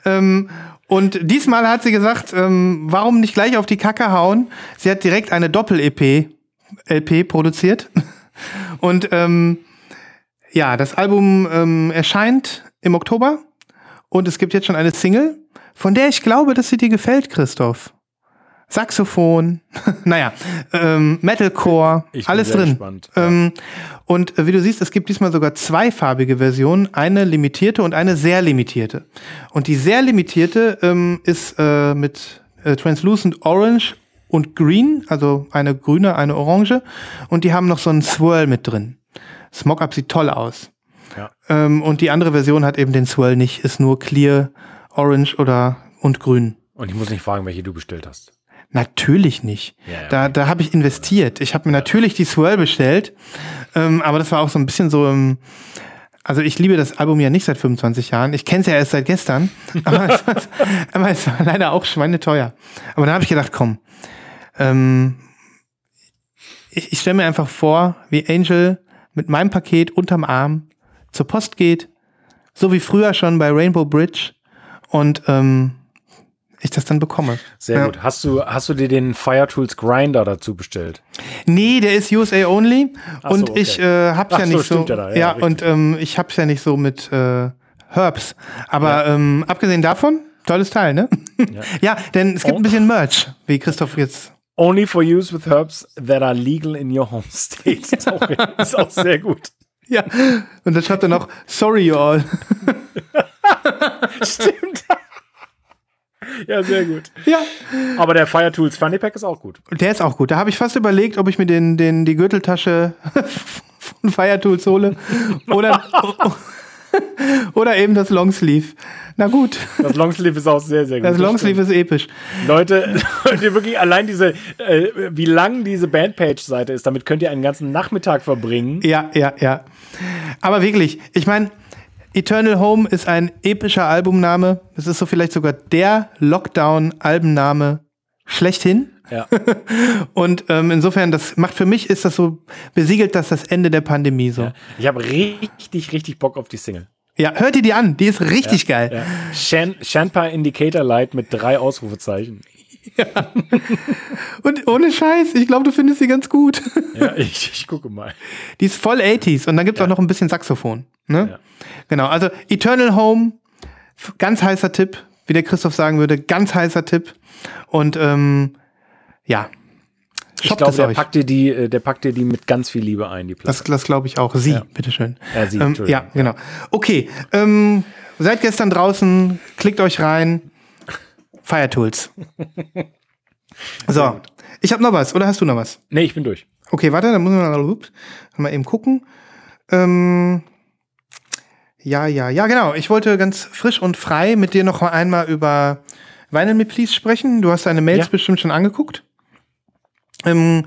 Ähm, und diesmal hat sie gesagt, ähm, warum nicht gleich auf die Kacke hauen? Sie hat direkt eine Doppel-EP LP produziert. Und ähm, ja, das Album ähm, erscheint im Oktober und es gibt jetzt schon eine Single, von der ich glaube, dass sie dir gefällt, Christoph. Saxophon, naja, ähm, Metalcore, alles drin. Ähm, und äh, wie du siehst, es gibt diesmal sogar zweifarbige Versionen, eine limitierte und eine sehr limitierte. Und die sehr limitierte ähm, ist äh, mit äh, Translucent Orange und Green, also eine grüne, eine orange. Und die haben noch so einen Swirl mit drin. Das Mockup sieht toll aus. Ja. Ähm, und die andere Version hat eben den Swirl nicht, ist nur clear, orange oder und grün. Und ich muss nicht fragen, welche du bestellt hast. Natürlich nicht. Ja, ja. Da, da habe ich investiert. Ich habe mir natürlich die Swirl bestellt, ähm, aber das war auch so ein bisschen so. Ähm, also ich liebe das Album ja nicht seit 25 Jahren. Ich kenne es ja erst seit gestern, aber, es war, aber es war leider auch schweineteuer. Aber dann habe ich gedacht, komm, ähm, ich, ich stelle mir einfach vor, wie Angel mit meinem Paket unterm Arm zur Post geht, so wie früher schon bei Rainbow Bridge und ähm, ich das dann bekomme. Sehr ja. gut. Hast du, hast du dir den Fire Tools Grinder dazu bestellt? Nee, der ist USA only Ach und so, okay. ich äh, hab's Ach ja nicht so. so ja, ja, ja und ähm, ich hab's ja nicht so mit äh, Herbs. Aber ähm, abgesehen davon, tolles Teil, ne? Ja, denn es gibt und? ein bisschen Merch, wie Christoph jetzt Only for use with herbs that are legal in your home state. Ist auch, ist auch sehr gut. Ja. Und dann schreibt er noch, sorry you all. Stimmt. Ja, sehr gut. ja. Aber der Fire Tools Funny Pack ist auch gut. Der ist auch gut. Da habe ich fast überlegt, ob ich mir den, den, die Gürteltasche von Fire Tools hole. Oder, oder eben das Longsleeve. Na gut. Das Longsleeve ist auch sehr, sehr gut. Das Longsleeve ist episch. Leute, Leute, wirklich allein diese, äh, wie lang diese Bandpage-Seite ist, damit könnt ihr einen ganzen Nachmittag verbringen. Ja, ja, ja. Aber wirklich, ich meine, Eternal Home ist ein epischer Albumname. Es ist so vielleicht sogar der Lockdown-Albumname schlechthin. Ja. Und ähm, insofern, das macht für mich, ist das so, besiegelt das das Ende der Pandemie so. Ja, Ich habe richtig, richtig Bock auf die Single. hört ihr die an? Die ist richtig geil. Ja. Shan Shanpa Indicator Light mit drei Ausrufezeichen. Und ohne Scheiß, ich glaube, du findest sie ganz gut. Ja, ich, ich gucke mal. Die ist voll 80s und dann gibt es auch noch ein bisschen Saxophon. Ne? Ja. Genau, also Eternal Home, ganz heißer Tipp, wie der Christoph sagen würde, ganz heißer Tipp. Und ähm, ja, Ich glaube, der euch. packt, dir die, äh, der packt dir die mit ganz viel Liebe ein, die Platte. Das, das glaube ich auch. Sie, Ja. bitteschön. Ja, sie, ähm, ja, genau. Okay, ähm, seid gestern draußen, klickt euch rein. Fire Tools. So, ich habe noch was, oder hast du noch was? Nee, ich bin durch. Okay, warte, dann muss man mal, eben gucken. Ähm, ja, ja, ja, genau. Ich wollte ganz frisch und frei mit dir noch mal einmal über Vinyl Me Please sprechen. Du hast deine Mails Ja. bestimmt schon angeguckt. Ähm,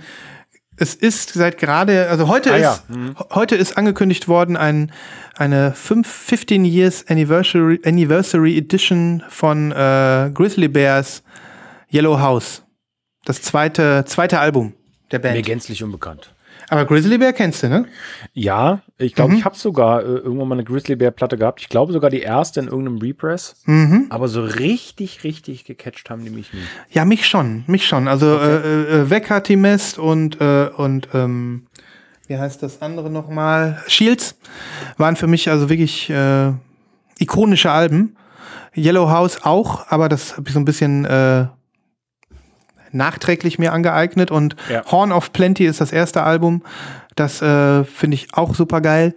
es ist seit gerade, also heute Ah, ja. ist, heute ist angekündigt worden ein, eine 5, 15 Years Anniversary, Anniversary Edition von äh, Grizzly Bears Yellow House. Das zweite, zweite Album der Band. Mir gänzlich unbekannt. Aber Grizzly Bear kennst du, ne? Ja, ich glaube, ich habe sogar äh, irgendwann mal eine Grizzly Bear Platte gehabt. Ich glaube sogar die erste in irgendeinem Repress. Mhm. Aber so richtig, richtig gecatcht haben die mich nie. Ja, mich schon, mich schon. Also äh, äh, Wecker Timest und äh, und ähm, wie heißt das andere nochmal? Shields waren für mich also wirklich äh, ikonische Alben. Yellow House auch, aber das habe ich so ein bisschen äh, nachträglich mir angeeignet und Ja. Horn of Plenty ist das erste Album. Das äh, finde ich auch super geil.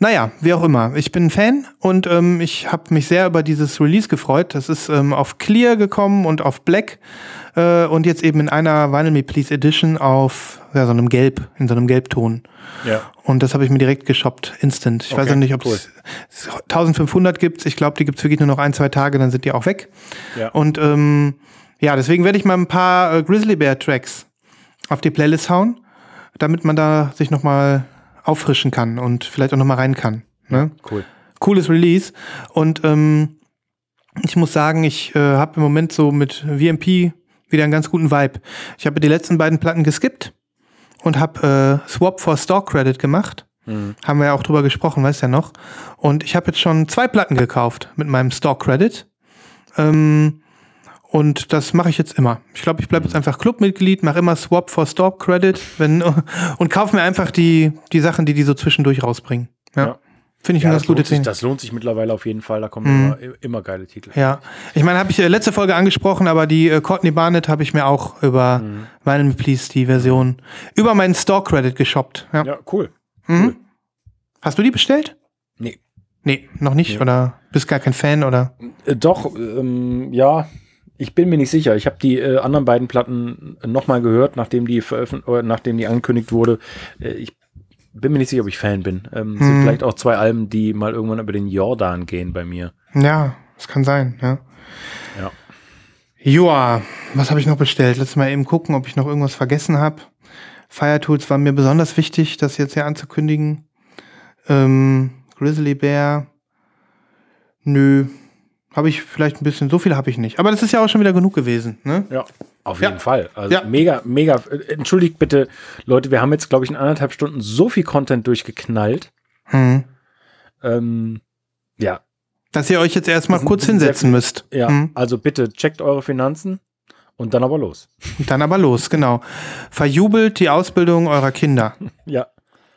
Naja, wie auch immer. Ich bin ein Fan und ähm, ich habe mich sehr über dieses Release gefreut. Das ist ähm, auf Clear gekommen und auf Black äh, und jetzt eben in einer Vinyl Me Please Edition auf ja, so einem Gelb, in so einem Gelbton. Ja. Und das habe ich mir direkt geshoppt, instant. Ich weiß Okay, ja nicht, ob cool. es 1500 gibt. Ich glaube, die gibt es wirklich nur noch ein, zwei Tage, dann sind die auch weg. Ja. Und ähm, ja, deswegen werde ich mal ein paar äh, Grizzly Bear Tracks auf die Playlist hauen, damit man da sich noch mal auffrischen kann und vielleicht auch noch mal rein kann. Ne? Cool. Cooles Release. Und ähm, ich muss sagen, ich äh, habe im Moment so mit VMP wieder einen ganz guten Vibe. Ich habe die letzten beiden Platten geskippt und habe äh, Swap for Store Credit gemacht. Haben wir ja auch drüber gesprochen, weißt ja noch. Und ich habe jetzt schon zwei Platten gekauft mit meinem Store Credit. Ähm, und das mache ich jetzt immer. Ich glaube, ich bleibe jetzt einfach Clubmitglied, mache immer Swap for Store Credit wenn, und kaufe mir einfach die, die Sachen, die die so zwischendurch rausbringen. Ja. Ja. Finde ich Ja, eine das, ganz gute Ding. das lohnt sich mittlerweile auf jeden Fall. Da kommen Mhm. immer, immer geile Titel. Ja, ich meine, habe ich äh, letzte Folge angesprochen, aber die äh, Courtney Barnett habe ich mir auch über Mhm. Vinyl Me Please die Version über meinen Store Credit geshoppt. Ja. Ja, cool. Mhm. Hast du die bestellt? Nee. Nee, noch nicht Nee. oder bist gar kein Fan oder? Äh, doch, ähm, ja. Ich bin mir nicht sicher. Ich habe die äh, anderen beiden Platten nochmal gehört, nachdem die veröffentlicht, oder nachdem die angekündigt wurde. Äh, ich bin mir nicht sicher, ob ich Fan bin. Ähm, Sind Hm. vielleicht auch zwei Alben, die mal irgendwann über den Jordan gehen bei mir. Ja, das kann sein, ja. Ja. Joa, was habe ich noch bestellt? Lass mal eben gucken, ob ich noch irgendwas vergessen habe. Fire Tools war mir besonders wichtig, das jetzt hier anzukündigen. Ähm, Grizzly Bear. Nö. Habe ich vielleicht ein bisschen, so viel habe ich nicht. Aber das ist ja auch schon wieder genug gewesen, ne? Ja, auf Ja. jeden Fall. Also Ja. mega, mega. Entschuldigt bitte, Leute, wir haben jetzt, glaube ich, in anderthalb Stunden so viel Content durchgeknallt. Hm. Ähm, ja, Dass ihr euch jetzt erstmal kurz hinsetzen müsst. ja. Hm. Also bitte checkt eure Finanzen und dann aber los. Und dann aber los, genau. Verjubelt die Ausbildung eurer Kinder. Ja,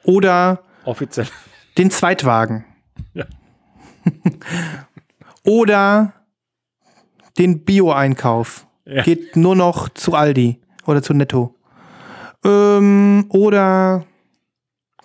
Oder offiziell. den Zweitwagen. Ja. Oder den Bio-Einkauf. Ja. Geht nur noch zu Aldi oder zu netto. Ähm, oder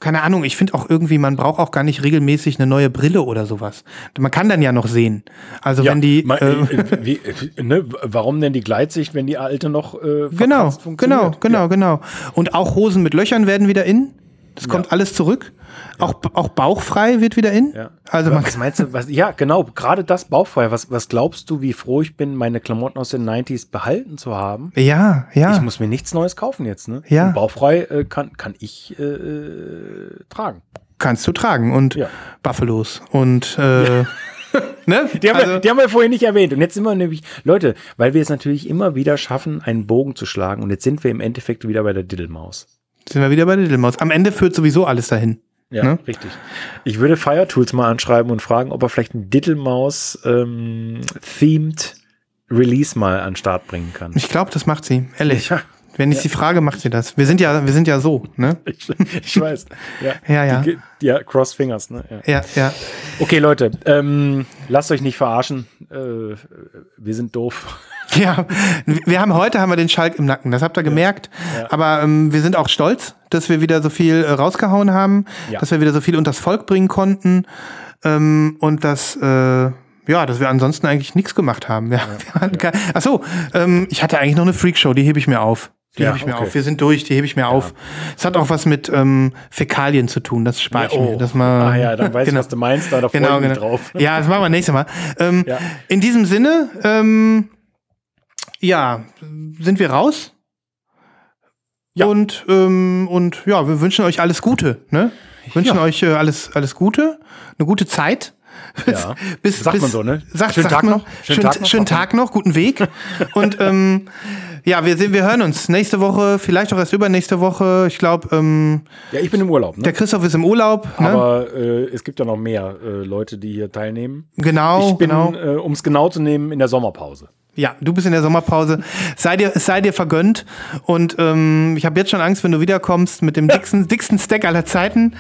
keine Ahnung, ich finde auch irgendwie, man braucht auch gar nicht regelmäßig eine neue Brille oder sowas. Man kann dann ja noch sehen. Also wenn die. mein, äh, äh, wie, äh, ne, warum denn die Gleitsicht, wenn die alte noch äh, genau, genau, genau, Ja. genau. Und auch Hosen mit Löchern werden wieder in. Das kommt Ja. alles zurück. Auch, auch bauchfrei wird wieder in. Ja. Also man was meinst du? Was, ja, genau. Gerade das Bauchfeuer. Was, was glaubst du, wie froh ich bin, meine Klamotten aus den 90s behalten zu haben? ja, ja. Ich muss mir nichts Neues kaufen jetzt. Ne? Ja. Und bauchfrei äh, kann, kann ich äh, äh, tragen. kannst du tragen und Ja. Buffalos und äh, ne? Die haben, also, wir, die haben wir vorhin nicht erwähnt. Und jetzt sind wir nämlich, Leute, weil wir es natürlich immer wieder schaffen, einen Bogen zu schlagen. Und jetzt sind wir im Endeffekt wieder bei der Diddelmaus. Sind wir wieder bei Little Mouse. Am Ende führt sowieso alles dahin. Ja, Ne? richtig. Ich würde Fire Tools mal anschreiben und fragen, ob er vielleicht ein Diddlemaus ähm, themed Release mal an den Start bringen kann. Ich glaube, das macht sie, ehrlich. Ja. Wenn ich sie frage, macht sie das. Wir sind ja, wir sind ja so, ne? Ich, ich weiß. Ja, Ja, ja. Die, ja, Cross Fingers. Ne? Ja. Ja, ja. Okay, Leute, ähm, lasst euch nicht verarschen. Äh, wir sind doof. Ja, wir haben heute haben wir den Schalk im Nacken. Das habt ihr gemerkt. Aber ähm, wir sind auch stolz, dass wir wieder so viel äh, rausgehauen haben, Ja. dass wir wieder so viel unters Volk bringen konnten ähm, und dass äh, ja, dass wir ansonsten eigentlich nichts gemacht haben. Wir, wir hatten kein, ach so, ähm, ich hatte eigentlich noch eine Freakshow, die hebe ich mir auf. Die Ja, hebe ich mir okay. auf. Wir sind durch, die hebe ich mir auf. Es hat auch was mit ähm, Fäkalien zu tun. Das spare ich mir. Das mal, ah ja, dann weiß ich, was du meinst. Da, Genau, genau. drauf. Ja, das machen wir nächstes Mal. Ähm, Ja. In diesem Sinne, ähm, ja, sind wir raus. Ja. Und, ähm, und ja, wir wünschen euch alles Gute. Ne? Wünschen Ja. euch äh, alles, alles Gute, eine gute Zeit. Ja. bis, Sagt bis, man so, ne? Sagt, Schönen sagt Tag man, noch. Schönen, Schönen Tag noch. schönen Tag noch, guten Weg. und ähm, ja, wir, sehen, wir hören uns nächste Woche, vielleicht auch erst übernächste Woche. Ich glaube, ähm, Ja, ich bin im Urlaub. Ne? der Christoph ist im Urlaub. Ne? Aber äh, es gibt ja noch mehr äh, Leute, die hier teilnehmen. Genau, ich bin, genau. äh, um es genau zu nehmen, in der Sommerpause. Ja, du bist in der Sommerpause. Sei dir, sei dir vergönnt. Und ähm, ich habe jetzt schon Angst, wenn du wiederkommst mit dem dicksten, dicksten Stack aller Zeiten.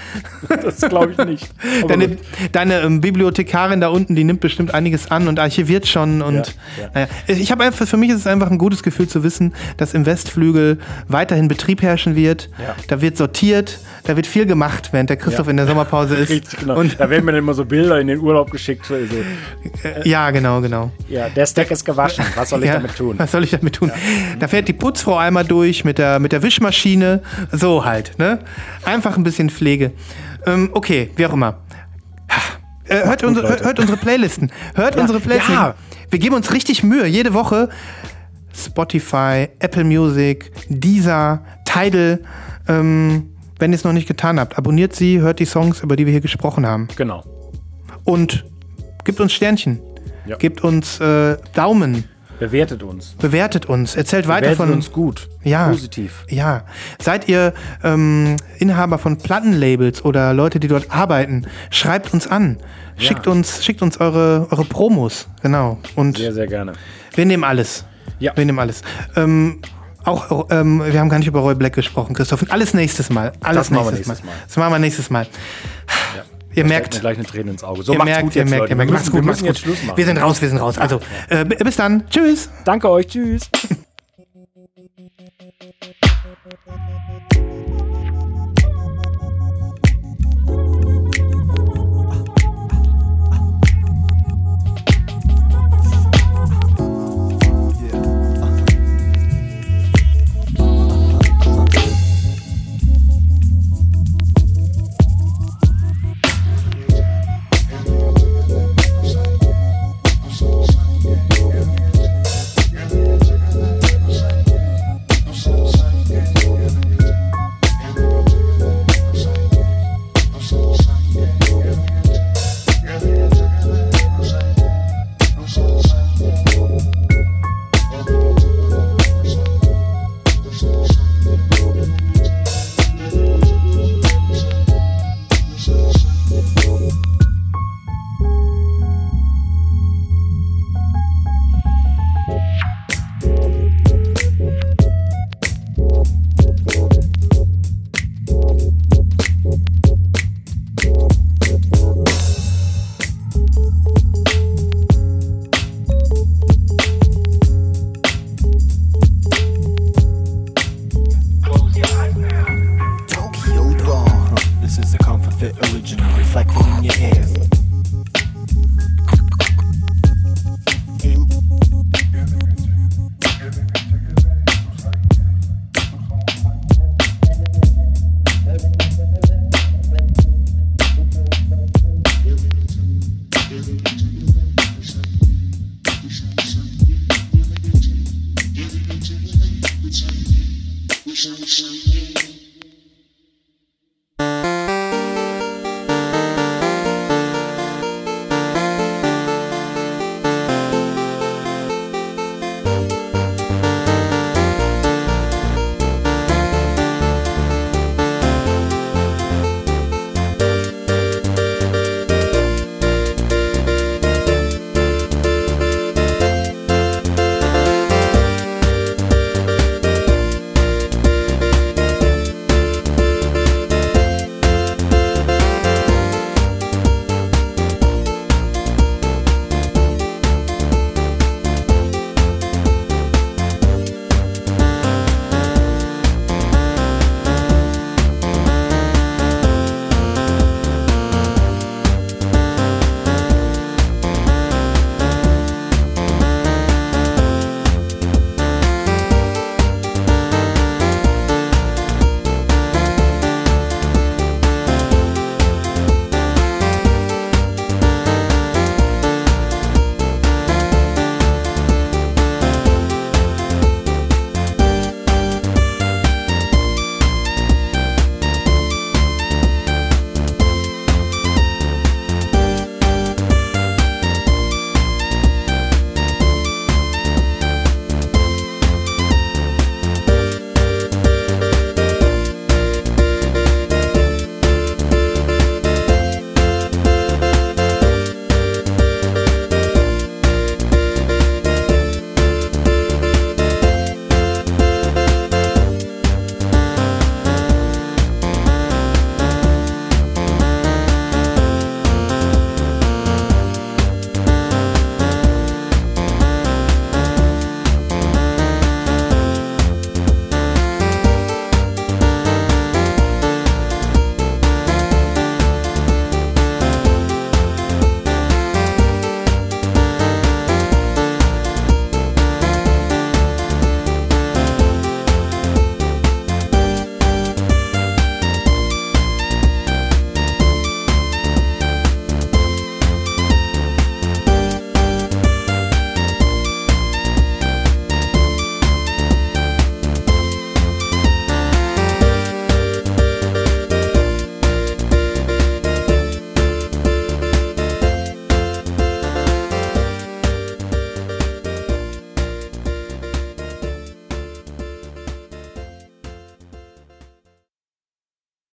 Das glaube ich nicht. Deine, deine ähm, Bibliothekarin da unten, die nimmt bestimmt einiges an und archiviert schon. Und Ja, ja. Naja, ich habe einfach, für mich ist es einfach ein gutes Gefühl zu wissen, dass im Westflügel weiterhin Betrieb herrschen wird. Ja. Da wird sortiert, da wird viel gemacht, während der Christoph in der Sommerpause ist. Richtig, genau. Und da werden mir dann immer so Bilder in den Urlaub geschickt. Also, ja, genau, genau. ja, der Stack ist gewaschen. Was soll ich Ja, damit tun? Was soll ich damit tun? Da fährt die Putzfrau einmal durch mit der, mit der Wischmaschine. So halt, ne? Einfach ein bisschen Pflege. Ähm, okay, wie auch immer. Äh, hört, unsere, hört, hört unsere Playlisten. Hört unsere Playlisten. ja. Wir geben uns richtig Mühe. Jede Woche Spotify, Apple Music, Deezer, Tidal. Ähm, wenn ihr es noch nicht getan habt, abonniert sie, hört die Songs, über die wir hier gesprochen haben. Genau. Und gibt uns Sternchen. Ja. Gebt uns äh, Daumen. Bewertet uns. Bewertet uns. Erzählt weiter Bewertet von uns gut. Ja. Positiv. Ja, seid ihr ähm, Inhaber von Plattenlabels oder Leute, die dort arbeiten? Schreibt uns an. Schickt uns, schickt uns eure, eure Promos. Genau. Und Sehr, sehr gerne. wir nehmen alles. Ja. Wir nehmen alles. Ähm, auch, ähm, wir haben gar nicht über Roy Black gesprochen, Christoph. Und alles nächstes Mal. Alles Das machen wir nächstes, nächstes Mal. Mal. Das machen wir nächstes Mal. Ja. Ihr merkt, gleich eine Träne ins Auge. So, ihr macht's merkt, gut ihr jetzt, merkt, Leute. ihr merkt. Macht's gut, wir macht's gut. Schluss machen. Wir sind raus, wir sind raus. Also, äh, bis dann. Tschüss. Danke euch. Tschüss.